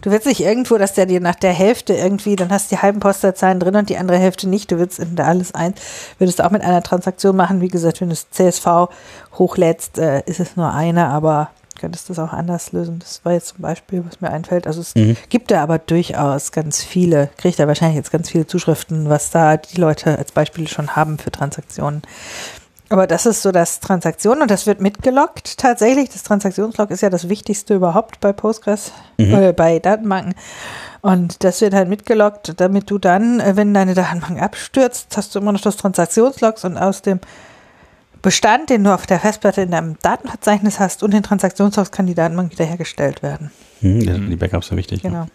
Du willst nicht irgendwo, dass der dir nach der Hälfte irgendwie, dann hast du die halben Posterzahlen drin und die andere Hälfte nicht. Du willst in der alles eins. Würdest du auch mit einer Transaktion machen. Wie gesagt, wenn du das CSV hochlädst, äh, ist es nur eine, aber könntest das auch anders lösen. Das war jetzt zum Beispiel, was mir einfällt. Also es gibt da aber durchaus ganz viele, kriegt da wahrscheinlich jetzt ganz viele Zuschriften, was da die Leute als Beispiel schon haben für Transaktionen. Aber das ist so das Transaktion und das wird mitgeloggt tatsächlich. Das Transaktionslog ist ja das Wichtigste überhaupt bei Postgres, äh, bei Datenbanken. Und das wird halt mitgeloggt, damit du dann, äh, wenn deine Datenbank abstürzt, hast du immer noch das Transaktionslogs und aus dem Bestand, den du auf der Festplatte in deinem Datenverzeichnis hast und den Transaktionslogs kann die Datenbank wiederhergestellt werden. Hm, das- die Backups sind wichtig. Genau.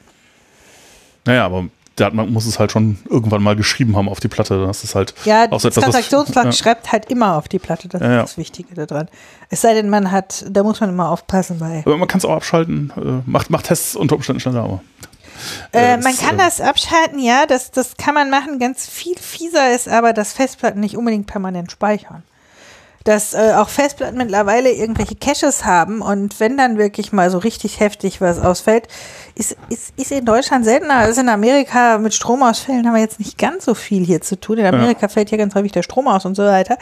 Naja, aber der Datenbank muss es halt schon irgendwann mal geschrieben haben auf die Platte. Das ist halt Ja, auch so etwas, was- Transaktionslog ja. schreibt halt immer auf die Platte. Das Ja, ja. ist das Wichtige daran. Es sei denn, man hat, da muss man immer aufpassen bei. Aber man kann es auch abschalten. Äh, macht, macht Tests unter Umständen schneller, aber. Äh, das, man kann äh, das abschalten, ja, das, das kann man machen. Ganz viel fieser ist aber, dass Festplatten nicht unbedingt permanent speichern. Dass äh, auch Festplatten mittlerweile irgendwelche Caches haben und wenn dann wirklich mal so richtig heftig was ausfällt, ist, ist, ist in Deutschland seltener als in Amerika. Mit Stromausfällen haben wir jetzt nicht ganz so viel hier zu tun. In Amerika fällt ja ganz häufig der Strom aus und so weiter.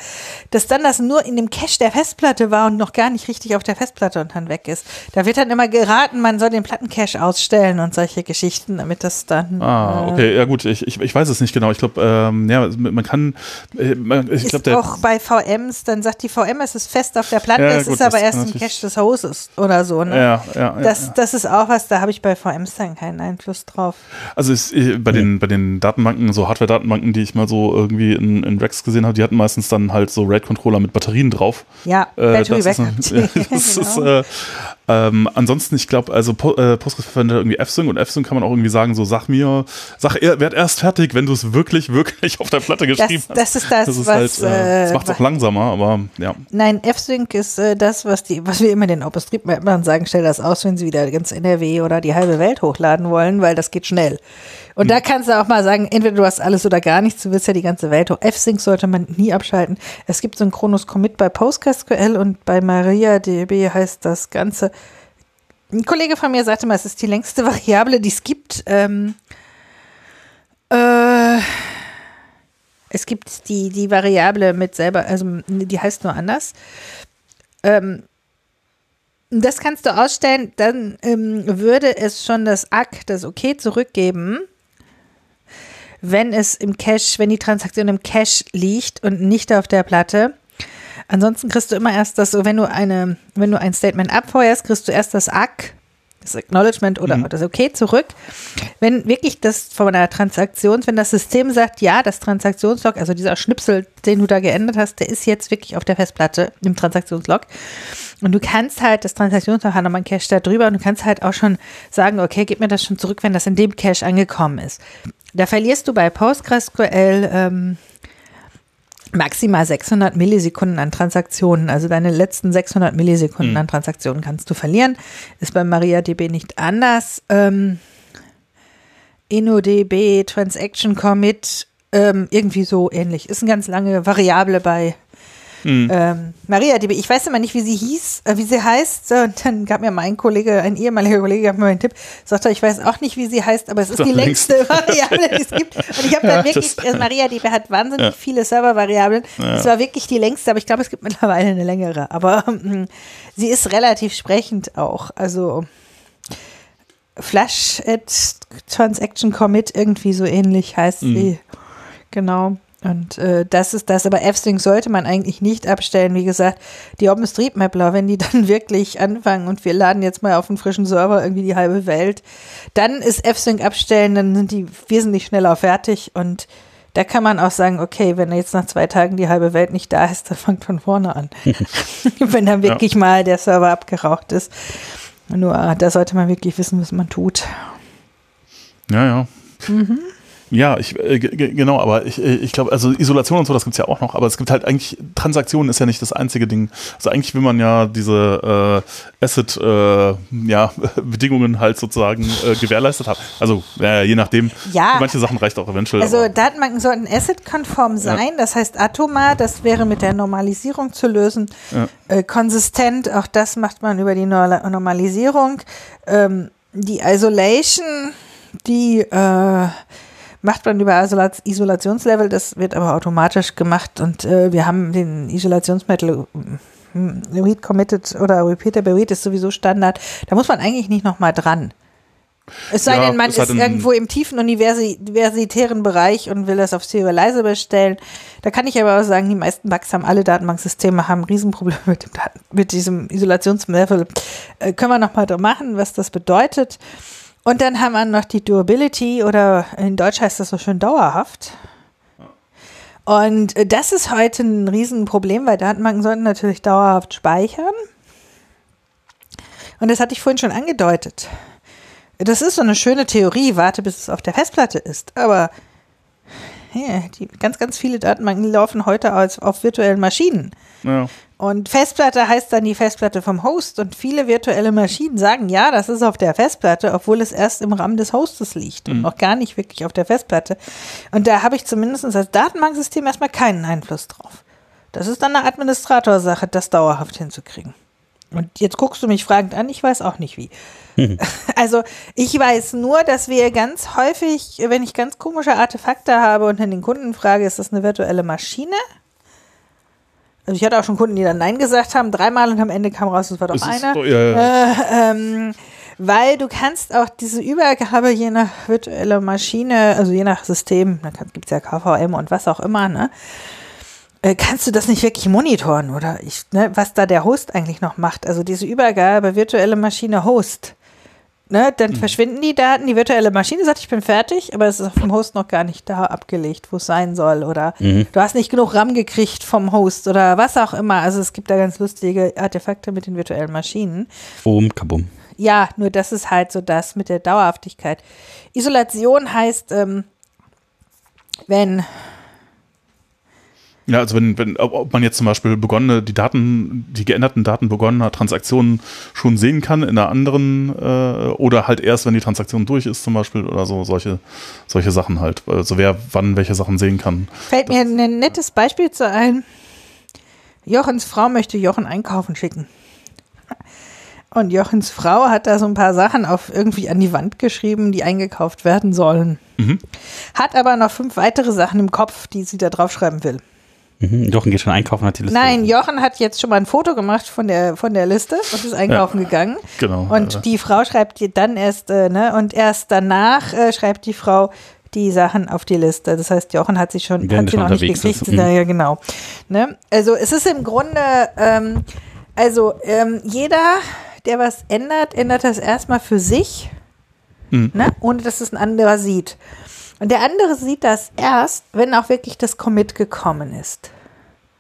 Dass dann das nur in dem Cache der Festplatte war und noch gar nicht richtig auf der Festplatte und dann weg ist. Da wird dann immer geraten, man soll den Plattencache ausstellen und solche Geschichten, damit das dann Ah, äh, okay, ja gut, ich, ich, ich weiß es nicht genau. Ich glaube, ähm, ja, man kann, äh, ich ist glaube, der, auch bei VMs, dann sagt die VM, es ist fest auf der Platte, Ja, es gut, ist aber erst im Cache des Hostes oder so. Ne? ja, ja, ja, das, ja. das ist auch was, da habe ich bei VMs dann keinen Einfluss drauf. Also ist, äh, bei, den, bei den Datenbanken, so Hardware-Datenbanken, die ich mal so irgendwie in, in Rex gesehen habe, die hatten meistens dann halt so RAID-Controller mit Batterien drauf. Ja, Äh, Battery das Backup. ist, ein- das Genau. ist äh, ähm, ansonsten, ich glaube, also po, äh, Postgres verwendet irgendwie FSync und FSync kann man auch irgendwie sagen, so sag mir, sag er, werd erst fertig, wenn du es wirklich, wirklich auf der Platte geschrieben das, das ist das, hast. Das ist was. halt, äh, das äh, macht es auch langsamer, aber ja. Nein, F-Sync ist äh, das, was die, was wir immer den OpenStreetMap-Machern sagen, stell das aus, wenn sie wieder ganz NRW oder die halbe Welt hochladen wollen, weil das geht schnell. Und da kannst du auch mal sagen, entweder du hast alles oder gar nichts, du willst ja die ganze Welt hoch. F-Sync sollte man nie abschalten. Es gibt Chronos Commit bei PostgreSQL und bei MariaDB heißt das Ganze. Ein Kollege von mir sagte mal, es ist die längste Variable, die es gibt. Ähm, äh, es gibt die, die Variable mit selber, also die heißt nur anders. Ähm, das kannst du ausstellen, dann ähm, würde es schon das ACK, das OK zurückgeben, wenn es im Cache, wenn die Transaktion im Cache liegt und nicht auf der Platte. Ansonsten kriegst du immer erst das, so wenn du eine, wenn du ein Statement abfeuerst, kriegst du erst das ACK, das Acknowledgement oder das OK zurück. Wenn wirklich das von einer Transaktion, wenn das System sagt, ja, das Transaktionslog, also dieser Schnipsel, den du da geändert hast, der ist jetzt wirklich auf der Festplatte im Transaktionslog. Und du kannst halt das Transaktionslog hat nochmal ein Cache da drüber und du kannst halt auch schon sagen, okay, gib mir das schon zurück, wenn das in dem Cache angekommen ist. Da verlierst du bei PostgreSQL ähm, maximal 600 Millisekunden an Transaktionen. Also deine letzten 600 Millisekunden an Transaktionen kannst du verlieren. Ist bei MariaDB nicht anders. Ähm, InnoDB, Transaction Commit, ähm, irgendwie so ähnlich. Ist eine ganz lange Variable bei ähm, MariaDB. Ich weiß immer nicht, wie sie hieß, äh, wie sie heißt. Und dann gab mir mein Kollege, ein ehemaliger Kollege, gab mir einen Tipp, sagte, ich weiß auch nicht, wie sie heißt, aber es ist Doch, die längst. längste Variable, die es gibt. Und ich habe dann Ja, wirklich, das- äh, MariaDB hat wahnsinnig Ja. viele Servervariablen. Es war wirklich die längste, aber ich glaube, es gibt mittlerweile eine längere. Aber ähm, sie ist relativ sprechend auch. Also Flash at Transaction Commit, irgendwie so ähnlich heißt sie. Genau. Und äh, das ist das, aber F-Sync sollte man eigentlich nicht abstellen. Wie gesagt, die OpenStreetMapler, wenn die dann wirklich anfangen und wir laden jetzt mal auf einen frischen Server irgendwie die halbe Welt, dann ist F-Sync abstellen, dann sind die wesentlich schneller fertig und da kann man auch sagen, okay, wenn jetzt nach zwei Tagen die halbe Welt nicht da ist, dann fangt von vorne an. wenn dann wirklich mal der Server abgeraucht ist. Nur äh, da sollte man wirklich wissen, was man tut. Ja, ja. Mhm. Ja, ich, äh, genau, aber ich, äh, ich glaube, also Isolation und so, das gibt's ja auch noch, aber es gibt halt eigentlich, Transaktionen ist ja nicht das einzige Ding. Also eigentlich will man ja diese äh, Asset, äh, ja, halt sozusagen äh, gewährleistet haben. Also, je nachdem, Ja. für manche Sachen reicht auch eventuell. Also Datenbanken sollten asset-konform sein, das heißt atomar, das wäre mit der Normalisierung zu lösen. Ja. Konsistent, auch das macht man über die Nor Normalisierung. Ähm, die Isolation, die äh, macht man über Isolat Isolationslevel, das wird aber automatisch gemacht und äh, wir haben den Isolationsmittel hm, Read Committed oder Repeatable Read ist sowieso Standard. Da muss man eigentlich nicht nochmal dran. Es sei Ja, denn, man ist irgendwo im tiefen universi universitären Bereich und will das auf Serializer bestellen. Da kann ich aber auch sagen, die meisten Bugs haben alle Datenbanksysteme, haben Riesenprobleme mit, dem mit diesem Isolationslevel. Äh, können wir nochmal machen, was das bedeutet. Und dann haben wir noch die Durability oder in Deutsch heißt das so schön dauerhaft. Und das ist heute ein Riesenproblem, weil Datenbanken sollten natürlich dauerhaft speichern. Und das hatte ich vorhin schon angedeutet. Das ist so eine schöne Theorie, warte, bis es auf der Festplatte ist. Aber ja, die, ganz, ganz viele Datenbanken laufen heute als, auf virtuellen Maschinen. Ja. Und Festplatte heißt dann die Festplatte vom Host. Und viele virtuelle Maschinen sagen, ja, das ist auf der Festplatte, obwohl es erst im Rahmen des Hostes liegt und noch gar nicht wirklich auf der Festplatte. Und da habe ich zumindest als Datenbanksystem erstmal keinen Einfluss drauf. Das ist dann eine Administratorsache, das dauerhaft hinzukriegen. Und jetzt guckst du mich fragend an, ich weiß auch nicht wie. Also ich weiß nur, dass wir ganz häufig, wenn ich ganz komische Artefakte habe und dann den Kunden frage, ist das eine virtuelle Maschine? Also ich hatte auch schon Kunden, die dann Nein gesagt haben, dreimal und am Ende kam raus, es war doch Es ist einer. so- ja, ja. Äh, ähm, weil du kannst auch diese Übergabe je nach virtueller Maschine, also je nach System, da gibt es ja KVM und was auch immer, ne? äh, Kannst du das nicht wirklich monitoren oder ich, ne, was da der Host eigentlich noch macht? Also diese Übergabe virtuelle Maschine Host. Ne, dann verschwinden die Daten, die virtuelle Maschine sagt, ich bin fertig, aber es ist auf dem Host noch gar nicht da abgelegt, wo es sein soll. Oder du hast nicht genug RAM gekriegt vom Host oder was auch immer. Also es gibt da ganz lustige Artefakte mit den virtuellen Maschinen. Boom, kabum. Ja, nur das ist halt so das mit der Dauerhaftigkeit. Isolation heißt, ähm, wenn, Ja, also wenn, wenn, ob man jetzt zum Beispiel begonnene, die Daten, die geänderten Daten begonnener Transaktionen schon sehen kann in einer anderen äh, oder halt erst, wenn die Transaktion durch ist, zum Beispiel, oder so, solche, solche Sachen halt. Also wer wann welche Sachen sehen kann. fällt mir ein nettes Beispiel zu ein. Jochens Frau möchte Jochen einkaufen schicken. Und Jochens Frau hat da so ein paar Sachen auf irgendwie an die Wand geschrieben, die eingekauft werden sollen. Mhm. Hat aber noch fünf weitere Sachen im Kopf, die sie da draufschreiben will. Mhm. Jochen geht schon einkaufen, hat die Liste. Nein, Jochen hat jetzt schon mal ein Foto gemacht von der, von der Liste und ist einkaufen gegangen. Genau. Und äh, die Frau schreibt dann erst, äh, ne, und erst danach äh, schreibt die Frau die Sachen auf die Liste. Das heißt, Jochen hat sie schon, Wenn hat sie noch nicht unterwegs gekriegt. Mhm. Ja, ja, genau. Ne? Also es ist im Grunde, ähm, also ähm, jeder, der was ändert, ändert das erstmal für sich, Mhm. ne? ohne dass es ein anderer sieht. Und der andere sieht das erst, wenn auch wirklich das Commit gekommen ist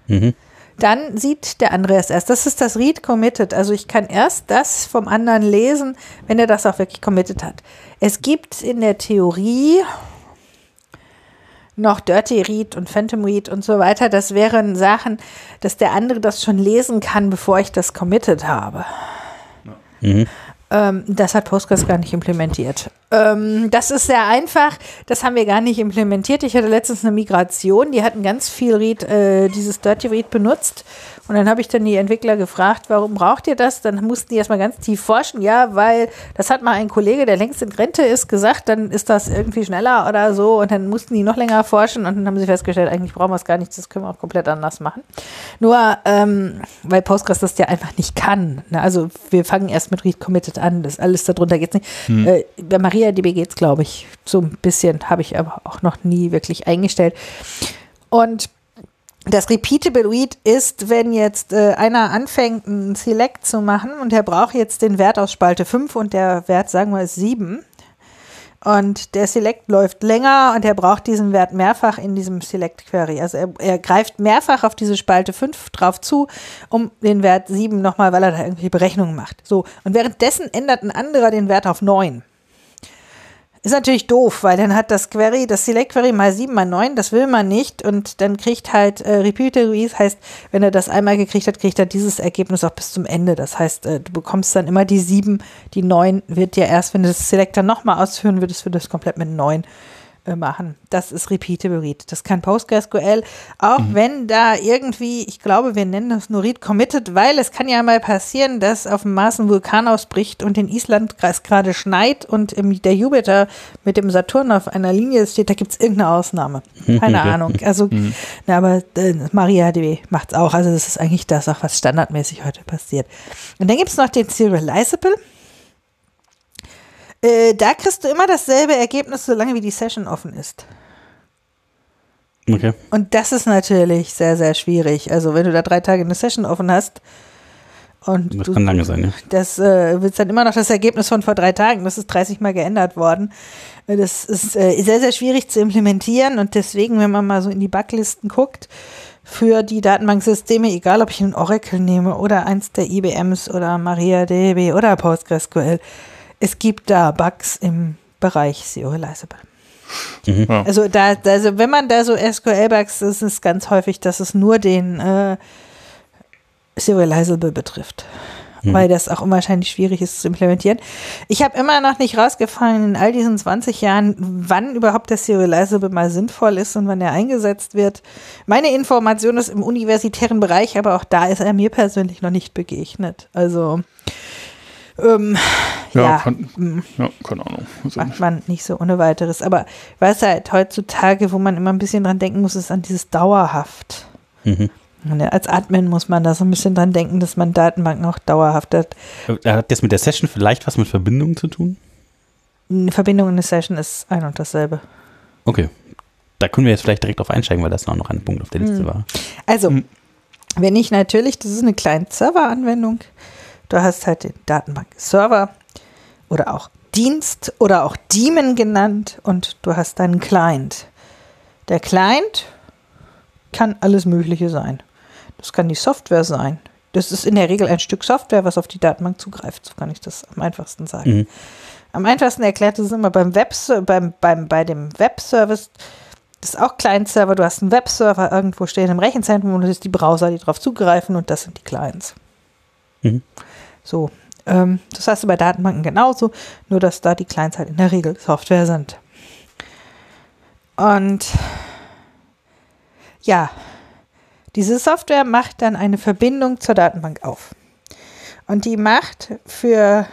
Mhm. dann sieht der andere es erst. Das ist das Read Committed. Also ich kann erst das vom anderen lesen, wenn er das auch wirklich committed hat. Es gibt in der Theorie noch Dirty Read und Phantom Read und so weiter. Das wären Sachen, dass der andere das schon lesen kann, bevor ich das committed habe. Ähm, das hat Postgres gar nicht implementiert. Ähm, das ist sehr einfach. Das haben wir gar nicht implementiert. Ich hatte letztens eine Migration, die hatten ganz viel Read, äh, dieses Dirty Read benutzt. Und dann habe ich dann die Entwickler gefragt, warum braucht ihr das? Dann mussten die erstmal ganz tief forschen. Ja, weil das hat mal ein Kollege, der längst in Rente ist, gesagt, dann ist das irgendwie schneller oder so. Und dann mussten die noch länger forschen und dann haben sie festgestellt, eigentlich brauchen wir es gar nicht, das können wir auch komplett anders machen. Nur, ähm, weil Postgres das ja einfach nicht kann. Ne? Also wir fangen erst mit Read Committed an, das alles darunter geht's nicht. Äh, bei MariaDB geht's, glaube ich, so ein bisschen, habe ich aber auch noch nie wirklich eingestellt. Und das Repeatable Read ist, wenn jetzt äh, einer anfängt, ein Select zu machen und der braucht jetzt den Wert aus Spalte 5 und der Wert, sagen wir, ist 7. Und der Select läuft länger und er braucht diesen Wert mehrfach in diesem Select Query. Also er, er greift mehrfach auf diese Spalte 5 drauf zu, um den Wert 7 nochmal, weil er da irgendwie Berechnungen macht. So. Und währenddessen ändert ein anderer den Wert auf 9. Ist natürlich doof, weil dann hat das Query, das Select Query mal 7 mal 9, das will man nicht und dann kriegt halt äh, Repeated Read, heißt, wenn er das einmal gekriegt hat, kriegt er dieses Ergebnis auch bis zum Ende. Das heißt, äh, du bekommst dann immer die 7, die 9 wird ja erst, wenn du das Select dann nochmal ausführen würdest, wird das komplett mit 9 äh, machen. Das ist Repeatable Read. Das kann PostgreSQL, auch mhm. wenn da irgendwie, ich glaube, wir nennen das nur Read Committed, weil es kann ja mal passieren, dass auf dem Mars ein Vulkan ausbricht und in Island gerade schneit und im, der Jupiter mit dem Saturn auf einer Linie steht, da gibt es irgendeine Ausnahme. Keine Ahnung. Also, mhm. na, aber äh, MariaDB macht es auch. Also das ist eigentlich das auch, was standardmäßig heute passiert. Und dann gibt es noch den Serializable. Äh, da kriegst du immer dasselbe Ergebnis, solange wie die Session offen ist. Okay. Und das ist natürlich sehr, sehr schwierig. Also wenn du da drei Tage eine Session offen hast und das du, kann lange sein, ja. Das äh, wird dann immer noch das Ergebnis von vor drei Tagen. Das ist 30 Mal geändert worden. Das ist äh, sehr, sehr schwierig zu implementieren und deswegen, wenn man mal so in die Backlisten guckt, für die Datenbanksysteme, egal ob ich einen Oracle nehme oder eins der IBMs oder MariaDB oder PostgreSQL, es gibt da Bugs im Bereich Serializable. Mhm. Ja. Also da, also wenn man da so SQL-Bugs, ist es ganz häufig, dass es nur den äh, Serializable betrifft. Mhm. Weil das auch unwahrscheinlich schwierig ist zu implementieren. Ich habe immer noch nicht rausgefunden in all diesen 20 Jahren, wann überhaupt der Serializable mal sinnvoll ist und wann er eingesetzt wird. Meine Information ist im universitären Bereich, aber auch da ist er mir persönlich noch nicht begegnet. Also ähm, ja, ja, kann, mm. ja, keine Ahnung. Macht man nicht so ohne weiteres. Aber weiß halt heutzutage, wo man immer ein bisschen dran denken muss, ist an dieses dauerhaft. Mhm. Als Admin muss man da so ein bisschen dran denken, dass man Datenbanken auch dauerhaft hat. Äh, hat das mit der Session vielleicht was mit Verbindungen zu tun? Eine Verbindung in eine Session ist ein und dasselbe. Okay. Da können wir jetzt vielleicht direkt drauf einsteigen, weil das auch noch ein Punkt auf der Liste mhm. war. Also, mhm. wenn ich natürlich, das ist eine Client-Server-Anwendung, Du hast halt den Datenbank-Server oder auch Dienst oder auch Daemon genannt und du hast deinen Client. Der Client kann alles Mögliche sein. Das kann die Software sein. Das ist in der Regel ein Stück Software, was auf die Datenbank zugreift. So kann ich das am einfachsten sagen. Mhm. Am einfachsten erklärt es immer beim Web, beim, beim, bei dem Webservice. Das ist auch Client-Server. Du hast einen Webserver irgendwo stehen im Rechenzentrum und das ist die Browser, die darauf zugreifen und das sind die Clients. Mhm. So, ähm, das heißt bei Datenbanken genauso, nur dass da die Clients halt in der Regel Software sind. Und ja, diese Software macht dann eine Verbindung zur Datenbank auf. Und die macht für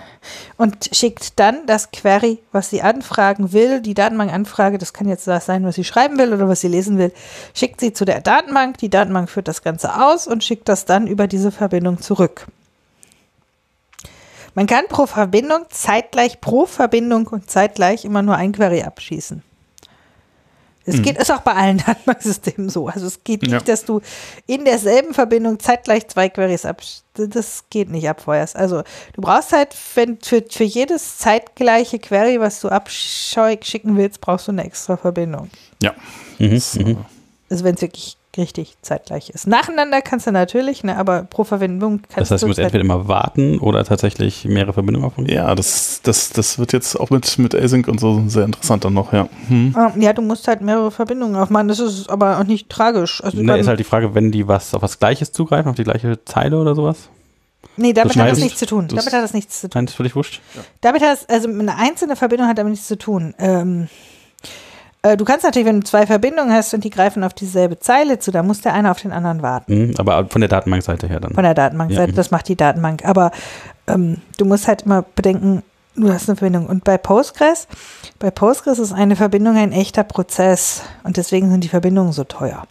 und schickt dann das Query, was sie anfragen will, die Datenbankanfrage, das kann jetzt das sein, was sie schreiben will oder was sie lesen will, schickt sie zu der Datenbank, die Datenbank führt das Ganze aus und schickt das dann über diese Verbindung zurück. Man kann pro Verbindung zeitgleich, pro Verbindung und zeitgleich immer nur ein Query abschießen. Es mhm. geht, ist auch bei allen Datenbanksystemen so. Also es geht nicht, ja. dass du in derselben Verbindung zeitgleich zwei Queries abschießt. Das geht nicht abfeuerst. Also du brauchst halt wenn, für, für jedes zeitgleiche Query, was du abschicken willst, brauchst du eine extra Verbindung. Ja. Mhm. mhm. Also wenn es wirklich richtig zeitgleich ist. Nacheinander kannst du natürlich, ne, aber pro Verbindung kannst du. Das heißt, du musst entweder immer warten oder tatsächlich mehrere Verbindungen aufnehmen? Ja, das, das, das wird jetzt auch mit, mit Async und so sehr interessant dann noch, ja. Hm. Ah, ja, du musst halt mehrere Verbindungen aufmachen, das ist aber auch nicht tragisch. Also Na, ist halt die Frage, wenn die was auf was Gleiches zugreifen, auf die gleiche Zeile oder sowas? Nee, damit hat das nichts zu tun. Damit hat das nichts zu tun. Nein, das ist völlig wurscht. Ja. Damit hat das, also eine einzelne Verbindung hat damit nichts zu tun. Ähm, äh, du kannst natürlich, wenn du zwei Verbindungen hast und die greifen auf dieselbe Zeile zu, dann muss der eine auf den anderen warten. Mhm, aber von der Datenbankseite her dann. Von der Datenbankseite, ja. das macht die Datenbank. Aber ähm, du musst halt immer bedenken, du hast eine Verbindung. Und bei Postgres, bei Postgres ist eine Verbindung ein echter Prozess und deswegen sind die Verbindungen so teuer.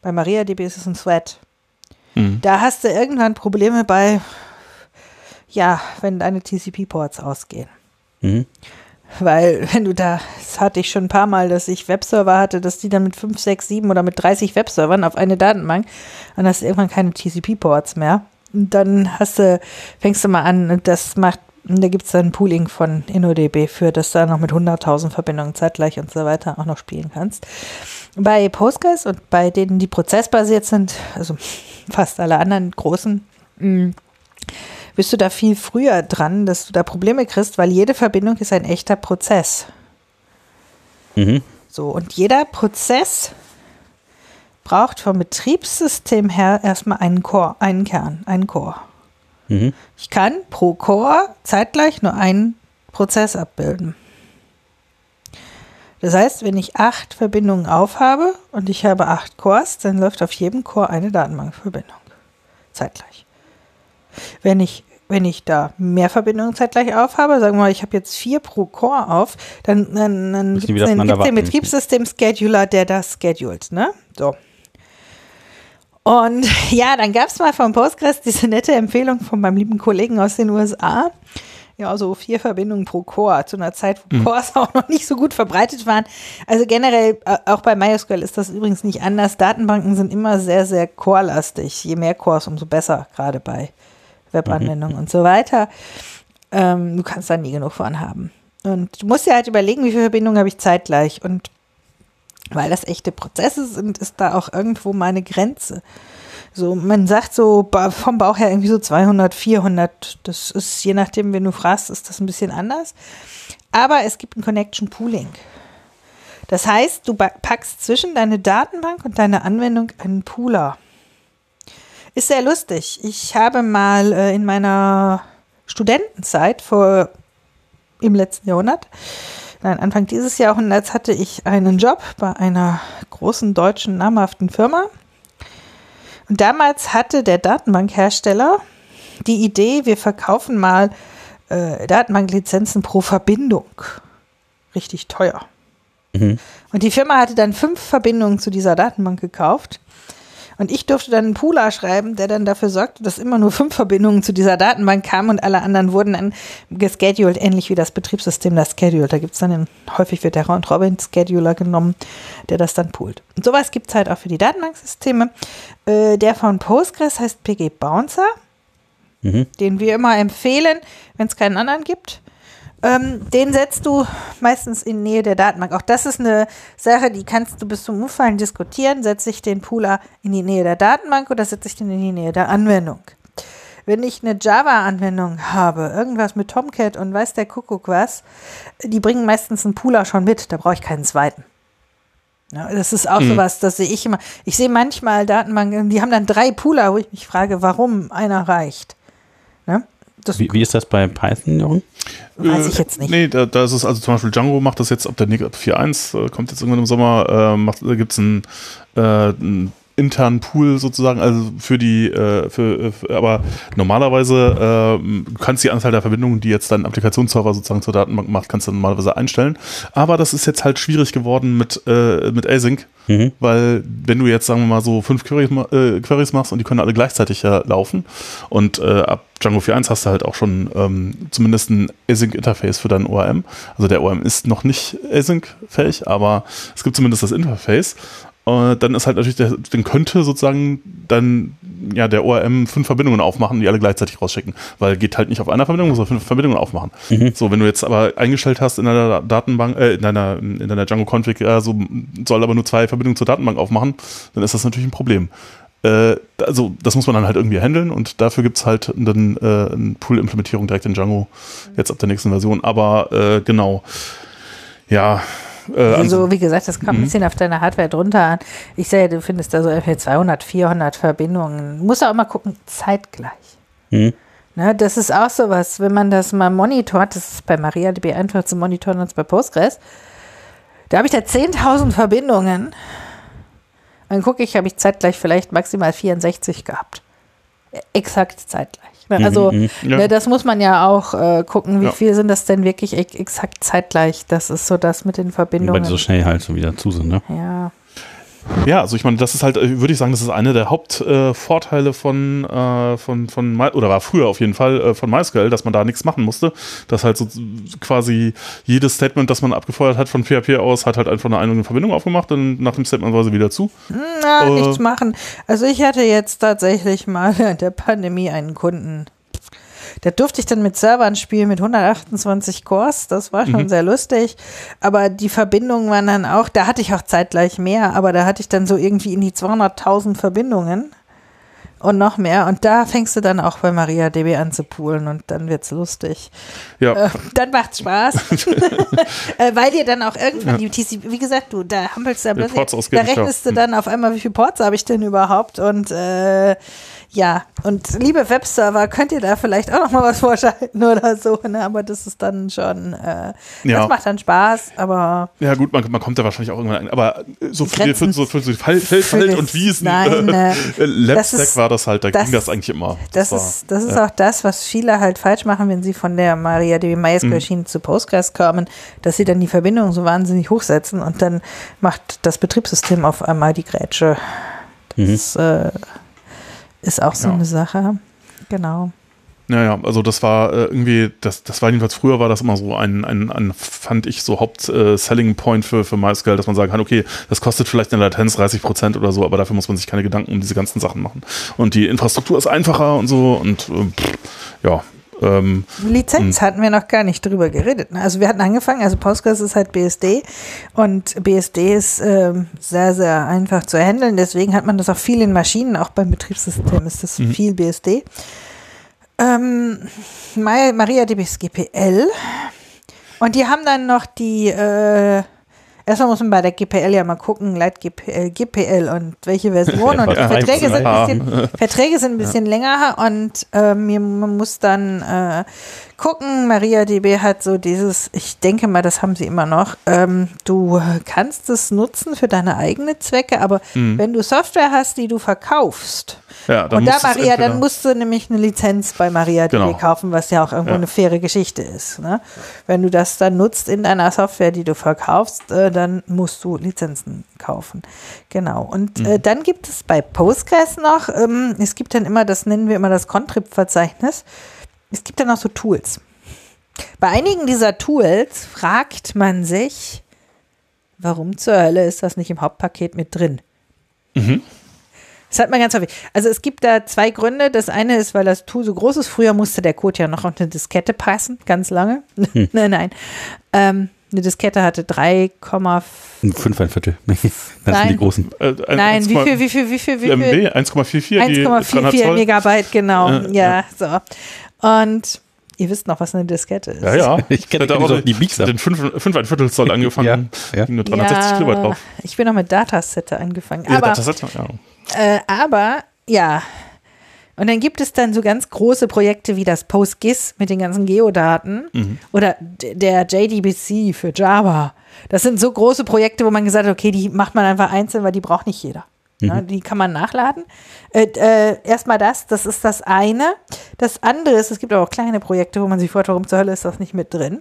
Bei MariaDB ist es ein Thread. Mhm. Da hast du irgendwann Probleme bei, ja, wenn deine TCP-Ports ausgehen. Mhm. Weil, wenn du da, das hatte ich schon ein paar Mal, dass ich Webserver hatte, dass die dann mit 5, 6, 7 oder mit 30 Webservern auf eine Datenbank, dann hast irgendwann keine TCP-Ports mehr. Und dann hast du, fängst du mal an, das macht, da gibt es dann ein Pooling von InnoDB für, dass du da noch mit 100.000 Verbindungen zeitgleich und so weiter auch noch spielen kannst. Bei Postgres und bei denen, die prozessbasiert sind, also fast alle anderen großen, mm, bist du da viel früher dran, dass du da Probleme kriegst, weil jede Verbindung ist ein echter Prozess. Mhm. So, und jeder Prozess braucht vom Betriebssystem her erstmal einen Core, einen Kern, einen Core. Mhm. Ich kann pro Core zeitgleich nur einen Prozess abbilden. Das heißt, wenn ich acht Verbindungen aufhabe und ich habe acht Cores, dann läuft auf jedem Core eine Datenbankverbindung. Zeitgleich. Wenn ich, wenn ich da mehr Verbindungen zeitgleich aufhabe, sagen wir mal, ich habe jetzt vier pro Core auf, dann, dann, dann gibt es den. Betriebssystem-Scheduler, der das schedult, ne? So. Und ja, dann gab es mal vom Postgres diese nette Empfehlung von meinem lieben Kollegen aus den USA. Ja, so vier Verbindungen pro Core zu einer Zeit, wo Cores auch noch nicht so gut verbreitet waren. Also generell, äh, auch bei MySQL ist das übrigens nicht anders. Datenbanken sind immer sehr, sehr core-lastig. Je mehr Cores, umso besser, gerade bei Webanwendungen und so weiter. Ähm, du kannst da nie genug von haben. Und du musst dir halt überlegen, wie viele Verbindungen habe ich zeitgleich. Und weil das echte Prozesse sind, ist da auch irgendwo meine Grenze. So, man sagt so vom Bauch her irgendwie so 200, 400. Das ist, je nachdem, wen du fragst, ist das ein bisschen anders. Aber es gibt ein Connection Pooling. Das heißt, du packst zwischen deine Datenbank und deine Anwendung einen Pooler. Ist sehr lustig. Ich habe mal äh, in meiner Studentenzeit vor im letzten Jahrhundert, nein, Anfang dieses Jahrhunderts hatte ich einen Job bei einer großen deutschen namhaften Firma. Und damals hatte der Datenbankhersteller die Idee, wir verkaufen mal äh, Datenbanklizenzen pro Verbindung. Richtig teuer. Mhm. Und die Firma hatte dann fünf Verbindungen zu dieser Datenbank gekauft. Und ich durfte dann einen Pooler schreiben, der dann dafür sorgte, dass immer nur fünf Verbindungen zu dieser Datenbank kamen und alle anderen wurden dann gescheduled, ähnlich wie das Betriebssystem das scheduled. Da gibt es dann, den, häufig wird der Round-Robin-Scheduler genommen, der das dann poolt. Und sowas gibt es halt auch für die Datenbanksysteme. Äh, der von Postgres heißt PG Bouncer, Mhm. den wir immer empfehlen, wenn es keinen anderen gibt. Ähm, den setzt du meistens in Nähe der Datenbank. Auch das ist eine Sache, die kannst du bis zum Umfallen diskutieren. Setze ich den Pooler in die Nähe der Datenbank oder setze ich den in die Nähe der Anwendung? Wenn ich eine Java-Anwendung habe, irgendwas mit Tomcat und weiß der Kuckuck was, die bringen meistens einen Pooler schon mit, da brauche ich keinen zweiten. Ja, das ist auch sowas, das sehe ich immer. Ich sehe manchmal Datenbanken, die haben dann drei Pooler, wo ich mich frage, warum einer reicht. Ne? Wie, wie ist das bei Python, Jochen? Weiß ich jetzt nicht. Nee, da, da ist es also zum Beispiel Django macht das jetzt, ob der Nick 4.1 äh, kommt jetzt irgendwann im Sommer, äh, macht, da gibt es einen, äh, einen internen Pool sozusagen, also für die, äh, für, für aber normalerweise äh, du kannst die Anzahl der Verbindungen, die jetzt dein Applikationsserver sozusagen zur Datenbank macht, kannst du normalerweise einstellen. Aber das ist jetzt halt schwierig geworden mit, äh, mit Async, Mhm. weil wenn du jetzt, sagen wir mal, so fünf Queries, äh, Queries machst und die können alle gleichzeitig ja laufen und äh, ab Django 4.1 hast du halt auch schon ähm, zumindest ein Async-Interface für deinen ORM. Also der ORM ist noch nicht Async-fähig, aber es gibt zumindest das Interface. Äh, dann ist halt natürlich, der, dann könnte sozusagen dann ja der ORM fünf Verbindungen aufmachen, die alle gleichzeitig rausschicken, weil geht halt nicht auf einer Verbindung, muss er fünf Verbindungen aufmachen. So, wenn du jetzt aber eingestellt hast in deiner Datenbank, äh, in deiner, in deiner Django-Config, ja, so soll aber nur zwei Verbindungen zur Datenbank aufmachen, dann ist das natürlich ein Problem. Äh, also, das muss man dann halt irgendwie handeln und dafür gibt es halt dann äh, eine Pool-Implementierung direkt in Django, jetzt ab der nächsten Version. Aber äh, genau, ja. Äh, Also, wie gesagt, das kommt ein bisschen auf deine Hardware drunter an. Ich sehe, du findest da so ungefähr 200, 400 Verbindungen. Muss auch mal gucken, zeitgleich. Mhm. Ne, das ist auch sowas, wenn man das mal monitort, das ist bei MariaDB einfach zu monitoren als bei Postgres. Da habe ich da 10.000 Verbindungen. Dann gucke ich, habe ich zeitgleich vielleicht maximal 64 gehabt. Exakt zeitgleich. Ne, Also, mhm. Ja. ne, das muss man ja auch äh, gucken, wie Ja. viel sind das denn wirklich ex exakt zeitgleich. Das ist so das mit den Weil Verbindungen. die so schnell halt so wieder zu sind, ne? ja. Ja, also ich meine, das ist halt, äh, würde ich sagen, das ist einer der Hauptvorteile äh, von, äh, von, von, My- oder war früher auf jeden Fall äh, von MySQL, dass man da nichts machen musste. Dass halt so quasi jedes Statement, das man abgefeuert hat von PHP aus, hat halt einfach eine eigene Verbindung aufgemacht und nach dem Statement war sie wieder zu. Na, Äh. nichts machen. Also ich hatte jetzt tatsächlich mal während der Pandemie einen Kunden. Da durfte ich dann mit Servern spielen mit 128 Cores. Das war schon sehr lustig. Aber die Verbindungen waren dann auch, da hatte ich auch zeitgleich mehr, aber da hatte ich dann so irgendwie in die 200.000 Verbindungen und noch mehr. Und da fängst du dann auch bei MariaDB an zu poolen und dann wird's lustig. Ja, Äh, dann macht's Spaß. äh, weil dir dann auch irgendwann die TCP, wie gesagt, du, da hampelst du Ports da rechnest du dann auf einmal, wie viele Ports habe ich denn überhaupt und äh, ja, und liebe Webserver, könnt ihr da vielleicht auch noch mal was vorschalten oder so, ne? aber das ist dann schon, äh, Ja. das macht dann Spaß, aber Ja gut, man, man kommt da wahrscheinlich auch irgendwann ein, aber so für, für, so für so Feld, Feld, das- und Wiesen, Nein, äh, äh, das Labstack ist- war das halt, da das- ging das eigentlich immer. das, war- ist, das ist ja. auch das, was viele halt falsch machen, wenn sie von der MariaDB MySQL-Schiene Mhm. zu Postgres kommen, dass sie dann die Verbindung so wahnsinnig hochsetzen und dann macht das Betriebssystem auf einmal die Grätsche. Das äh, ist auch so Ja. eine Sache. Genau. Ja, ja, also das war äh, irgendwie, das, das war jedenfalls früher war das immer so ein, ein, ein fand ich so Haupt-Selling-Point für, für MySQL, dass man sagen kann, okay, das kostet vielleicht eine Latenz 30 Prozent oder so, aber dafür muss man sich keine Gedanken um diese ganzen Sachen machen. Und die Infrastruktur ist einfacher und so und äh, ja, ähm, Lizenz hatten wir noch gar nicht drüber geredet. ne? Also wir hatten angefangen, also Postgres ist halt BSD und BSD ist ähm, sehr, sehr einfach zu handeln. Deswegen hat man das auch viel in Maschinen, auch beim Betriebssystem ist das viel BSD. Ähm, Ma- MariaDB ist GPL und die haben dann noch die, äh, erstmal muss man bei der GPL ja mal gucken, Leit GPL, GPL und welche Version. Und die Verträge sind, ein bisschen, Verträge sind ein bisschen länger und äh, mir, man muss dann äh, gucken, MariaDB hat so dieses, ich denke mal, das haben sie immer noch, ähm, du kannst es nutzen für deine eigenen Zwecke, aber wenn du Software hast, die du verkaufst, ja, dann und da musst du es Maria, dann musst du nämlich eine Lizenz bei MariaDB Genau. kaufen, was ja auch irgendwo Ja. eine faire Geschichte ist. Ne? Wenn du das dann nutzt in deiner Software, die du verkaufst, äh, dann musst du Lizenzen kaufen. Genau. Und Mhm. äh, dann gibt es bei Postgres noch, ähm, es gibt dann immer, das nennen wir immer das Contrib-Verzeichnis, es gibt dann noch so Tools. Bei einigen dieser Tools fragt man sich, warum zur Hölle ist das nicht im Hauptpaket mit drin? Das hat man ganz häufig. Also es gibt da zwei Gründe. Das eine ist, weil das Tool so groß ist. Früher musste der Code ja noch auf eine Diskette passen, ganz lange. nein, nein. Ähm, eine Diskette hatte 3,5. Fünf, ein Viertel. das sind Nein. die großen. äh, ein- Nein, wie 1,4 viel, wie viel, wie viel, wie viel? 1,44, die 300 1,44 Zoll. Megabyte, genau. Äh, ja, so. Und ihr wisst noch, was eine Diskette ist. Ja, ja. Ich kenn- Hätte kenn auch so die Mixer. Den 5, 5 ein Viertel Zoll angefangen. Ja, ja. Ging Nur 360 ja, Kilobyte drauf. Ich bin noch mit Datasette angefangen. Aber ist, ja. Äh, aber ja. Und dann gibt es dann so ganz große Projekte wie das PostGIS mit den ganzen Geodaten Mhm. oder der JDBC für Java. Das sind so große Projekte, wo man gesagt hat, okay, die macht man einfach einzeln, weil die braucht nicht jeder. Ja, die kann man nachladen. Äh, äh, Erstmal das, das ist das eine. Das andere ist, es gibt aber auch kleine Projekte, wo man sich fragt, warum zur Hölle ist das nicht mit drin.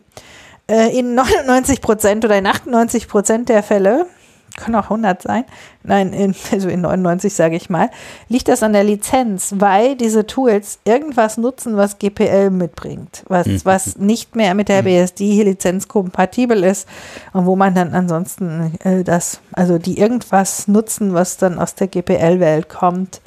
Äh, in 99 Prozent oder in 98 Prozent der Fälle, können auch 100 sein, nein, in, also in 99 sage ich mal, liegt das an der Lizenz, weil diese Tools irgendwas nutzen, was GPL mitbringt, was, was nicht mehr mit der BSD-Lizenz kompatibel ist und wo man dann ansonsten äh, das, also die irgendwas nutzen, was dann aus der GPL-Welt kommt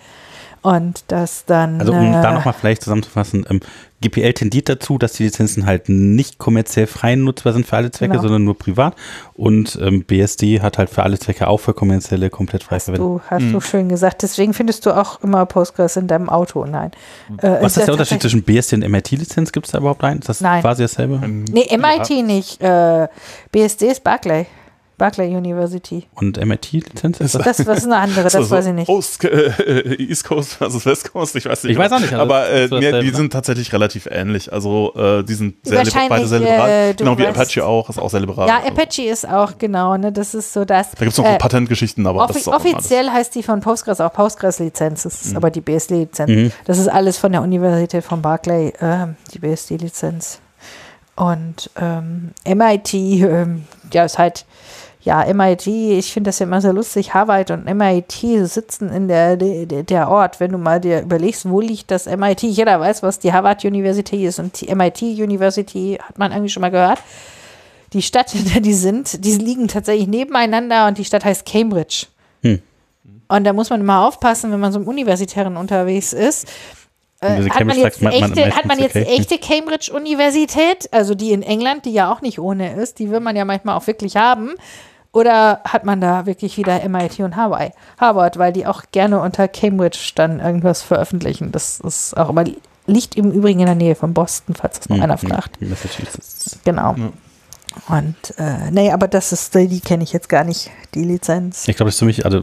und das dann. Also um äh, da nochmal vielleicht zusammenzufassen, ähm, GPL tendiert dazu, dass die Lizenzen halt nicht kommerziell frei nutzbar sind für alle Zwecke, Genau. sondern nur privat. Und ähm, BSD hat halt für alle Zwecke auch für kommerzielle komplett frei verwendet. Du hast Mhm. du schön gesagt. Deswegen findest du auch immer Postgres in deinem Auto. Nein. Äh, Was ist der das- Unterschied zwischen BSD und MIT-Lizenz? Gibt es da überhaupt einen? Ist das Nein. quasi dasselbe? Nee, MIT nicht. Äh, BSD ist Barclay. Barclay University. Und MIT-Lizenz? Ist das? Das was ist eine andere, das Also weiß ich nicht. Ost, äh, East Coast versus West Coast, ich weiß nicht. Ich weiß auch nicht, also aber äh, das nee, die ne? sind tatsächlich relativ ähnlich. Also äh, die sind sehr, beide sehr liberal. äh, genau wie Apache auch, ist auch sehr liberal. Ja, Also, Apache ist auch genau, ne? Das ist so das. Da gibt es noch so äh, Patentgeschichten, aber das Offi ist auch alles. offiziell heißt die von Postgres auch Postgres-Lizenz. Das ist Mhm. aber die BSD-Lizenz. Das ist alles von der Universität von Barclay, äh, die BSD-Lizenz. Und ähm, MIT, ähm, ja, ist halt, ja, MIT, ich finde das ja immer sehr lustig. Harvard und MIT sitzen in der, der, der Ort, wenn du mal dir überlegst, wo liegt das MIT? Jeder weiß, was die Harvard University ist und die MIT University hat man eigentlich schon mal gehört. Die Stadt, in der die sind, die liegen tatsächlich nebeneinander und die Stadt heißt Cambridge. Hm. Und da muss man immer aufpassen, wenn man so im Universitären unterwegs ist. Äh, hat, man jetzt, echte, hat man jetzt echte Cambridge-Universität, also die in England, die ja auch nicht ohne ist, die will man ja manchmal auch wirklich haben. Oder hat man da wirklich wieder MIT und Hawaii, Harvard, weil die auch gerne unter Cambridge dann irgendwas veröffentlichen. Das ist auch immer, liegt im Übrigen in der Nähe von Boston, falls das noch Hm, einer hm, fragt. Massachusetts. Genau. Und äh, nee, aber das ist, die kenne ich jetzt gar nicht, die Lizenz. Ich glaube, das ist für mich, also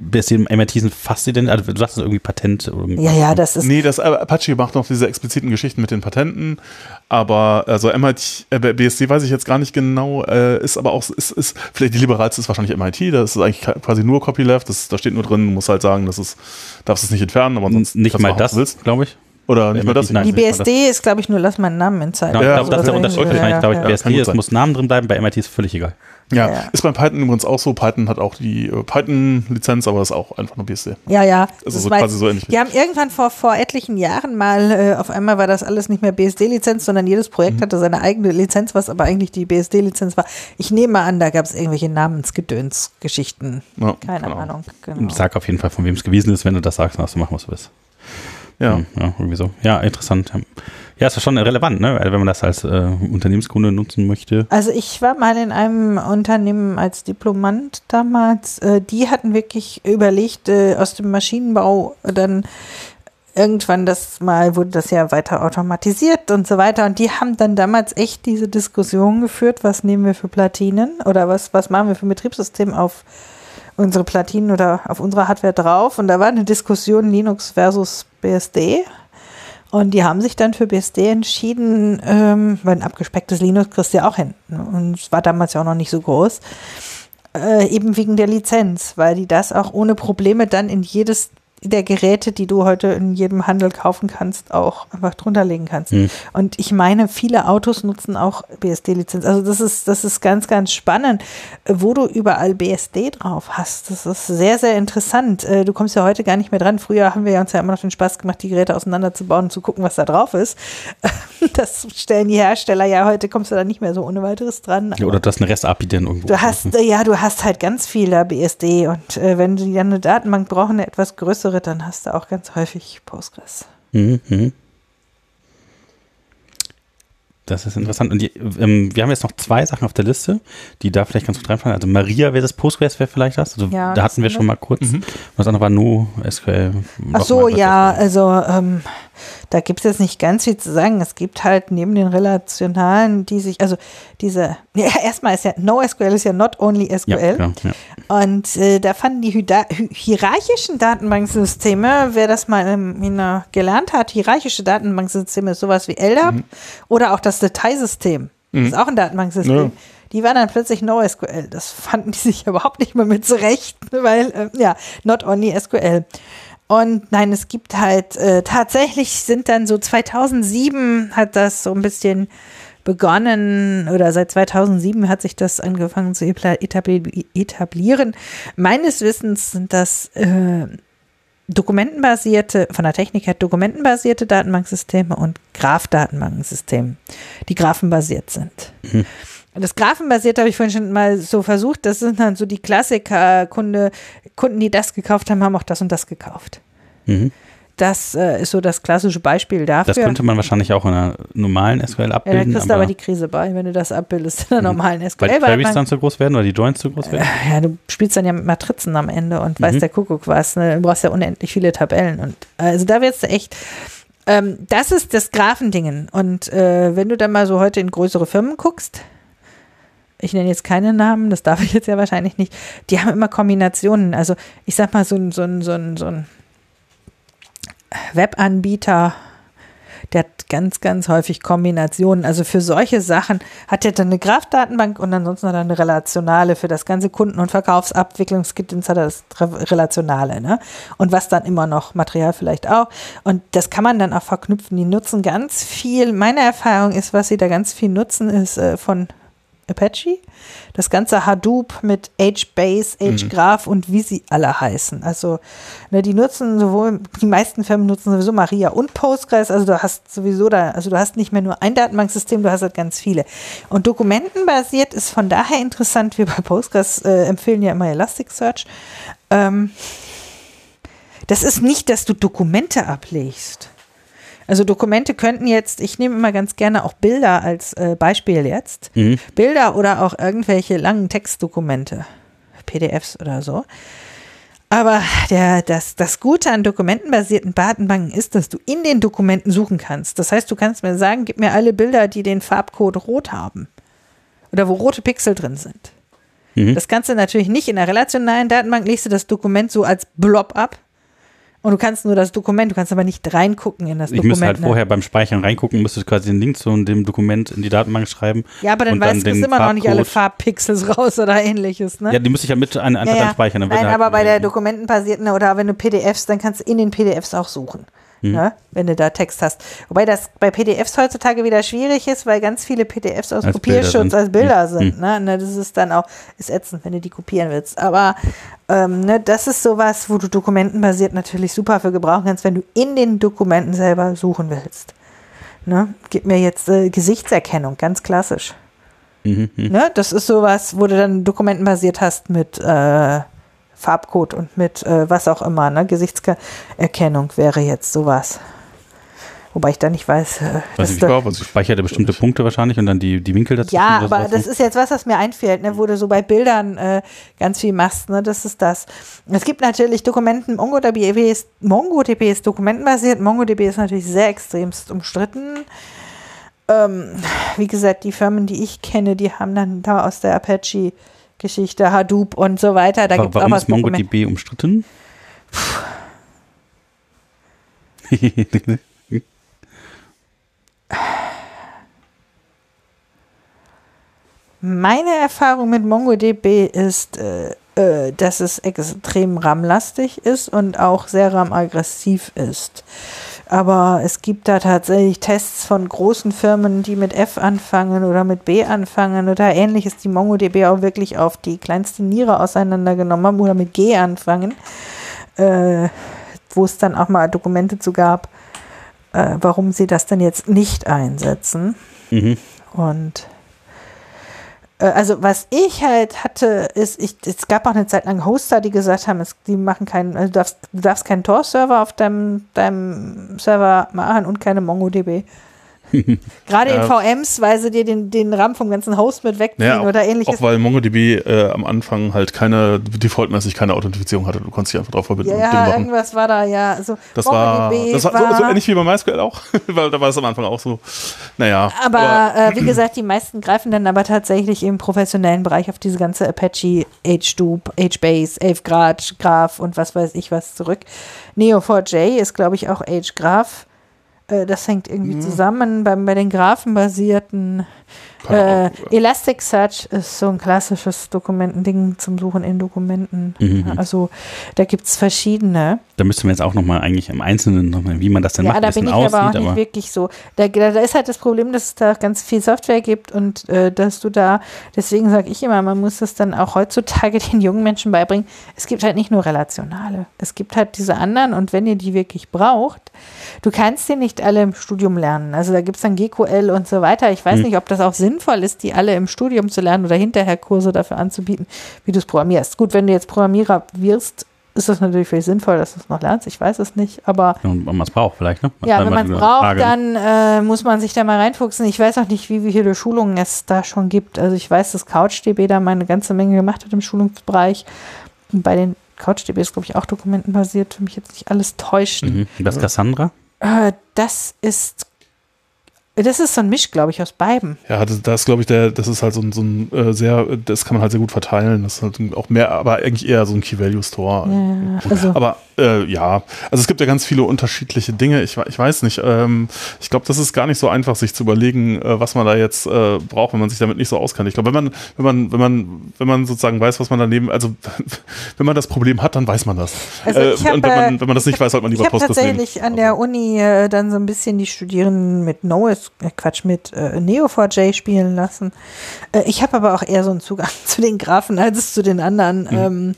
BSD und MIT sind fast identisch. Also du sagst das irgendwie Patent. Irgendwie. Ja, ja, das ist. Nee, das Apache macht noch diese expliziten Geschichten mit den Patenten, aber also MIT, äh, BSD weiß ich jetzt gar nicht genau, äh, ist aber auch, ist, ist, vielleicht die liberalste ist wahrscheinlich MIT, das ist eigentlich quasi nur Copyleft, das, da steht nur drin, du musst halt sagen, das ist, darfst es nicht entfernen, aber sonst nicht mal das, glaube ich. Oder nicht mal das? Nein, die BSD ist, glaube ich, nur lass meinen Namen in Zeit. Genau, ja, das ist der Unterschied. Ja, ja, glaube ich, BSD, es muss Namen drin bleiben, bei MIT ist völlig egal. Ja, ja, ist bei Python übrigens auch so. Python hat auch die äh, Python-Lizenz, aber ist auch einfach nur BSD. Ja, ja. Das ist so quasi so ähnlich. Die haben irgendwann vor, vor etlichen Jahren mal, äh, auf einmal war das alles nicht mehr BSD-Lizenz, sondern jedes Projekt mhm. hatte seine eigene Lizenz, was aber eigentlich die BSD-Lizenz war. Ich nehme an, da gab es irgendwelche Namensgedöns-Geschichten. Ja, Keine genau. Ahnung. Genau. Sag auf jeden Fall, von wem es gewesen ist, wenn du das sagst, dann hast du machen, was du willst. Ja. ja, irgendwie so. Ja, interessant. Ja, ist ja schon relevant, ne? wenn man das als äh, Unternehmenskunde nutzen möchte. Also ich war mal in einem Unternehmen als Diplomant damals. Äh, die hatten wirklich überlegt, äh, aus dem Maschinenbau dann irgendwann das mal wurde das ja weiter automatisiert und so weiter. Und die haben dann damals echt diese Diskussion geführt, was nehmen wir für Platinen oder was, was machen wir für ein Betriebssystem auf unsere Platinen oder auf unsere Hardware drauf. Und da war eine Diskussion Linux versus BSD. Und die haben sich dann für BSD entschieden, ähm, weil ein abgespecktes Linux kriegst du ja auch hin. Und es war damals ja auch noch nicht so groß. Äh, eben wegen der Lizenz, weil die das auch ohne Probleme dann in jedes der Geräte, die du heute in jedem Handel kaufen kannst, auch einfach drunter legen kannst. Mhm. Und ich meine, viele Autos nutzen auch BSD-Lizenz. Also das ist, das ist ganz, ganz spannend, wo du überall BSD drauf hast. Das ist sehr, sehr interessant. Äh, du kommst ja heute gar nicht mehr dran. Früher haben wir uns ja immer noch den Spaß gemacht, die Geräte auseinanderzubauen und zu gucken, was da drauf ist. Das stellen die Hersteller ja heute, kommst du da nicht mehr so ohne weiteres dran. Ja, oder das eine REST-API denn irgendwo. Du hast, ja, du hast halt ganz viele BSD und äh, wenn die dann eine Datenbank brauchen, eine etwas größere größere, dann hast du auch ganz häufig Postgres. Mhm. Das ist interessant. Und die, ähm, wir haben jetzt noch zwei Sachen auf der Liste, die da vielleicht ganz gut reinfallen. Also Maria versus Postgres wäre vielleicht das. Also ja, da hatten wir schon mal kurz. Mhm. Was andere war NoSQL. Ach so, ja, also ähm, da gibt es jetzt nicht ganz viel zu sagen. Es gibt halt neben den relationalen, die sich, also diese, ja, erstmal ist ja NoSQL ist ja not only SQL. Ja, ja. Und äh, da fanden die hierarchischen Datenbanksysteme, wer das mal in, in, gelernt hat, hierarchische Datenbanksysteme ist sowas wie LDAP mhm. oder auch das Dateisystem. Mhm. Das ist auch ein Datenbanksystem. Die waren dann plötzlich NoSQL. Das fanden die sich überhaupt nicht mehr mit zurecht, weil, äh, ja, not only SQL. Und nein, es gibt halt, äh, tatsächlich sind dann so 2007 hat das so ein bisschen begonnen oder seit 2007 hat sich das angefangen zu etablieren. Meines Wissens sind das äh, dokumentenbasierte, von der Technik her dokumentenbasierte Datenbanksysteme und Graph-Datenbankensysteme, die graphenbasiert sind. Mhm. Das Graphenbasierte habe ich vorhin schon mal so versucht. Das sind dann so die Klassiker. Kunde, Kunden, die das gekauft haben, haben auch das und das gekauft. Mhm. Das äh, ist so das klassische Beispiel dafür. Das könnte man wahrscheinlich auch in einer normalen SQL abbilden. Ja, da kriegst du aber, die Krise bei, wenn du das abbildest in einer mhm. normalen SQL. Weil die Queries dann zu groß werden oder die Joins zu groß werden? Äh, ja, du spielst dann ja mit Matrizen am Ende und mhm. weißt der Kuckuck was. Ne? Du brauchst ja unendlich viele Tabellen. Und also da wird es echt ähm, das ist das Graphendingen. Und äh, wenn du dann mal so heute in größere Firmen guckst, ich nenne jetzt keine Namen, das darf ich jetzt ja wahrscheinlich nicht, die haben immer Kombinationen. Also ich sag mal, so ein, so ein, so ein, so ein Webanbieter, der hat ganz, ganz häufig Kombinationen. Also für solche Sachen hat er dann eine Graph-Datenbank und ansonsten hat er eine relationale. Für das ganze Kunden- und Verkaufsabwicklungsgedöns hat er das relationale. Ne? Und was dann immer noch, Material vielleicht auch. Und das kann man dann auch verknüpfen. Die nutzen ganz viel. Meine Erfahrung ist, was sie da ganz viel nutzen, ist äh, von Apache. Das ganze Hadoop mit HBase, HGraph mhm. und wie sie alle heißen. Also ne, die nutzen sowohl, die meisten Firmen nutzen sowieso Maria und Postgres. Also du hast sowieso da, also du hast nicht mehr nur ein Datenbanksystem, du hast halt ganz viele. Und dokumentenbasiert ist von daher interessant, wir bei Postgres äh, empfehlen ja immer Elasticsearch. Ähm, das ist nicht, dass du Dokumente ablegst. Also Dokumente könnten jetzt, ich nehme immer ganz gerne auch Bilder als äh, Beispiel jetzt. Mhm. Bilder oder auch irgendwelche langen Textdokumente, PDFs oder so. Aber der, das, das Gute an dokumentenbasierten Datenbanken ist, dass du in den Dokumenten suchen kannst. Das heißt, du kannst mir sagen, gib mir alle Bilder, die den Farbcode rot haben. Oder wo rote Pixel drin sind. Mhm. Das kannst du natürlich nicht in der relationalen Datenbank, legst du das Dokument so als Blob ab. Und du kannst nur das Dokument, du kannst aber nicht reingucken in das Ich Dokument. müsste halt ne? vorher beim Speichern reingucken, müsste quasi den Link zu dem Dokument in die Datenbank schreiben. Ja, aber dann weißt du den immer noch nicht alle Farbpixels raus oder ähnliches, ne? Ja, die müsste ich ja mit ein, einfach Ja, ja. dann speichern. Nein, halt- aber bei der dokumentenbasierten oder wenn du PDFs, dann kannst du in den PDFs auch suchen. Mhm. Ne? Wenn du da Text hast. Wobei das bei PDFs heutzutage wieder schwierig ist, weil ganz viele PDFs aus Als Kopierschutz Bilder als Bilder Mhm. sind. Ne? Ne, Das ist dann auch, ist ätzend, wenn du die kopieren willst. Aber ähm, ne, das ist sowas, wo du dokumentenbasiert natürlich super für gebrauchen kannst, wenn du in den Dokumenten selber suchen willst. Ne? Gib mir jetzt äh, Gesichtserkennung, ganz klassisch. Mhm, mhm. Ne? Das ist sowas, wo du dann dokumentenbasiert hast mit äh, Farbcode und mit äh, was auch immer. Ne? Gesichtserkennung wäre jetzt sowas. Wobei ich da nicht weiß, äh, Weiß dass ich was ich speichert er bestimmte Punkte wahrscheinlich und dann die, die Winkel dazu. ja, aber das ist jetzt was, was mir einfällt, ne, wo du so bei Bildern äh, ganz viel machst, ne, das ist das. Es gibt natürlich Dokumenten, MongoDB ist, MongoDB ist dokumentenbasiert, MongoDB ist natürlich sehr extremst umstritten. Ähm, wie gesagt, die Firmen, die ich kenne, die haben dann da aus der Apache-Geschichte, Hadoop und so weiter, da gibt es auch Warum was ist MongoDB umstritten? Meine Erfahrung mit MongoDB ist, äh, äh, dass es extrem RAM-lastig ist und auch sehr RAM-aggressiv ist. Aber es gibt da tatsächlich Tests von großen Firmen, die mit F anfangen oder mit B anfangen oder ähnliches, die MongoDB auch wirklich auf die kleinste Niere auseinandergenommen haben oder mit G anfangen, äh, wo es dann auch mal Dokumente zu gab, äh, warum sie das denn jetzt nicht einsetzen. mhm. Und also was ich halt hatte, ist, ich, es gab auch eine Zeit lang Hoster, die gesagt haben, es, die machen keinen, also du darfst, du darfst keinen Tor-Server auf deinem, deinem Server machen und keine MongoDB. Gerade in. VMs, weil sie dir den, den RAM vom ganzen Host mit wegziehen Ja, oder ähnliches. auch weil MongoDB äh, am Anfang halt keine, defaultmäßig keine Authentifizierung hatte. Du konntest dich einfach drauf verbinden ja, irgendwas war da, ja. Also Das war, das war so, so ähnlich wie bei MySQL auch, weil da war es am Anfang auch so. Naja. Aber äh, wie gesagt, die meisten greifen dann aber tatsächlich im professionellen Bereich auf diese ganze Apache, HDoop, HBase, 11 Grad, Graph und was weiß ich was zurück. Neo4j ist, glaube ich, auch H-Graph. Äh, das hängt irgendwie Mhm. zusammen. Bei, bei den graphenbasierten äh. Elasticsearch ist so ein klassisches Dokumentending zum Suchen in Dokumenten. Mhm. Also da gibt es verschiedene. Da müsste man jetzt auch nochmal eigentlich im Einzelnen nochmal, wie man das dann Ja, macht, da ein bin ich aber auch aussieht. nicht Aber, wirklich so. Da, da da ist halt das Problem, dass es da ganz viel Software gibt und äh, dass du da, deswegen sage ich immer, man muss das dann auch heutzutage den jungen Menschen beibringen. Es gibt halt nicht nur relationale. Es gibt halt diese anderen und wenn ihr die wirklich braucht, du kannst die nicht alle im Studium lernen. Also da gibt es dann GQL und so weiter. Ich weiß Hm. nicht, ob das auch sinnvoll ist, die alle im Studium zu lernen oder hinterher Kurse dafür anzubieten, wie du es programmierst. Gut, wenn du jetzt Programmierer wirst, ist das natürlich völlig sinnvoll, dass du es noch lernst. Ich weiß es nicht, aber wenn man es braucht vielleicht, ne? ja, Dann wenn man es braucht, Frage. dann äh, muss man sich da mal reinfuchsen. Ich weiß auch nicht, wie viele Schulungen es da schon gibt. Also ich weiß, dass CouchDB da mal eine ganze Menge gemacht hat im Schulungsbereich. Und bei den CouchDB ist, glaube ich, auch dokumentenbasiert, für mich jetzt nicht alles täuscht. Mhm. Das ist Cassandra? Äh, das ist, das ist so ein Misch, glaube ich, aus beiden. Ja, das, das glaube ich, der, das ist halt so ein, so ein äh, sehr, das kann man halt sehr gut verteilen. Das ist halt auch mehr, aber eigentlich eher so ein Key-Value-Store. Ja, also, Aber äh, ja, also es gibt ja ganz viele unterschiedliche Dinge. Ich, ich weiß nicht. Ähm, ich glaube, das ist gar nicht so einfach, sich zu überlegen, äh, was man da jetzt äh, braucht, wenn man sich damit nicht so auskennt. Ich glaube, wenn man, wenn man, wenn man, wenn man sozusagen weiß, was man daneben, also wenn man das Problem hat, dann weiß man das. Also äh, hab, und wenn man, äh, wenn man das nicht weiß, sollte man lieber ich habe Postgres nehmen. tatsächlich an der Uni äh, dann so ein bisschen die Studierenden mit Noes, Quatsch, mit äh, Neo4j spielen lassen. Ich habe aber auch eher so einen Zugang zu den Graphen als zu den anderen. Ähm,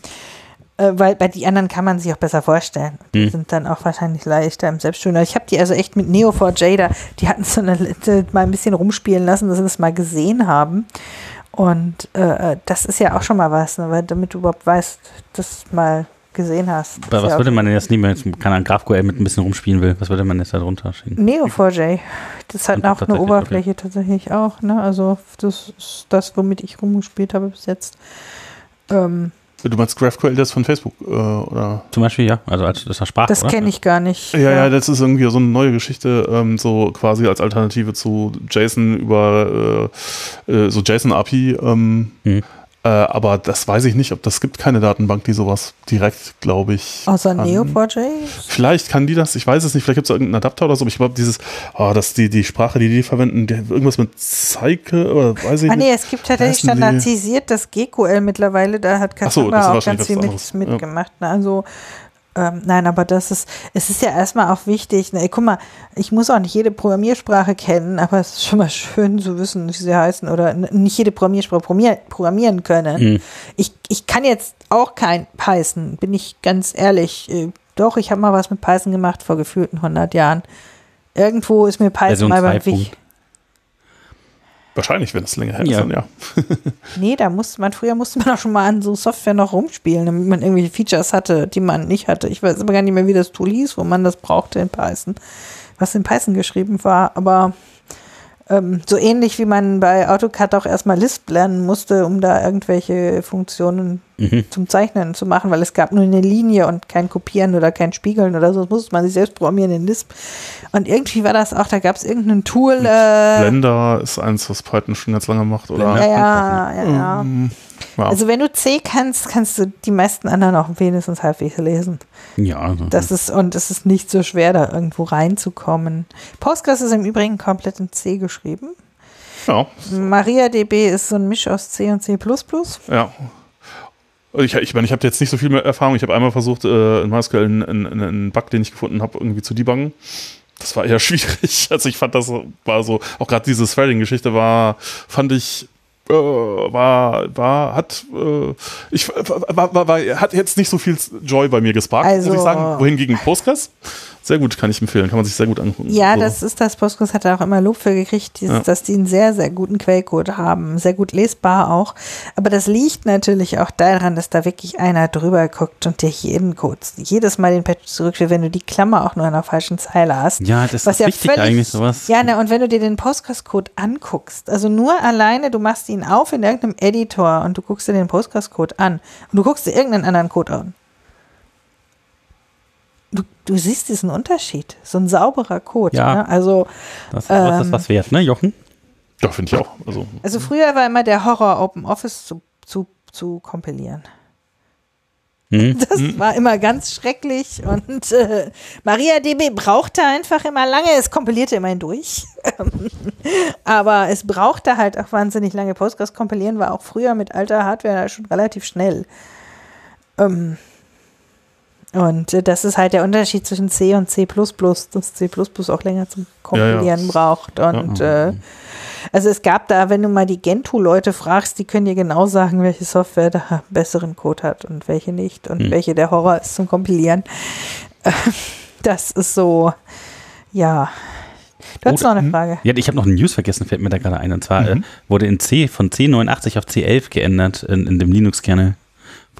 äh, weil bei die anderen kann man sich auch besser vorstellen. Die Mhm. sind dann auch wahrscheinlich leichter im Selbststudium. Ich habe die also echt mit Neo4j da, die hatten so eine mal ein bisschen rumspielen lassen, dass sie das mal gesehen haben. Und äh, das ist ja auch schon mal was, ne? weil damit du überhaupt weißt, dass du mal gesehen hast. Aber was ja würde man denn jetzt nehmen, wenn jetzt keine Ahnung, GraphQL mit ein bisschen rumspielen will? Was würde man jetzt da drunter schicken? Neo4j. Das hat auch eine Oberfläche tatsächlich auch. Ne? Also das ist das, womit ich rumgespielt habe bis jetzt. Ähm, Du meinst GraphQL, das von Facebook, äh, oder? Zum Beispiel, ja. Also als das war Sprache, das kenne ich gar nicht. Ja, ja, das ist irgendwie so eine neue Geschichte, ähm, so quasi als Alternative zu JSON über äh, äh, so JSON-API. Ähm, Mhm. Äh, aber das weiß ich nicht, ob das gibt keine Datenbank, die sowas direkt, glaube ich. Außer kann. Neo4j? Vielleicht kann die das, ich weiß es nicht, vielleicht gibt es irgendeinen Adapter oder so, aber ich glaube, dieses, oh, dass die, die Sprache, die die verwenden, die, irgendwas mit Zeike oder weiß ich Ah nicht. nee, es gibt tatsächlich standardisiert das GQL mittlerweile, da hat so, Cassandra ist auch ganz viel mit, anderes. mitgemacht. Ne? Also ähm, nein, aber das ist, es ist ja erstmal auch wichtig. Ne? Guck mal, ich muss auch nicht jede Programmiersprache kennen, aber es ist schon mal schön zu wissen, wie sie heißen oder nicht jede Programmiersprache programmier programmieren können. Ich, ich kann jetzt auch kein Python, bin ich ganz ehrlich. Äh, Doch, ich habe mal was mit Python gemacht vor gefühlten 100 Jahren. Irgendwo ist mir Python Version mal 2 beim Wich. Wahrscheinlich, wenn es länger her Ja. ist, dann ja. Nee, da musste man, früher musste man auch schon mal an so Software noch rumspielen, damit man irgendwelche Features hatte, die man nicht hatte. Ich weiß aber gar nicht mehr, wie das Tool hieß, wo man das brauchte in Python, was in Python geschrieben war, aber ähm, so ähnlich wie man bei AutoCAD auch erstmal Lisp lernen musste, um da irgendwelche Funktionen Mhm. zum Zeichnen zu machen, weil es gab nur eine Linie und kein Kopieren oder kein Spiegeln oder so. Das musste man sich selbst programmieren in Lisp. Und irgendwie war das auch, da gab es irgendein Tool. Äh, Blender ist eins, was Python schon ganz lange macht, oder? ja, ja, ja, ja. Ähm, ja. Also wenn du C kannst, kannst du die meisten anderen auch wenigstens halbwegs lesen. Ja, also, Das ist, und es ist nicht so schwer, da irgendwo reinzukommen. Postgres ist im Übrigen komplett in C geschrieben. ja, MariaDB ist so ein Misch aus C und C++. ja. Ich, ich meine, ich habe jetzt nicht so viel mehr Erfahrung. Ich habe einmal versucht, äh, in MySQL einen, einen, einen Bug, den ich gefunden habe, irgendwie zu debuggen. Das war eher schwierig. Also ich fand, das war so, auch gerade diese Threading-Geschichte war, fand ich, äh, war, war, hat, äh, ich, war, war, war, hat jetzt nicht so viel Joy bei mir gesparkt, Also- muss ich sagen. Wohingegen Postgres, sehr gut, kann ich empfehlen, kann man sich sehr gut angucken. Ja, so. das ist das. Postgres hat da auch immer Lob für gekriegt, dieses, Ja. dass die einen sehr, sehr guten Quellcode haben. Sehr gut lesbar auch. Aber das liegt natürlich auch daran, dass da wirklich einer drüber guckt und dir jeden Code, jedes Mal den Patch zurückführt, wenn du die Klammer auch nur an der falschen Zeile hast. ja, das Was ist ja wichtig völlig, eigentlich, sowas. Ja, ne, und wenn du dir den Postgres-Code anguckst, also nur alleine, du machst ihn auf in irgendeinem Editor und du guckst dir den Postgres-Code an und du guckst dir irgendeinen anderen Code an. Du, du siehst diesen Unterschied. So ein sauberer Code. Ja. Ne? Also, Das, ist Ähm, was wert, ne, Jochen? Ja, finde ich auch. Also, also früher war immer der Horror, Open Office zu, zu, zu kompilieren. Hm? Das war immer ganz schrecklich und äh, MariaDB brauchte einfach immer lange, es kompilierte immerhin durch. Aber es brauchte halt auch wahnsinnig lange. Postgres kompilieren war auch früher mit alter Hardware schon relativ schnell. Ähm, und äh, das ist halt der Unterschied zwischen C und C++, dass C++ auch länger zum Kompilieren braucht. Und äh, also es gab da, wenn du mal die Gentoo-Leute fragst, die können dir genau sagen, welche Software da besseren Code hat und welche nicht und welche der Horror ist zum Kompilieren. Das ist so, ja. Du hast Oder- noch eine Frage. Ja, ich habe noch eine News vergessen, fällt mir da gerade ein. Und zwar äh, wurde in C von C89 auf C11 geändert in, in dem Linux-Kernel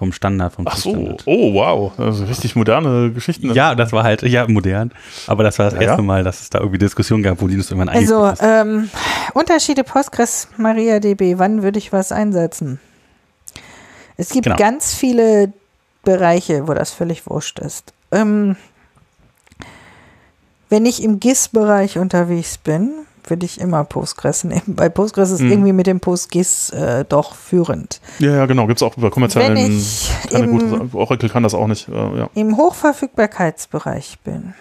vom Standard. Vom ach so, Standard. oh wow, also richtig moderne Geschichten. Ja, das war halt, ja, modern. Aber das war das Ja, erste ja. Mal, dass es da irgendwie Diskussionen gab, wo Linux irgendwann Also, ist. ähm, Unterschiede Postgres, MariaDB, wann würde ich was einsetzen? Es gibt Genau. ganz viele Bereiche, wo das völlig wurscht ist. Ähm, wenn ich im GIS-Bereich unterwegs bin, würde ich immer Postgres nehmen, weil Postgres ist Mhm. irgendwie mit dem PostGIS äh, doch führend. ja, ja, genau, gibt es auch über kommerziellen. Wenn ich keine im- gute, Sa- Oracle kann das auch nicht. Äh, ja. im Hochverfügbarkeitsbereich bin,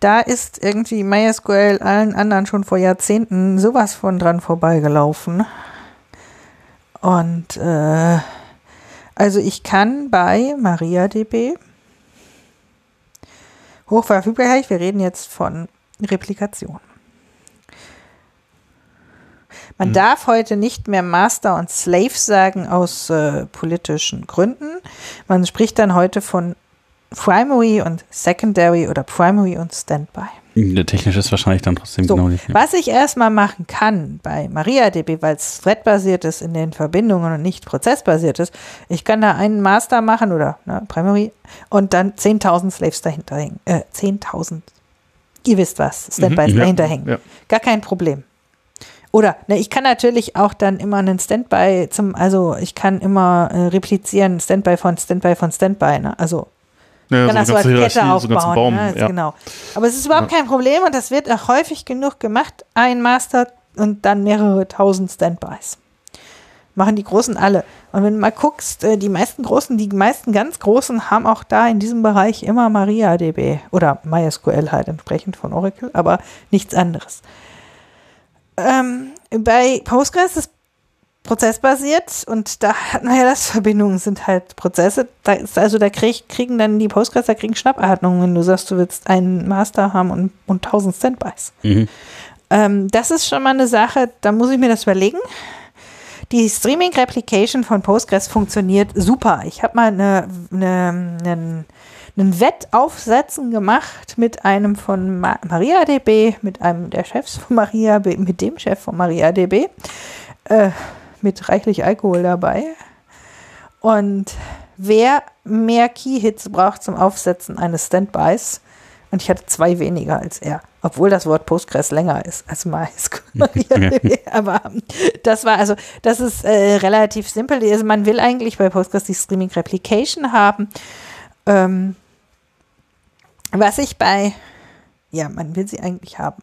da ist irgendwie MySQL allen anderen schon vor Jahrzehnten sowas von dran vorbeigelaufen. Und äh, also ich kann bei MariaDB Hochverfügbarkeit, wir reden jetzt von Replikation. Man darf heute nicht mehr Master und Slave sagen aus äh, politischen Gründen. Man spricht dann heute von Primary und Secondary oder Primary und Standby. Der Technisch ist wahrscheinlich dann trotzdem So, genau nicht. Ja. was ich erstmal machen kann bei MariaDB, weil es threadbasiert ist in den Verbindungen und nicht prozessbasiert ist, ich kann da einen Master machen oder ne, Primary und dann 10.000 Slaves dahinter hängen. Äh, 10.000. Ihr wisst was, Standbys Mhm, ja, dahinter hängen. ja. Gar kein Problem. Oder ne, ich kann natürlich auch dann immer einen Standby zum, also ich kann immer äh, replizieren, Standby von Standby von Standby, ne? Also Ja, kann das so als eine Kette Hierarchie, so aufbauen. Baum. ne? Also ja. Genau. Aber es ist überhaupt kein Problem und das wird auch häufig genug gemacht. Ein Master und dann mehrere tausend Standbys. Machen die Großen alle. Und wenn du mal guckst, äh, die meisten Großen, die meisten ganz Großen haben auch da in diesem Bereich immer MariaDB oder MySQL halt entsprechend von Oracle, aber nichts anderes. Ähm, bei Postgres ist prozessbasiert und da hat man ja das Verbindungen sind halt Prozesse. Da ist, also da krieg, kriegen dann die Postgres, da kriegen Schnappatmungen, wenn du sagst, du willst einen Master haben und, und 1000 Standbys. Mhm. Ähm, das ist schon mal eine Sache, da muss ich mir das überlegen. Die Streaming Replication von Postgres funktioniert super. Ich habe mal eine, eine, einen, einen Wettaufsetzen gemacht mit einem von Ma MariaDB, mit einem der Chefs von MariaDB, mit dem Chef von MariaDB, äh, mit reichlich Alkohol dabei. Und wer mehr Key-Hits braucht zum Aufsetzen eines Standbys, und ich hatte zwei weniger als er, obwohl das Wort Postgres länger ist als MySQL. Aber das war also, das ist äh, relativ simpel. Also man will eigentlich bei Postgres die Streaming Replication haben. Ähm, was ich bei, ja, man will sie eigentlich haben.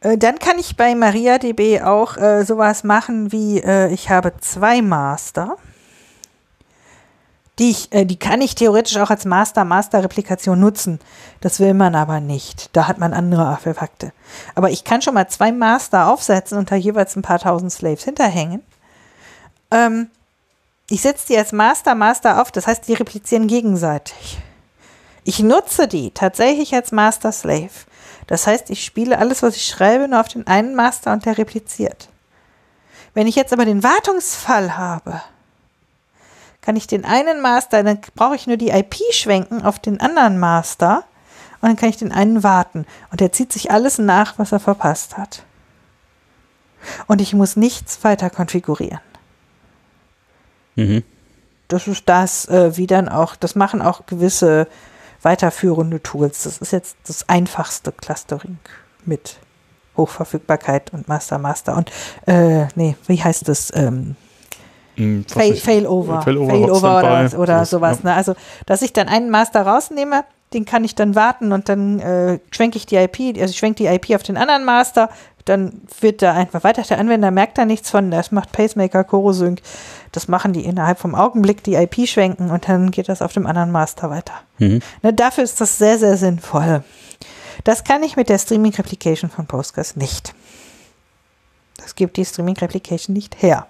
Äh, dann kann ich bei MariaDB auch äh, sowas machen wie, äh, ich habe zwei Master. Die, ich, äh, die kann ich theoretisch auch als Master-Master-Replikation nutzen. Das will man aber nicht. Da hat man andere Artefakte. Aber ich kann schon mal zwei Master aufsetzen und da jeweils ein paar tausend Slaves hinterhängen. Ähm, ich setze die als Master-Master auf, das heißt, die replizieren gegenseitig. Ich nutze die tatsächlich als Master-Slave. Das heißt, ich spiele alles, was ich schreibe, nur auf den einen Master und der repliziert. Wenn ich jetzt aber den Wartungsfall habe, kann ich den einen Master, dann brauche ich nur die IP schwenken auf den anderen Master und dann kann ich den einen warten. Und der zieht sich alles nach, was er verpasst hat. Und ich muss nichts weiter konfigurieren. Mhm. Das ist das, äh, wie dann auch, das machen auch gewisse weiterführende Tools. Das ist jetzt das einfachste Clustering mit Hochverfügbarkeit und Master Master und äh, nee, wie heißt das? Ähm, Hm, Fail, Failover. Failover, Failover oder, Standby, oder sowas, ja. Ne? Also, dass ich dann einen Master rausnehme, den kann ich dann warten und dann äh, schwenke ich die IP, also ich schwenke die IP auf den anderen Master, dann wird da einfach weiter. Der Anwender merkt da nichts von, das macht Pacemaker, Chorosync, das machen die innerhalb vom Augenblick, die IP schwenken und dann geht das auf dem anderen Master weiter. Mhm. Ne, dafür ist das sehr, sehr sinnvoll. Das kann ich mit der Streaming Replication von Postgres nicht. Das gibt die Streaming Replication nicht her.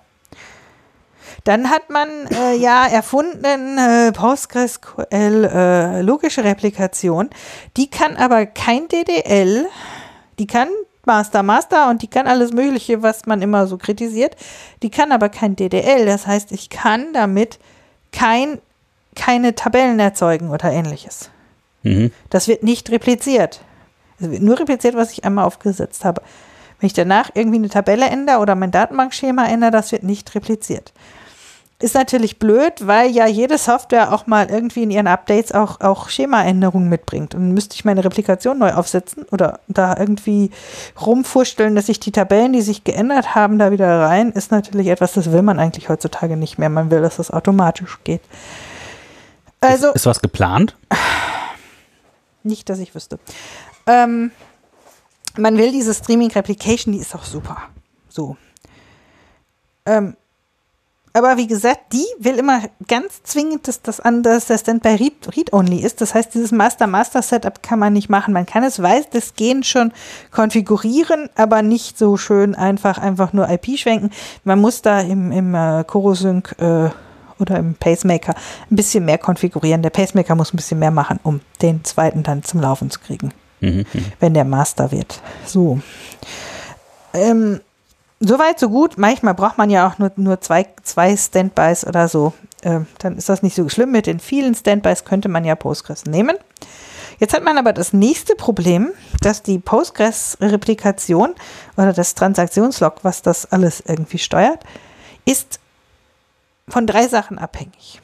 Dann hat man äh, ja erfunden äh, PostgreSQL äh, logische Replikation. Die kann aber kein DDL. Die kann Master Master und die kann alles Mögliche, was man immer so kritisiert. Die kann aber kein DDL. Das heißt, ich kann damit kein, keine Tabellen erzeugen oder ähnliches. Mhm. Das wird nicht repliziert. Es wird nur repliziert, was ich einmal aufgesetzt habe. Wenn ich danach irgendwie eine Tabelle ändere oder mein Datenbankschema ändere, das wird nicht repliziert. Ist natürlich blöd, weil ja jede Software auch mal irgendwie in ihren Updates auch, auch Schemaänderungen mitbringt. Und müsste ich meine Replikation neu aufsetzen oder da irgendwie rumfuschteln, dass ich die Tabellen, die sich geändert haben, da wieder rein, ist natürlich etwas, das will man eigentlich heutzutage nicht mehr. Man will, dass das automatisch geht. Also, ist, ist was geplant? nicht, dass ich wüsste. Ähm, man will diese Streaming Replication, die ist auch super. So. Ähm, aber wie gesagt, die will immer ganz zwingend, dass das anders der Standby Read- Read-Only ist. Das heißt, dieses Master-Master-Setup kann man nicht machen. Man kann es weiß das Gehen schon konfigurieren, aber nicht so schön einfach, einfach nur IP schwenken. Man muss da im, im äh, Chorosync äh, oder im Pacemaker ein bisschen mehr konfigurieren. Der Pacemaker muss ein bisschen mehr machen, um den zweiten dann zum Laufen zu kriegen Mhm. wenn der Master wird. So. Ähm, Soweit, so gut. Manchmal braucht man ja auch nur, nur zwei, zwei Standbys oder so. Ähm, dann ist das nicht so schlimm. Mit den vielen Standbys könnte man ja Postgres nehmen. Jetzt hat man aber das nächste Problem, dass die Postgres-Replikation oder das Transaktionslog, was das alles irgendwie steuert, ist von drei Sachen abhängig.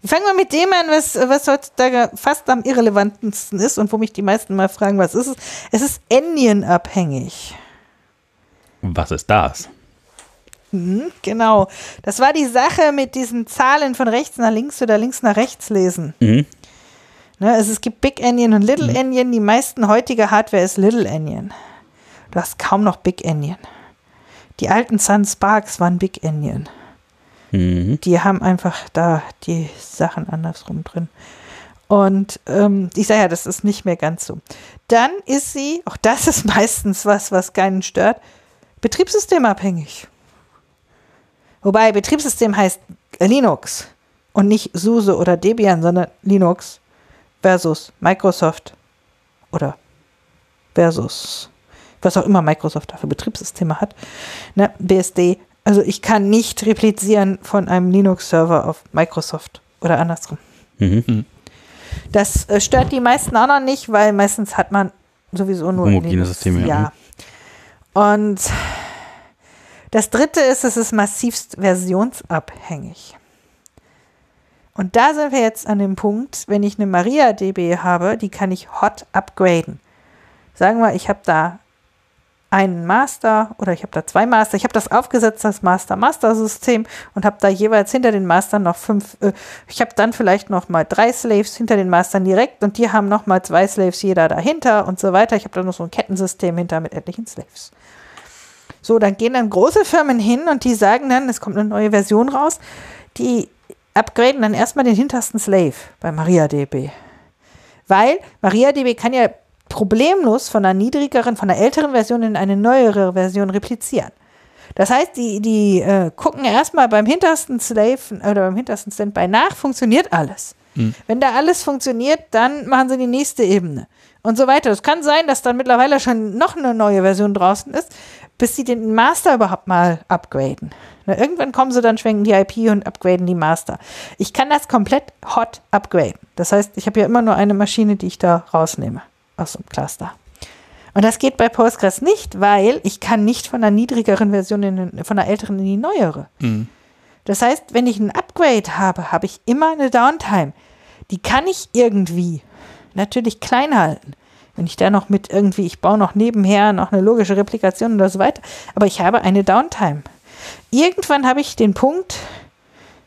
Wir fangen mal mit dem an, was, was heutzutage fast am irrelevantesten ist und wo mich die meisten mal fragen, was ist es? Es ist Endian-abhängig. Was ist das? Mhm, genau. Das war die Sache mit diesen Zahlen von rechts nach links oder links nach rechts lesen. Mhm. Ne, also es gibt Big Endian und Little Endian. Die meisten heutige Hardware ist Little Endian. Du hast kaum noch Big Endian. Die alten Sun Sparks waren Big Endian. Mhm. Die haben einfach da die Sachen andersrum drin. Und ähm, ich sage ja, das ist nicht mehr ganz so. Dann ist sie, auch das ist meistens was, was keinen stört, betriebssystemabhängig. Wobei Betriebssystem heißt Linux und nicht SUSE oder Debian, sondern Linux versus Microsoft oder versus was auch immer Microsoft dafür Betriebssysteme hat, ne, BSD. Also ich kann nicht replizieren von einem Linux-Server auf Microsoft oder andersrum. Mhm. Das äh, stört die meisten auch noch nicht, weil meistens hat man sowieso nur Homogene Linux. Systeme, ja. ja. Und das dritte ist, es ist massivst versionsabhängig. Und da sind wir jetzt an dem Punkt, wenn ich eine MariaDB habe, die kann ich hot upgraden. Sagen wir, ich habe da einen Master oder ich habe da zwei Master. Ich habe das aufgesetzt, das Master-Master-System und habe da jeweils hinter den Mastern noch fünf. Äh, ich habe dann vielleicht noch mal drei Slaves hinter den Mastern direkt und die haben noch mal zwei Slaves jeder dahinter und so weiter. Ich habe da noch so ein Kettensystem hinter mit etlichen Slaves. So, dann gehen dann große Firmen hin und die sagen dann, es kommt eine neue Version raus. Die upgraden dann erstmal den hintersten Slave bei MariaDB. Weil MariaDB kann ja problemlos von einer niedrigeren, von einer älteren Version in eine neuere Version replizieren. Das heißt, die, die äh, gucken erstmal beim hintersten Slave oder beim hintersten Standby nach, funktioniert alles. Mhm. Wenn da alles funktioniert, dann machen sie die nächste Ebene und so weiter. Es kann sein, dass dann mittlerweile schon noch eine neue Version draußen ist, bis sie den Master überhaupt mal upgraden. Na, irgendwann kommen sie dann, schwenken die IP und upgraden die Master. Ich kann das komplett hot upgraden. Das heißt, ich habe ja immer nur eine Maschine, die ich da rausnehme aus dem Cluster. Und das geht bei Postgres nicht, weil ich kann nicht von einer niedrigeren Version in, von einer älteren in die neuere. Mhm. Das heißt, wenn ich ein Upgrade habe, habe ich immer eine Downtime. Die kann ich irgendwie natürlich klein halten. Wenn ich da noch mit irgendwie, ich baue noch nebenher noch eine logische Replikation oder so weiter, aber ich habe eine Downtime. Irgendwann habe ich den Punkt,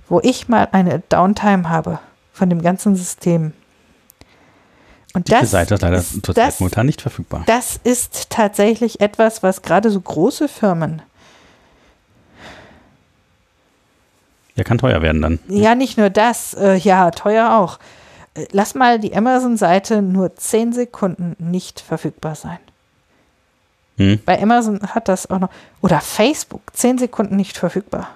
wo ich mal eine Downtime habe von dem ganzen System. Und das Seite ist leider ist, das, momentan nicht verfügbar. das ist tatsächlich etwas, was gerade so große Firmen, Ja, kann teuer werden dann. ja nicht nur das, äh, ja teuer auch. Lass mal die Amazon-Seite nur 10 Sekunden nicht verfügbar sein. Hm. Bei Amazon hat das auch noch, oder Facebook, 10 Sekunden nicht verfügbar.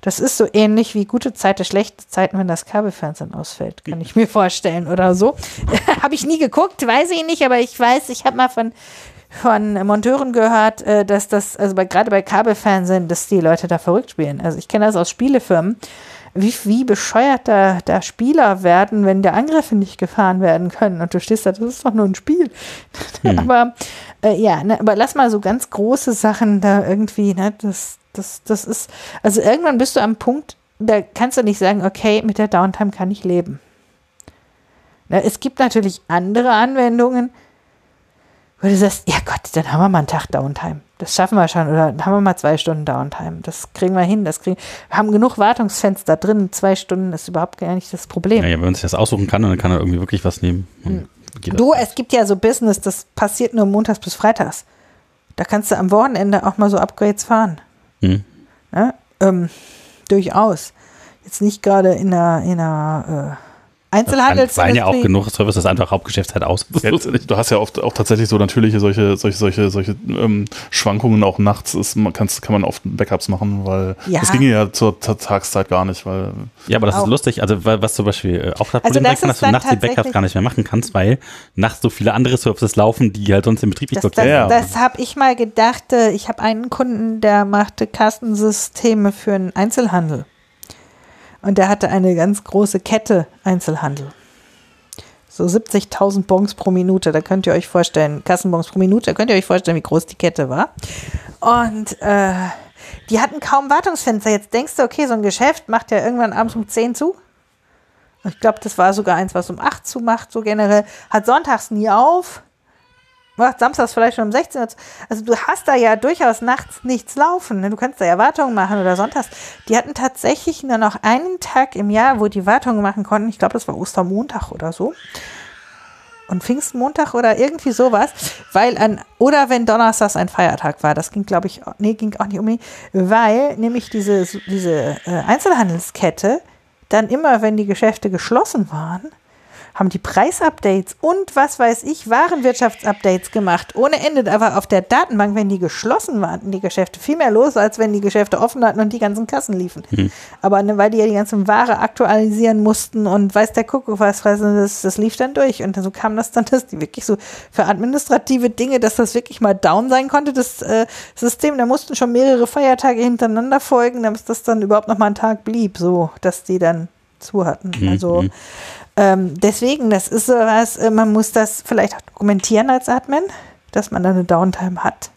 Das ist so ähnlich wie gute Zeiten, schlechte Zeiten, wenn das Kabelfernsehen ausfällt, kann ich mir vorstellen oder so. habe ich nie geguckt, weiß ich nicht, aber ich weiß, ich habe mal von, von Monteuren gehört, äh, dass das, also bei, gerade bei Kabelfernsehen, dass die Leute da verrückt spielen. Also ich kenne das aus Spielefirmen, wie, wie bescheuert da, da Spieler werden, wenn der Angriffe nicht gefahren werden können. Und du stehst da, das ist doch nur ein Spiel. aber äh, ja, ne, aber lass mal so ganz große Sachen da irgendwie, ne, das, das, das ist, also irgendwann bist du am Punkt, da kannst du nicht sagen, okay, mit der Downtime kann ich leben. Ne, es gibt natürlich andere Anwendungen, wo du sagst, ja Gott, dann haben wir mal einen Tag Downtime. Das schaffen wir schon. Oder dann haben wir mal zwei Stunden Downtime. Das kriegen wir hin. Das kriegen, wir haben genug Wartungsfenster drin. Zwei Stunden ist überhaupt gar nicht das Problem. Ja, ja, wenn man sich das aussuchen kann, dann kann er irgendwie wirklich was nehmen. Das. Du, es gibt ja so Business, das passiert nur montags bis freitags. Da kannst du am Wochenende auch mal so Upgrades fahren. Hm. Ne? Ähm, durchaus. Jetzt nicht gerade in einer, in einer äh, Fallen ja auch genug Services einfach Hauptgeschäftszeit aus. Das Ja, du hast ja oft auch tatsächlich so natürliche solche, solche, solche, solche ähm, Schwankungen auch nachts ist, man kann's, kann man oft Backups machen, weil Ja. das ginge ja zur, zur Tageszeit gar nicht, weil Ja, aber das Auch. ist lustig. Also wa- was zum Beispiel äh, auch das Also Problem das sein kann, ist dass du nachts die Backups gar nicht mehr machen kannst, weil nachts so viele andere Services laufen, die halt sonst im Betrieb nicht Das, das, Ja, das habe ich mal gedacht. äh, Ich habe einen Kunden, der machte Kassensysteme für einen Einzelhandel. Und der hatte eine ganz große Kette Einzelhandel. So 70.000 Bons pro Minute, da könnt ihr euch vorstellen, Kassenbons pro Minute, da könnt ihr euch vorstellen, wie groß die Kette war. Und äh, die hatten kaum Wartungsfenster. Jetzt denkst du, okay, so ein Geschäft macht ja irgendwann abends um 10 zu. Ich glaube, das war sogar eins, was um 8 zu macht, so generell. Hat sonntags nie auf. Samstags vielleicht schon um 16 Uhr. Also du hast da ja durchaus nachts nichts laufen. Ne? Du kannst da ja Wartungen machen oder sonntags. Die hatten tatsächlich nur noch einen Tag im Jahr, wo die Wartungen machen konnten. Ich glaube, das war Ostermontag oder so. und Pfingstmontag oder irgendwie sowas, weil an, oder wenn Donnerstags ein Feiertag war, das ging, glaube ich, nee, ging auch nicht um mich, weil nämlich diese, diese äh, Einzelhandelskette dann immer, wenn die Geschäfte geschlossen waren, haben die Preisupdates und was weiß ich, Warenwirtschaftsupdates gemacht. Ohne Ende. Aber auf der Datenbank, wenn die geschlossen waren, die Geschäfte viel mehr los, als wenn die Geschäfte offen hatten und die ganzen Kassen liefen. Hm. Aber ne, weil die ja die ganzen Ware aktualisieren mussten und weiß der Kuckuck was, das, das lief dann durch. Und so kam das dann, dass die wirklich so für administrative Dinge, dass das wirklich mal down sein konnte, das äh, System. Da mussten schon mehrere Feiertage hintereinander folgen, damit das dann überhaupt noch mal ein Tag blieb, so dass die dann zu hatten. Mhm. Also hm. Ähm, deswegen, das ist so was, äh, man muss das vielleicht auch dokumentieren als Admin, dass man da eine Downtime hat.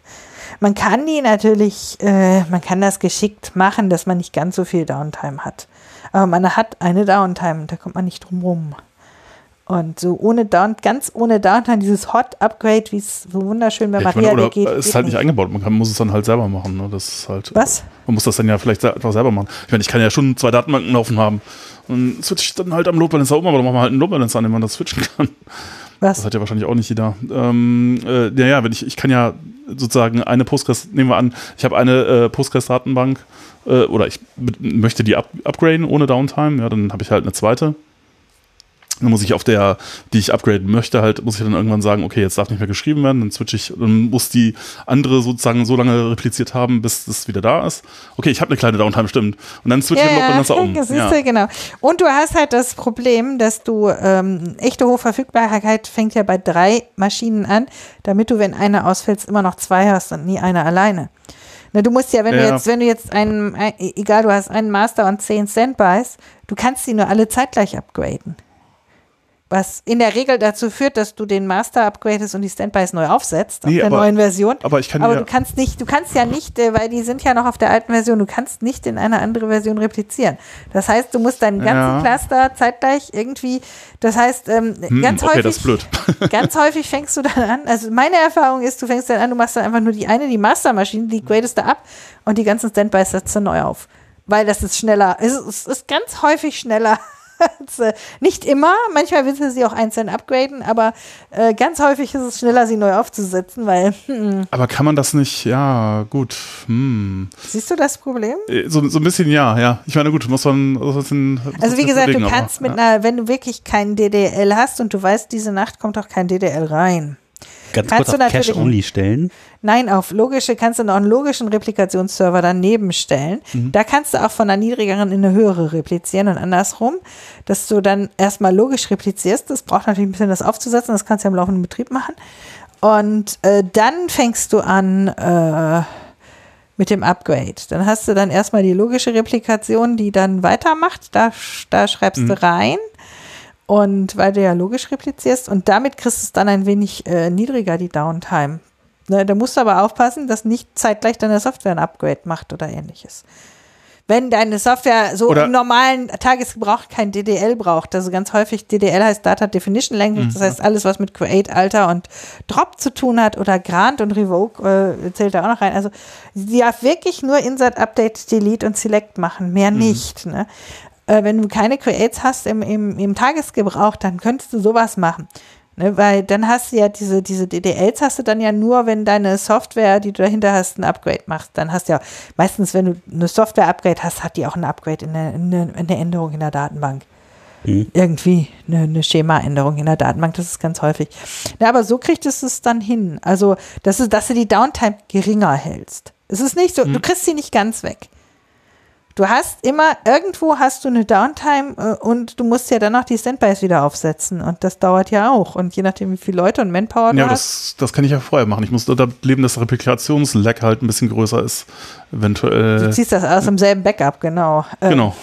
Man kann die natürlich, äh, man kann das geschickt machen, dass man nicht ganz so viel Downtime hat. Aber man hat eine Downtime, da kommt man nicht drum rum. Und so ohne Down, ganz ohne Downtime, dieses Hot-Upgrade, wie es so wunderschön bei ja, Maria meine, oder geht. Es ist halt nicht eingebaut, man kann, muss es dann halt selber machen. Ne? Das ist halt, Was? Man muss das dann ja vielleicht einfach selber machen. Ich meine, ich kann ja schon zwei Datenbanken laufen haben und switche ich dann halt am Load Balancer um, aber dann machen wir halt einen Load Balancer an, den man das switchen kann. Was? Das hat ja wahrscheinlich auch nicht jeder. Ähm, äh, ja, ja, wenn ich, ich kann ja sozusagen eine Postgres, nehmen wir an, ich habe eine äh, Postgres-Datenbank äh, oder ich möchte die up upgraden ohne Downtime, ja, dann habe ich halt eine zweite dann muss ich auf der, die ich upgraden möchte, halt, muss ich dann irgendwann sagen, okay, jetzt darf nicht mehr geschrieben werden, dann switche ich, dann muss die andere sozusagen so lange repliziert haben, bis das wieder da ist. Okay, ich habe eine kleine Downtime, stimmt. Und dann switche ja, ich den Balancer um. Ja. genau. Und du hast halt das Problem, dass du ähm, echte Hochverfügbarkeit fängt ja bei drei Maschinen an, damit du, wenn eine ausfällt, immer noch zwei hast und nie eine alleine. Na, du musst ja, wenn ja. du jetzt, wenn du jetzt einen, egal, du hast einen Master und zehn Standbys, du kannst sie nur alle zeitgleich upgraden was in der Regel dazu führt, dass du den Master upgradest und die Standbys neu aufsetzt nee, auf der aber, neuen Version. Aber ich kann Aber ja du kannst nicht, du kannst ja nicht, äh, weil die sind ja noch auf der alten Version, du kannst nicht in eine andere Version replizieren. Das heißt, du musst deinen ganzen ja. Cluster zeitgleich irgendwie, das heißt, ähm, hm, ganz okay, häufig, das ist blöd. ganz häufig fängst du dann an, also meine Erfahrung ist, du fängst dann an, du machst dann einfach nur die eine, die Mastermaschine, die gradest du ab und die ganzen Standbys setzt du neu auf. Weil das ist schneller, es ist, es ist ganz häufig schneller nicht immer, manchmal willst du sie auch einzeln upgraden, aber äh, ganz häufig ist es schneller, sie neu aufzusetzen, weil. Hm. Aber kann man das nicht, ja, gut. Hm. Siehst du das Problem? Äh, so, so ein bisschen ja, ja. Ich meine, gut, muss man. Muss man also, wie gesagt, du kannst aber, mit ja. einer, wenn du wirklich kein DDL hast und du weißt, diese Nacht kommt auch kein DDL rein Ganz kannst kurz auf Cache-Only stellen? Nein, auf logische kannst du noch einen logischen Replikationsserver daneben stellen. Mhm. Da kannst du auch von einer niedrigeren in eine höhere replizieren und andersrum, dass du dann erstmal logisch replizierst. Das braucht natürlich ein bisschen das aufzusetzen, das kannst du ja im laufenden Betrieb machen. Und äh, dann fängst du an äh, mit dem Upgrade. Dann hast du dann erstmal die logische Replikation, die dann weitermacht. Da, da schreibst mhm. du rein. Und weil du ja logisch replizierst und damit kriegst du es dann ein wenig äh, niedriger, die Downtime. Ne, da musst du aber aufpassen, dass nicht zeitgleich deine Software ein Upgrade macht oder ähnliches. Wenn deine Software so oder im normalen Tagesgebrauch kein DDL braucht, also ganz häufig DDL heißt Data Definition Language, mhm. das heißt alles, was mit Create, Alter und Drop zu tun hat oder Grant und Revoke äh, zählt da auch noch rein. Also sie darf wirklich nur Insert, Update, Delete und Select machen, mehr mhm. nicht. Ne? Äh, wenn du keine Creates hast im, im, im Tagesgebrauch, dann könntest du sowas machen. Ne, weil dann hast du ja diese, diese DDLs hast du dann ja nur, wenn deine Software, die du dahinter hast, ein Upgrade machst. Dann hast du ja, meistens, wenn du eine Software-Upgrade hast, hat die auch ein Upgrade in eine, eine, eine Änderung in der Datenbank. Mhm. Irgendwie eine, eine Schema-Änderung in der Datenbank, das ist ganz häufig. Ja, aber so kriegt es es dann hin. Also, das ist, dass du die Downtime geringer hältst. Es ist nicht so, mhm. du kriegst sie nicht ganz weg. Du hast immer, irgendwo hast du eine Downtime äh, und du musst ja dann noch die Standbys wieder aufsetzen und das dauert ja auch und je nachdem wie viele Leute und Manpower du ja, hast. Das, das kann ich ja vorher machen. Ich muss da leben, dass der Replikationslack halt ein bisschen größer ist, eventuell. Du ziehst das aus demselben Backup, genau. Ähm, genau.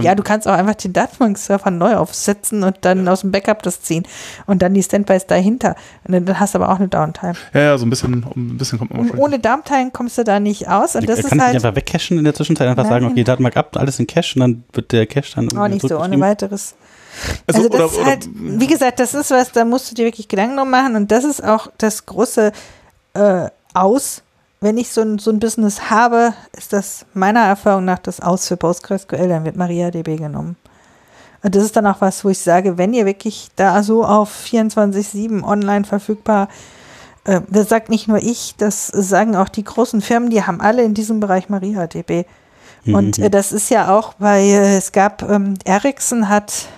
ja, du kannst auch einfach den Datenbankserver neu aufsetzen und dann aus dem Backup das ziehen und dann die Standbys dahinter. Und dann hast du aber auch eine Downtime. Ja, ja, so ein bisschen, ein bisschen kommt man Ohne Downtime kommst du da nicht aus und das ist halt. Kann ich einfach wegcachen in der Zwischenzeit, einfach Nein. sagen, okay, Datenbank ab, alles in Cache und dann wird der Cache dann. Auch nicht so ohne weiteres. Also, also das oder, ist halt, oder, wie gesagt, das ist was, da musst du dir wirklich Gedanken drum machen und das ist auch das große äh, Aus. Wenn ich so ein, so ein Business habe, ist das meiner Erfahrung nach das Aus für PostgreSQL, dann wird MariaDB genommen. Und das ist dann auch was, wo ich sage, wenn ihr wirklich da so auf 24-7 online verfügbar, äh, das sagt nicht nur ich, das sagen auch die großen Firmen, die haben alle in diesem Bereich MariaDB. Und Mhm. äh, das ist ja auch bei, äh, es gab, ähm, Ericsson hat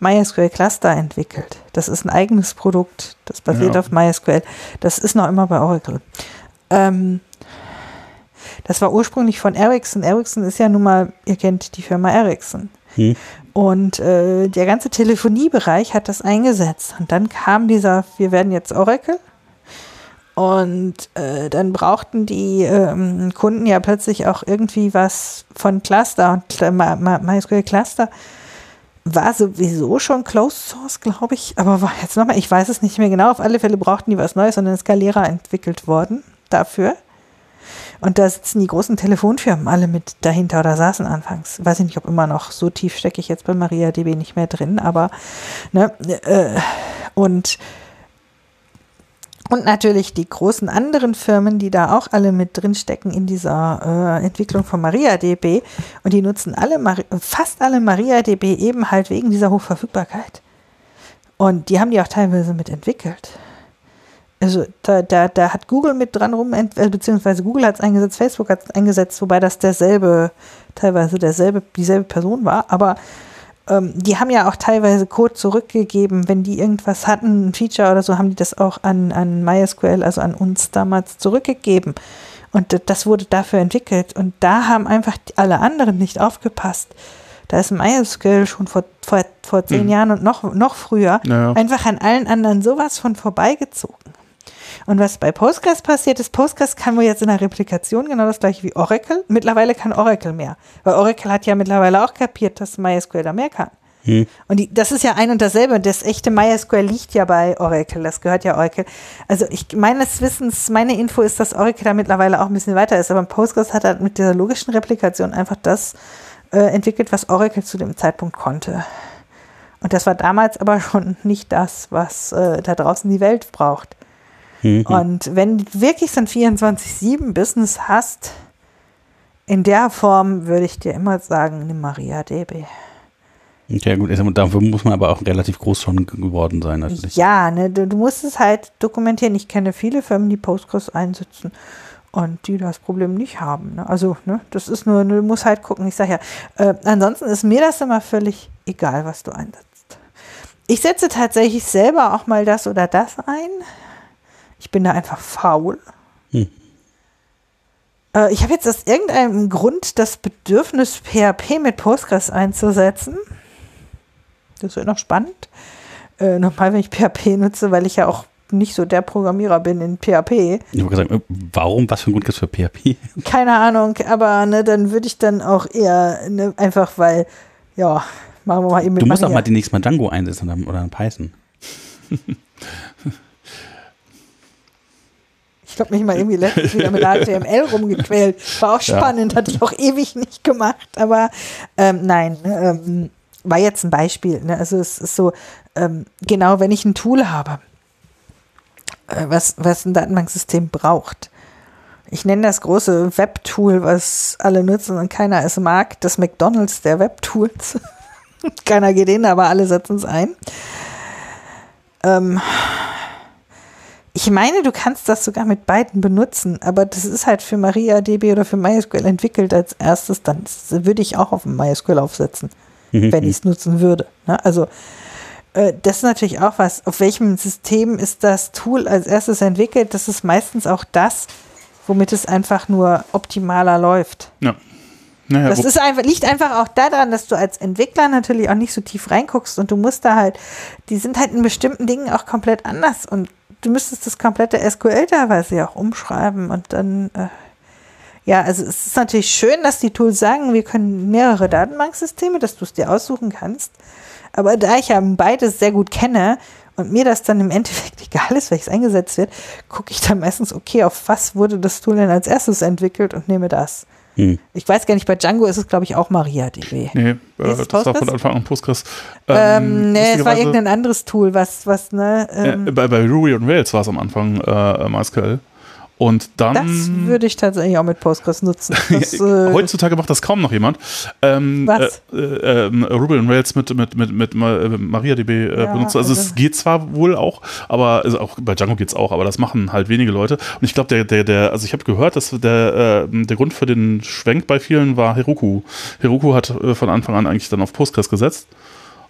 MySQL Cluster entwickelt. Das ist ein eigenes Produkt, das basiert Ja. auf MySQL. Das ist noch immer bei Oracle. Ähm, das war ursprünglich von Ericsson. Ericsson ist ja nun mal, ihr kennt die Firma Ericsson. Hm. Und äh, der ganze Telefoniebereich hat das eingesetzt. Und dann kam dieser, wir werden jetzt Oracle. Und äh, dann brauchten die ähm, Kunden ja plötzlich auch irgendwie was von Cluster. Und Ma- MySQL Cluster war sowieso schon Closed Source, glaube ich. Aber war jetzt nochmal, ich weiß es nicht mehr genau. Auf alle Fälle brauchten die was Neues und dann ist Scalera entwickelt worden dafür. Und da sitzen die großen Telefonfirmen alle mit dahinter oder saßen anfangs. Weiß ich nicht, ob immer noch. So tief stecke ich jetzt bei MariaDB nicht mehr drin, aber ne, äh, und und natürlich die großen anderen Firmen, die da auch alle mit drin stecken in dieser äh, Entwicklung von MariaDB. Und die nutzen alle, fast alle MariaDB eben halt wegen dieser Hochverfügbarkeit. Und die haben die auch teilweise mit entwickelt. Also da, da, da hat Google mit dran rum, äh, beziehungsweise Google hat es eingesetzt, Facebook hat es eingesetzt, wobei das derselbe, teilweise derselbe, dieselbe Person war, aber ähm, die haben ja auch teilweise Code zurückgegeben, wenn die irgendwas hatten, ein Feature oder so, haben die das auch an, an MySQL, also an uns damals zurückgegeben. Und das wurde dafür entwickelt. Und da haben einfach alle anderen nicht aufgepasst. Da ist MySQL schon vor, vor, vor zehn Mhm. Jahren und noch, noch früher Ja. einfach an allen anderen sowas von vorbeigezogen. Und was bei Postgres passiert ist, Postgres kann wohl jetzt in der Replikation genau das gleiche wie Oracle. Mittlerweile kann Oracle mehr. Weil Oracle hat ja mittlerweile auch kapiert, dass MySQL da mehr kann. Hm. Und die, das ist ja ein und dasselbe. Das echte MySQL liegt ja bei Oracle. Das gehört ja Oracle. Also ich meines Wissens, meine Info ist, dass Oracle da mittlerweile auch ein bisschen weiter ist. Aber Postgres hat halt mit dieser logischen Replikation einfach das äh, entwickelt, was Oracle zu dem Zeitpunkt konnte. Und das war damals aber schon nicht das, was äh, da draußen die Welt braucht. Hm. Und wenn du wirklich so ein 24-7-Business hast, in der Form würde ich dir immer sagen, nimm MariaDB. Okay, gut, ist- dafür muss man aber auch relativ groß schon geworden sein, natürlich. Ja, ne, du, du musst es halt dokumentieren. Ich kenne viele Firmen, die Postgres einsetzen und die das Problem nicht haben. Ne? Also, ne, das ist nur, du musst halt gucken. Ich sage ja, äh, ansonsten ist mir das immer völlig egal, was du einsetzt. Ich setze tatsächlich selber auch mal das oder das ein. Ich bin da einfach faul. Hm. Äh, ich habe jetzt aus irgendeinem Grund das Bedürfnis, PHP mit Postgres einzusetzen. Das wird noch spannend. Äh, nochmal, wenn ich PHP nutze, weil ich ja auch nicht so der Programmierer bin in PHP. Ich habe gesagt, äh, warum, was für ein Grund gibt es für PHP? Keine Ahnung, aber ne, dann würde ich dann auch eher ne, einfach, weil, ja, machen wir mal eben mit Du musst auch mal demnächst mal Django einsetzen oder, Python. Ich habe mich mal irgendwie letztens wieder mit HTML rumgequält. War auch Ja. spannend, hatte ich auch ewig nicht gemacht. Aber ähm, nein, ne, ähm, war jetzt ein Beispiel. Ne? Also es ist so, ähm, genau, wenn ich ein Tool habe, äh, was, was ein Datenbanksystem braucht. Ich nenne das große Webtool, was alle nutzen und keiner es mag, das McDonalds der Webtools. keiner geht hin, aber alle setzen es ein. Ähm, ich meine, du kannst das sogar mit beiden benutzen, aber das ist halt für MariaDB oder für MySQL entwickelt als erstes, dann würde ich auch auf dem MySQL aufsetzen, Mhm. wenn ich es nutzen würde. Ne? Also äh, das ist natürlich auch was, auf welchem System ist das Tool als erstes entwickelt, das ist meistens auch das, womit es einfach nur optimaler läuft. Ja. Naja, Das ist einfach, liegt einfach auch daran, dass du als Entwickler natürlich auch nicht so tief reinguckst und du musst da halt, die sind halt in bestimmten Dingen auch komplett anders und du müsstest das komplette SQL teilweise ja auch umschreiben und dann, äh, ja, also es ist natürlich schön, dass die Tools sagen, wir können mehrere Datenbanksysteme, dass du es dir aussuchen kannst, aber da ich ja beides sehr gut kenne und mir das dann im Endeffekt egal ist, welches eingesetzt wird, gucke ich dann meistens, okay, auf was wurde das Tool denn als erstes entwickelt und nehme das. Hm. Ich weiß gar nicht, bei Django ist es, glaube ich, auch MariaDB. nee, äh, das war Postgres? von Anfang an Postgres. Ähm, nee, es war irgendein anderes Tool, was, was, ne, ähm, äh, bei, bei Ruby und Rails war es am Anfang äh, MySQL. Und dann. Das würde ich tatsächlich auch mit Postgres nutzen. Das, äh, Heutzutage macht das kaum noch jemand. Ähm, Was? Äh, äh, Ruby on Rails mit, mit, mit, mit MariaDB äh, Ja, benutzt. Also, also- es geht zwar wohl auch, aber also auch bei Django geht es auch, aber das machen halt wenige Leute. Und ich glaube, der, der, der, also ich habe gehört, dass der, äh, der Grund für den Schwenk bei vielen war Heroku. Heroku hat äh, von Anfang an eigentlich dann auf Postgres gesetzt.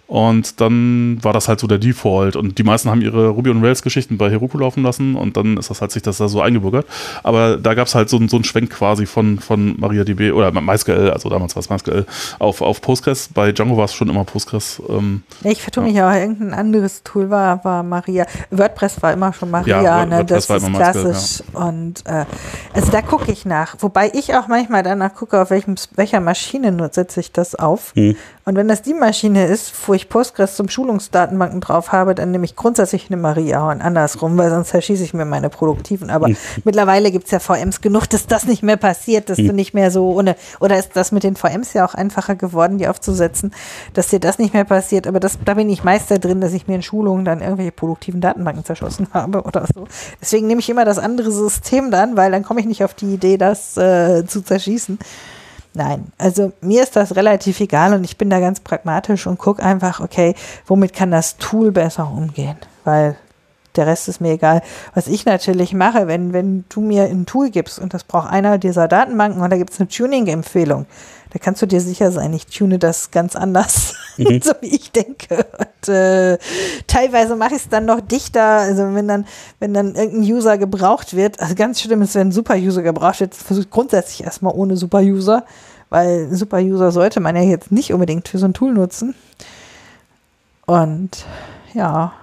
Und dann war das halt so der Default. Und die meisten haben ihre Ruby on Rails Geschichten bei Heroku laufen lassen und dann ist das halt sich das da so eingebürgert. Aber da gab es halt so, einen- so einen Schwenk quasi von, von MariaDB oder MySQL, also damals war es MySQL, auf, auf Postgres. Bei Django war es schon immer Postgres. Ähm, Ja, ich vertue mich auch, irgendein anderes Tool war, war Maria. WordPress war immer schon Maria, Ja, ne? WordPress das war ist MySQL, klassisch. Und äh, also da gucke ich nach. Wobei ich auch manchmal danach gucke, auf welchem, welcher Maschine nur setze ich das auf. Hm. Und wenn das die Maschine ist, wo ich Postgres zum Schulungsdatenbanken drauf habe, dann nehme ich grundsätzlich eine Maria und andersrum, weil sonst zerschieße ich mir meine produktiven. Aber Hm. mittlerweile gibt es ja VMs genug, dass das nicht mehr passiert, dass du Hm. nicht mehr so ohne, oder ist das mit den VMs ja auch einfacher geworden, die aufzusetzen, dass dir das nicht mehr passiert. Aber das, da bin ich Meister drin, dass ich mir in Schulungen dann irgendwelche produktiven Datenbanken zerschossen habe oder so. Deswegen nehme ich immer das andere System dann, weil dann komme ich nicht auf die Idee, das äh, zu zerschießen. Nein, also mir ist das relativ egal und ich bin da ganz pragmatisch und gucke einfach, okay, womit kann das Tool besser umgehen? Weil der Rest ist mir egal. Was ich natürlich mache, wenn, wenn du mir ein Tool gibst und das braucht einer dieser Datenbanken und da gibt es eine Tuning-Empfehlung, da kannst du dir sicher sein, ich tune das ganz anders, so wie ich denke. Und äh, teilweise mache ich es dann noch dichter, also wenn dann, wenn dann irgendein User gebraucht wird, also ganz schlimm ist, wenn ein Super-User gebraucht wird, versuche ich grundsätzlich erstmal ohne Super-User, weil Super-User sollte man ja jetzt nicht unbedingt für so ein Tool nutzen. Und ja,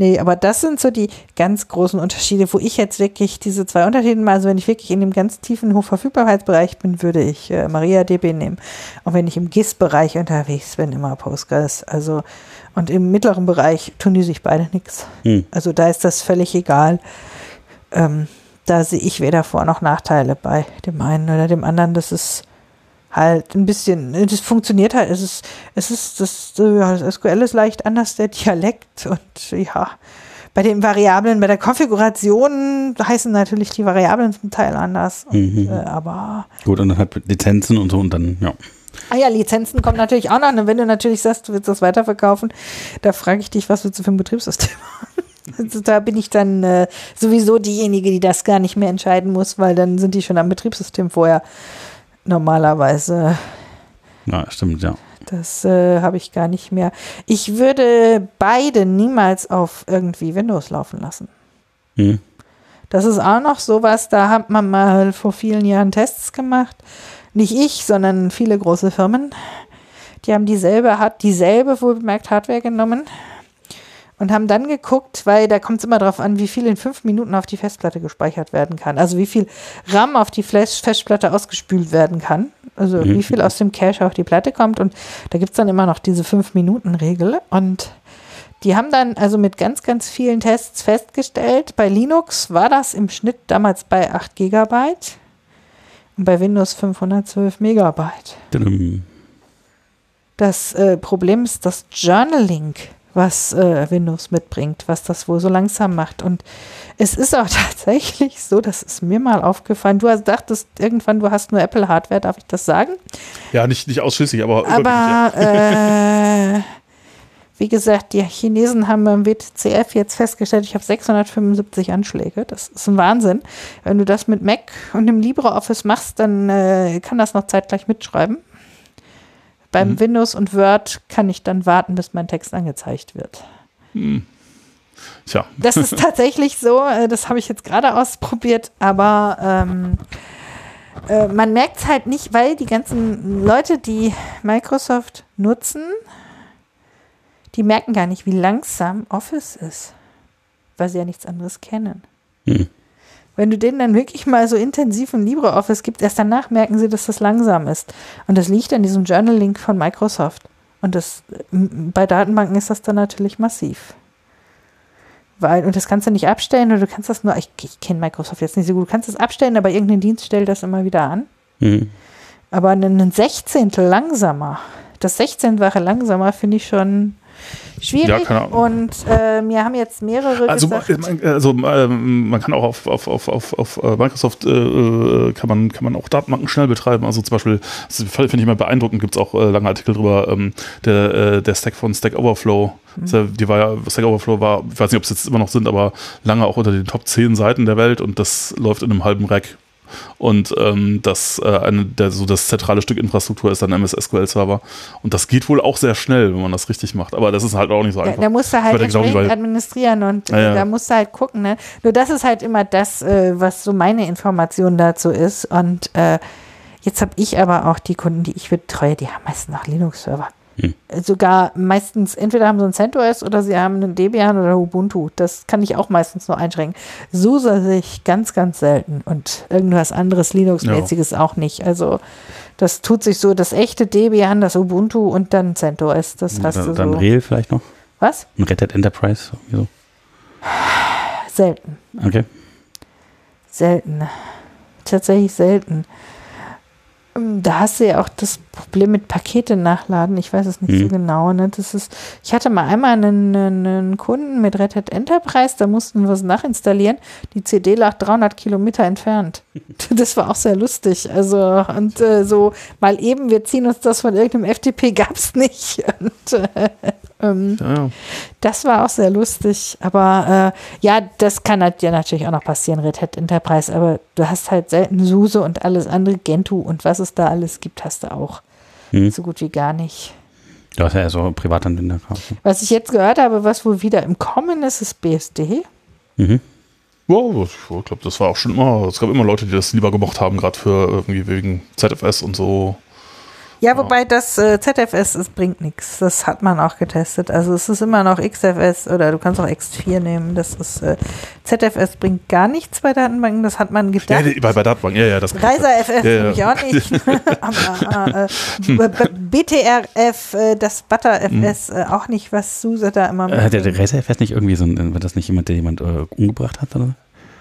Nee, aber das sind so die ganz großen Unterschiede, wo ich jetzt wirklich diese zwei Unterschiede mal, also wenn ich wirklich in dem ganz tiefen Hochverfügbarkeitsbereich bin, würde ich äh, MariaDB nehmen. Und wenn ich im GIS-Bereich unterwegs bin, immer Postgres. Also, und im mittleren Bereich tun die sich beide nichts. Hm. Also da ist das völlig egal. Ähm, da sehe ich weder Vor- noch Nachteile bei dem einen oder dem anderen. Das ist halt ein bisschen, das funktioniert halt, es ist, es ist, das, das SQL ist leicht anders, der Dialekt und ja, bei den Variablen, bei der Konfiguration heißen natürlich die Variablen zum Teil anders, und, Mhm. äh, aber Gut, und dann halt Lizenzen und so und dann, ja. Ah ja, Lizenzen kommen natürlich auch noch. Und wenn du natürlich sagst, du willst das weiterverkaufen, da frage ich dich, was willst du für ein Betriebssystem haben? Also da bin ich dann äh, sowieso diejenige, die das gar nicht mehr entscheiden muss, weil dann sind die schon am Betriebssystem vorher. Normalerweise, Ja, stimmt, ja. das äh, habe ich gar nicht mehr. Ich würde beide niemals auf irgendwie Windows laufen lassen. Hm. Das ist auch noch sowas, da hat man mal vor vielen Jahren Tests gemacht. Nicht ich, sondern viele große Firmen. Die haben dieselbe, hat dieselbe wohlbemerkt Hardware genommen und haben dann geguckt, weil da kommt es immer darauf an, wie viel in fünf Minuten auf die Festplatte gespeichert werden kann. Also wie viel RAM auf die Flash Festplatte ausgespült werden kann. Also wie viel aus dem Cache auf die Platte kommt. Und da gibt es dann immer noch diese fünf Minuten Regel. Und die haben dann also mit ganz, ganz vielen Tests festgestellt, bei Linux war das im Schnitt damals bei 8 Gigabyte und bei Windows 512 Megabyte. Das äh, Problem ist das Journaling, was äh, Windows mitbringt, was das wohl so langsam macht. Und es ist auch tatsächlich so, das ist mir mal aufgefallen. Du hast dachtest irgendwann, du hast nur Apple-Hardware, darf ich das sagen? ja, nicht, nicht ausschließlich, aber, ja. Aber äh, wie gesagt, die Chinesen haben beim WTCF jetzt festgestellt, ich habe 675 Anschläge. Das ist ein Wahnsinn. Wenn du das mit Mac und dem LibreOffice machst, dann äh, kann das noch zeitgleich mitschreiben. Beim Mhm. Windows und Word kann ich dann warten, bis mein Text angezeigt wird. Tja, Das ist tatsächlich so, äh, das habe ich jetzt gerade ausprobiert, aber ähm, äh, man merkt es halt nicht, weil die ganzen Leute, die Microsoft nutzen, die merken gar nicht, wie langsam Office ist, weil sie ja nichts anderes kennen. Hm. Wenn du denen dann wirklich mal so intensiv ein LibreOffice gibst, erst danach merken sie, dass das langsam ist. Und das liegt an diesem Journal-Link von Microsoft. Und das, bei Datenbanken ist das dann natürlich massiv. Weil, und das kannst du nicht abstellen oder du kannst das nur, ich, ich kenne Microsoft jetzt nicht so gut, du kannst das abstellen, aber irgendein Dienst stellt das immer wieder an. Hm. Aber ein Sechzehntel langsamer, das Sechzehnfache langsamer finde ich schon schwierig. Ja. Und äh, mir haben jetzt mehrere Also, gesagt, man- also ähm, man kann auch auf, auf, auf, auf, auf äh, Microsoft äh, äh, kann man, kann man auch Datenbanken schnell betreiben. Also zum Beispiel, das finde ich immer beeindruckend, gibt es auch äh, lange Artikel drüber, ähm, der, der Stack von Stack Overflow. Äh, die war ja, Stack Overflow war, ich weiß nicht, ob es jetzt immer noch sind, aber lange auch unter den Top 10 Seiten der Welt und das läuft in einem halben Rack. Und ähm, das, äh, eine, der, so das zentrale Stück Infrastruktur ist dann MS SQL Server. Und das geht wohl auch sehr schnell, wenn man das richtig macht. Aber das ist halt auch nicht so da, einfach. da musst du halt entsprechend administrieren und Ja, ja. da musst du halt gucken. Ne? Nur das ist halt immer das, äh, was so meine Information dazu ist. Und äh, jetzt habe ich aber auch die Kunden, die ich betreue, die haben meistens noch Linux-Server. Hm. Sogar meistens, entweder haben sie ein CentOS oder sie haben einen Debian oder Ubuntu. Das kann ich auch meistens nur einschränken. SUSE sehe ich ganz, ganz selten und irgendwas anderes Linux-mäßiges auch nicht. Also das tut sich so, das echte Debian, das Ubuntu und dann CentOS. Das hast du dann, dann so. Rehl vielleicht noch. Was? Ein Red Hat Enterprise. irgendwie Selten. So. Okay. Selten. Tatsächlich selten. Da hast du ja auch das Problem mit Pakete nachladen. Ich weiß es nicht so Mhm. genau. Ne? Das ist, ich hatte mal einmal einen, einen Kunden mit Red Hat Enterprise, da mussten wir was nachinstallieren. Die CD lag 300 Kilometer entfernt. Das war auch sehr lustig. Also, und äh, so mal eben, wir ziehen uns das von irgendeinem FTP, gab es nicht. Und, äh, ähm, ja. das war auch sehr lustig. Aber äh, ja, das kann halt ja natürlich auch noch passieren, Red Hat Enterprise. Aber du hast halt selten SUSE und alles andere, Gentoo und was es da alles gibt, hast du auch Mhm. so gut wie gar nicht. Du hast ja eher so Privatanwender gehabt. Was ich jetzt gehört habe, was wohl wieder im Kommen ist, ist BSD. Mhm. Wow, ich glaube, das war auch schon immer, es gab immer Leute, die das lieber gemocht haben, gerade für irgendwie wegen ZFS und so. Ja, wobei das äh, ZFS, es bringt nichts. Das hat man auch getestet. Also es ist immer noch XFS oder du kannst auch X4 nehmen. Das ist äh, ZFS bringt gar nichts bei Datenbanken. Das hat man Ja, gedacht. die- bei, bei Datenbank, ja, ja, das Reiser FF Ja, ja. auch nicht. Aber äh, B- BTRF, äh, das Butter FS äh, auch nicht, was SUSE da immer Äh, Hat der, der RacerFS nicht irgendwie so ein, war das nicht jemand, der jemand äh, umgebracht hat? Oder?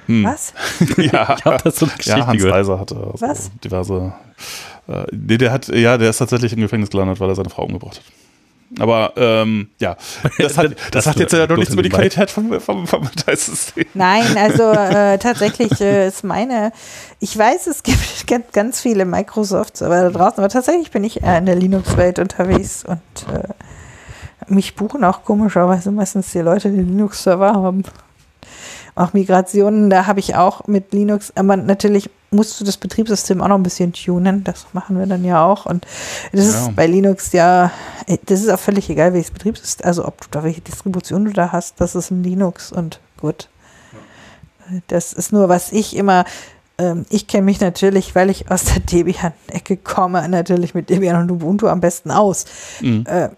Was? ja, Ich habe das so ja, Hans gehört. Reiser hatte also Was? diverse. Äh, nee, der hat, ja, der ist tatsächlich im Gefängnis gelandet, weil er seine Frau umgebracht hat. Aber ähm, ja, das hat, das, Das hat jetzt ja noch tut nichts über die. Qualität vom, vom, vom. Nein, also äh, tatsächlich äh, ist meine, ich weiß, es gibt ganz, viele Microsoft-Server da draußen, aber tatsächlich bin ich eher in der Linux-Welt unterwegs und äh, mich buchen auch komischerweise meistens die Leute, die Linux-Server haben. Auch Migrationen, da habe ich auch mit Linux, aber natürlich musst du das Betriebssystem auch noch ein bisschen tunen. Das machen wir dann ja auch. Und das Ja. ist bei Linux ja, das ist auch völlig egal, welches Betriebssystem, also ob du da welche Distribution du da hast, das ist ein Linux und gut. Das ist nur, was ich immer, ähm, ich kenne mich natürlich, weil ich aus der Debian-Ecke komme, natürlich mit Debian und Ubuntu am besten aus. Mhm. Äh,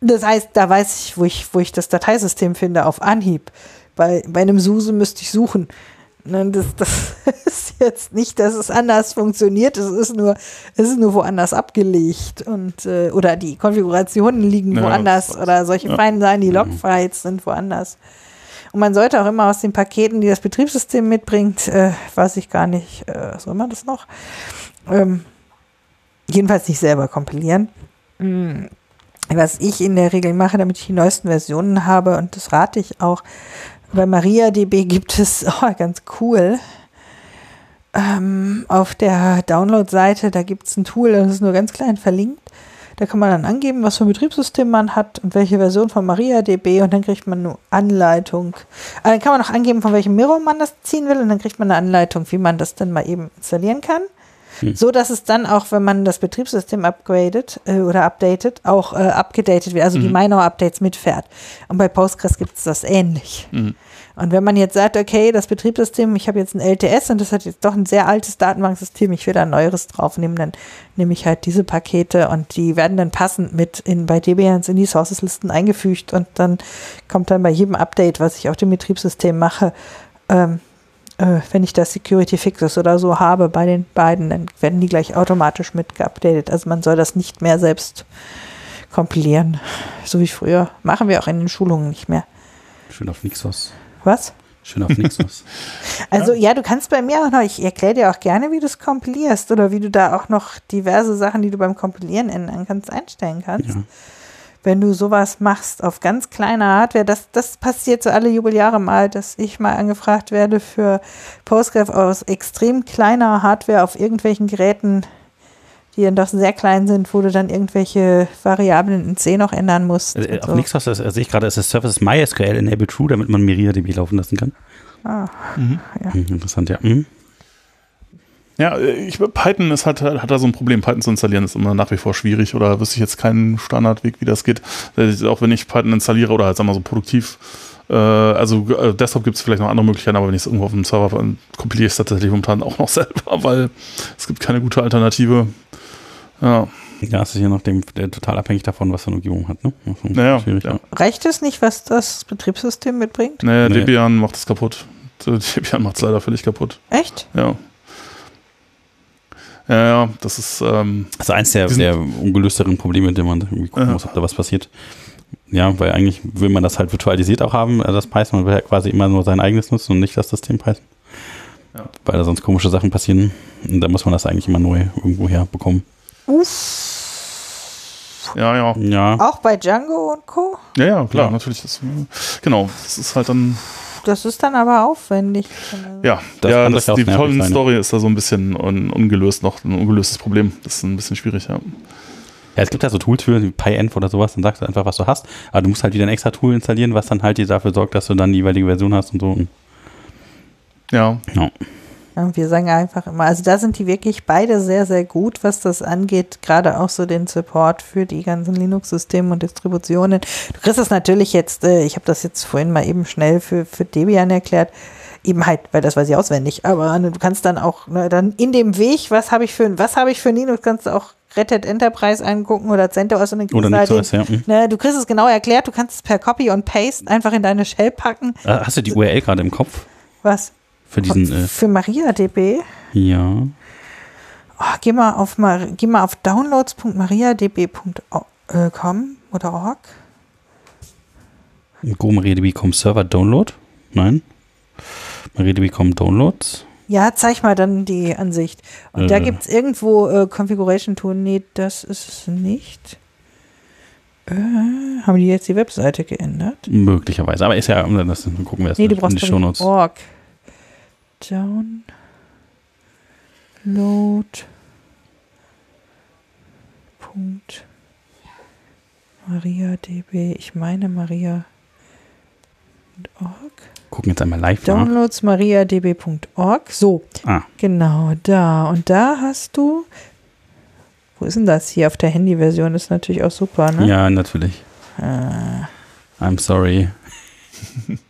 das heißt, da weiß ich, wo ich, wo ich das Dateisystem finde auf Anhieb. Bei, bei einem SUSE müsste ich suchen. Ne, Das, das ist jetzt nicht, dass es anders funktioniert, es ist nur, es ist nur woanders abgelegt und äh, oder die Konfigurationen liegen Ja, woanders oder solche ja. feinen Sachen, die Logfiles sind woanders. Und man sollte auch immer aus den Paketen, die das Betriebssystem mitbringt, äh, weiß ich gar nicht, äh, soll man das noch? Ähm, jedenfalls nicht selber kompilieren. Mm, Was ich in der Regel mache, damit ich die neuesten Versionen habe, und das rate ich auch, bei MariaDB gibt es, oh, ganz cool, ähm, auf der Download-Seite, da gibt es ein Tool, das ist nur ganz klein verlinkt. Da kann man dann angeben, was für ein Betriebssystem man hat und welche Version von MariaDB und dann kriegt man eine Anleitung. Äh, Dann kann man auch angeben, von welchem Mirror man das ziehen will und dann kriegt man eine Anleitung, wie man das dann mal eben installieren kann. So dass es dann auch, wenn man das Betriebssystem upgradet äh, oder updatet, auch äh, abgedatet wird, also die Minor-Updates mitfährt. Und bei Postgres gibt es das ähnlich. Mhm. Und wenn man jetzt sagt, okay, das Betriebssystem, ich habe jetzt ein LTS und das hat jetzt doch ein sehr altes Datenbanksystem, ich will da ein neueres draufnehmen, dann nehme ich halt diese Pakete und die werden dann passend mit in, bei Debians in die Sources-Listen eingefügt und dann kommt dann bei jedem Update, was ich auf dem Betriebssystem mache, ähm, äh, wenn ich das Security Fixes oder so habe bei den beiden, dann werden die gleich automatisch mit geupdatet. Also man soll das nicht mehr selbst kompilieren, so wie früher. Machen wir auch in den Schulungen nicht mehr. Schön auf Nixos. Was? Schön auf Nixos. Also ja, du kannst bei mir auch noch, ich erkläre dir auch gerne, wie du es kompilierst oder wie du da auch noch diverse Sachen, die du beim Kompilieren ändern kannst, einstellen kannst. ja. Wenn du sowas machst auf ganz kleiner Hardware, das, das passiert so alle Jubeljahre mal, dass ich mal angefragt werde für Postgres aus extrem kleiner Hardware auf irgendwelchen Geräten, die dann doch sehr klein sind, wo du dann irgendwelche Variablen in C noch ändern musst. Also, auf so. Nixos das sehe ich gerade, ist das Service MySQL Enable True, damit man MariaDB laufen lassen kann. Ah, Mhm. Hm, interessant, ja. Mhm. Ja, ich, Python ist halt, hat da so ein Problem. Python zu installieren ist immer nach wie vor schwierig oder wüsste ich jetzt keinen Standardweg, wie das geht. Äh, Auch wenn ich Python installiere oder halt, sagen wir so produktiv. Äh, also äh, Desktop gibt es vielleicht noch andere Möglichkeiten, aber wenn ich es irgendwo auf dem Server ver- kompiliere ich es tatsächlich momentan auch noch selber, weil es gibt keine gute Alternative. Ja, Ja, es ist je nachdem der, total abhängig davon, was für eine Umgebung hat. Ne? Naja, schwierig, ja. reicht es nicht, was das Betriebssystem mitbringt? nee, Nee. Debian macht es kaputt. Debian macht es leider völlig kaputt. Echt? Ja. Ja, ja, das ist, ähm, Das ist eins der, der ungelösteren Probleme, mit denen man irgendwie gucken Ja. muss, ob da was passiert. Ja, weil eigentlich will man das halt virtualisiert auch haben, äh, das Python. Man will ja quasi immer nur sein eigenes nutzen und nicht das System Python. Ja. Weil da sonst komische Sachen passieren. Und da muss man das eigentlich immer neu irgendwo herbekommen. Uff. ja, ja. Ja, Auch bei Django und Co. Ja, ja, klar, Ja. natürlich. Das, genau, das ist halt dann, Das ist dann aber aufwendig. ja, Das ja das, die sein, Story ist da so ein bisschen un, ungelöst noch, ein ungelöstes Problem. Das ist ein bisschen schwierig, ja. Ja, es gibt ja so Tools für wie PyEnv oder sowas, dann sagst du einfach, was du hast. Aber du musst halt wieder ein extra Tool installieren, was dann halt dir dafür sorgt, dass du dann die jeweilige Version hast und so. Ja, Ja. Wir sagen einfach immer, also da sind die wirklich beide sehr, sehr gut, was das angeht. Gerade auch so den Support für die ganzen Linux-Systeme und Distributionen. Du kriegst das natürlich jetzt, äh, ich habe das jetzt vorhin mal eben schnell für, für Debian erklärt. Eben halt, weil das weiß ich auswendig. Aber ne, du kannst dann auch ne, dann in dem Weg, was habe ich für was habe ich für Linux, kannst du auch Red Hat Enterprise angucken oder CentOS und dann kriegst Oder du halt den, ja. Mhm. ne, Du kriegst es genau erklärt, du kannst es per Copy und Paste einfach in deine Shell packen. Äh, Hast du die URL gerade im Kopf? Was? Für diesen, äh, für MariaDB. ja. Oh, geh mal auf, Mar geh mal auf downloads.mariadb.com oder org. Go MariaDB.com Server Download? Nein. MariaDB.com Downloads? Ja, zeig mal dann die Ansicht. Und da Äh. gibt es irgendwo äh, Configuration Tool. Nee, das ist es nicht. Äh, haben die jetzt die Webseite geändert? Möglicherweise. Aber ist ja, das, dann gucken wir erst Nee, du in brauchst die doch Shownotes. org. Download. Punkt. MariaDB. Ich meine Maria. Org. Gucken jetzt einmal live nach. Downloads mariadb.org. So, Ah, genau, da. Und da hast du. Wo ist denn das hier? Auf der Handyversion ist natürlich auch super, ne? ja, natürlich. Äh, I'm sorry.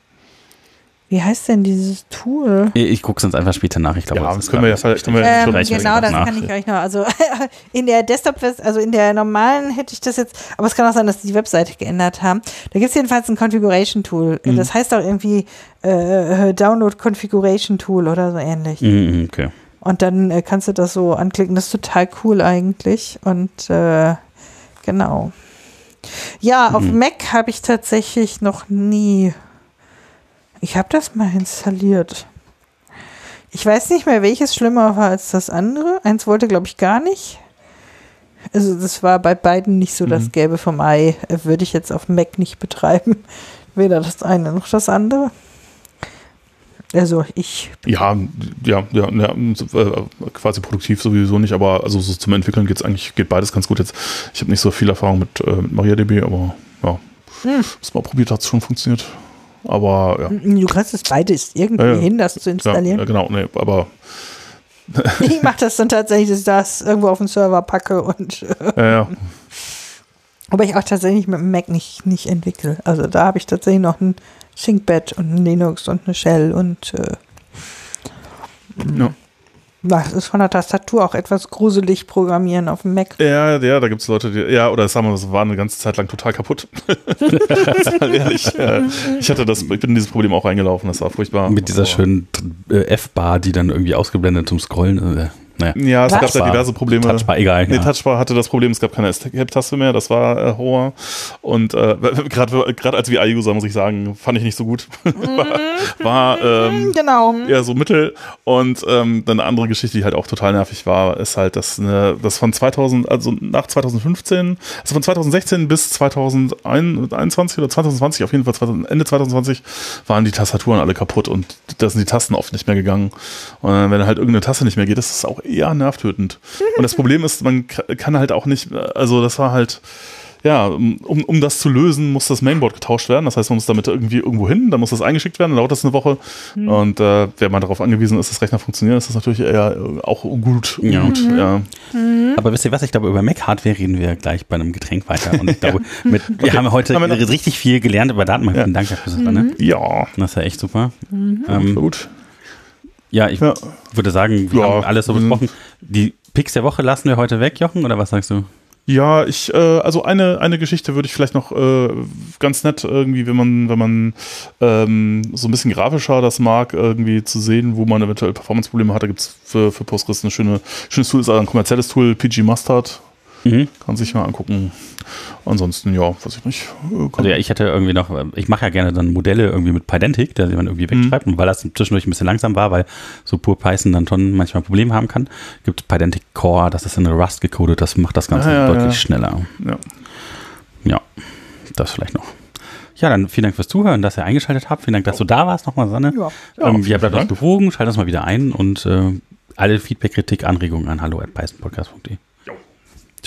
wie heißt denn dieses Tool? Ich, gucke es uns einfach später nach. Ich glaube, ja, das können wir ja grad vielleicht, können wir Ähm, schon reichen wir genau, das nach. kann ich euch noch. Also in der Desktop, also in der normalen hätte ich das jetzt, aber es kann auch sein, dass die die Webseite geändert haben. Da gibt es jedenfalls ein Configuration Tool. Mhm. Das heißt auch irgendwie äh, Download Configuration Tool oder so ähnlich. Mhm, okay. Und dann äh, kannst du das so anklicken. Das ist total cool eigentlich. Und äh, genau. Ja, auf Mhm. Mac habe ich tatsächlich noch nie. Ich habe das mal installiert. Ich weiß nicht mehr, welches schlimmer war als das andere. Eins wollte, glaube ich, gar nicht. Also das war bei beiden nicht so das Mhm. Gelbe vom Ei. Äh, Würde ich jetzt auf Mac nicht betreiben. Weder das eine noch das andere. Also ich Ja, ja, ja, ja äh, quasi produktiv sowieso nicht, aber also so zum Entwickeln geht's eigentlich, geht beides ganz gut jetzt. Ich habe nicht so viel Erfahrung mit, äh, mit MariaDB, aber ja, Hm. das mal probiert, hat es schon funktioniert. Aber ja. Du kannst es beides irgendwie Ja, ja. hin, das zu installieren. ja, genau, nee, aber Ich mache das dann tatsächlich, dass ich das irgendwo auf den Server packe und äh, ja, ja. aber ich auch tatsächlich mit dem Mac nicht, nicht entwickle. Also da habe ich tatsächlich noch ein ThinkPad und ein Linux und eine Shell und äh, Ja. Das ist von der Tastatur auch etwas gruselig programmieren auf dem Mac. Ja, ja, da gibt es Leute, die, ja, oder sagen wir, das war eine ganze Zeit lang total kaputt. Ehrlich, äh, ich hatte das, ich bin in dieses Problem auch reingelaufen, das war furchtbar. Mit dieser schönen äh, F-Bar, die dann irgendwie ausgeblendet zum Scrollen. Äh, naja. Ja, es gab ja Touchbar. diverse Probleme. Touchbar, egal. Nee, ja. Touchbar hatte das Problem, es gab keine Escape-Taste mehr, das war äh, Horror. Und äh, gerade gerade als VI-User, muss ich sagen, fand ich nicht so gut. war war ähm, Genau. eher so mittel. Und ähm, dann eine andere Geschichte, die halt auch total nervig war, ist halt, dass eine, das von 2000, also nach 2015, also von 2016 bis 2021 oder 2020, auf jeden Fall 2000, Ende 2020, waren die Tastaturen alle kaputt und da sind die Tasten oft nicht mehr gegangen. Und wenn halt irgendeine Taste nicht mehr geht, ist das auch eher nervtötend. Und das Problem ist, man kann halt auch nicht, also das war halt, ja, um, um das zu lösen, muss das Mainboard getauscht werden. Das heißt, man muss damit irgendwie irgendwo hin, dann muss das eingeschickt werden, dann dauert das eine Woche. Und äh, wenn man darauf angewiesen ist, dass Rechner funktionieren, ist das natürlich eher äh, auch gut. Ja. gut ja. Aber wisst ihr was? Ich glaube, über Mac-Hardware reden wir gleich bei einem Getränk weiter. Und ich glaube, mit, wir Okay. haben heute Haben wir noch- richtig viel gelernt über Datenbank. Ja. Vielen Dank dafür, Susanne. ja, Das ist ja echt super. voll Ähm, gut. Ja, ich Ja. würde sagen, wir Ja. haben alles so Mhm. besprochen. Die Picks der Woche lassen wir heute weg, Jochen, oder was sagst du? Ja, ich, äh, also eine, eine Geschichte würde ich vielleicht noch äh, ganz nett irgendwie, wenn man, wenn man ähm, so ein bisschen grafischer das mag, irgendwie zu sehen, wo man eventuell Performance-Probleme hat. Da gibt's für, für Postgres ein schöne, schönes Tool, ist also ein kommerzielles Tool, PG Mustard. Mhm. Kann sich mal angucken. Ansonsten, ja, weiß ich nicht. Äh, kann- Also ja, ich hätte irgendwie noch, ich mache ja gerne dann Modelle irgendwie mit Pydantic, der man irgendwie Mhm. wegschreibt. Und weil das zwischendurch ein bisschen langsam war, weil so pur Python dann schon manchmal Probleme haben kann, gibt es Pydantic Core, das ist in Rust gecodet, das macht das Ganze Ah, ja, deutlich ja. schneller. ja. Ja, das vielleicht noch. Ja, dann vielen Dank fürs Zuhören, dass ihr eingeschaltet habt. Vielen Dank, dass du da warst nochmal, Sanne. Ja. Ja, ähm, bleibt uns Dank. gewogen, schaltet uns mal wieder ein und äh, alle Feedback, Kritik, Anregungen an hallo at pythonpodcast.de.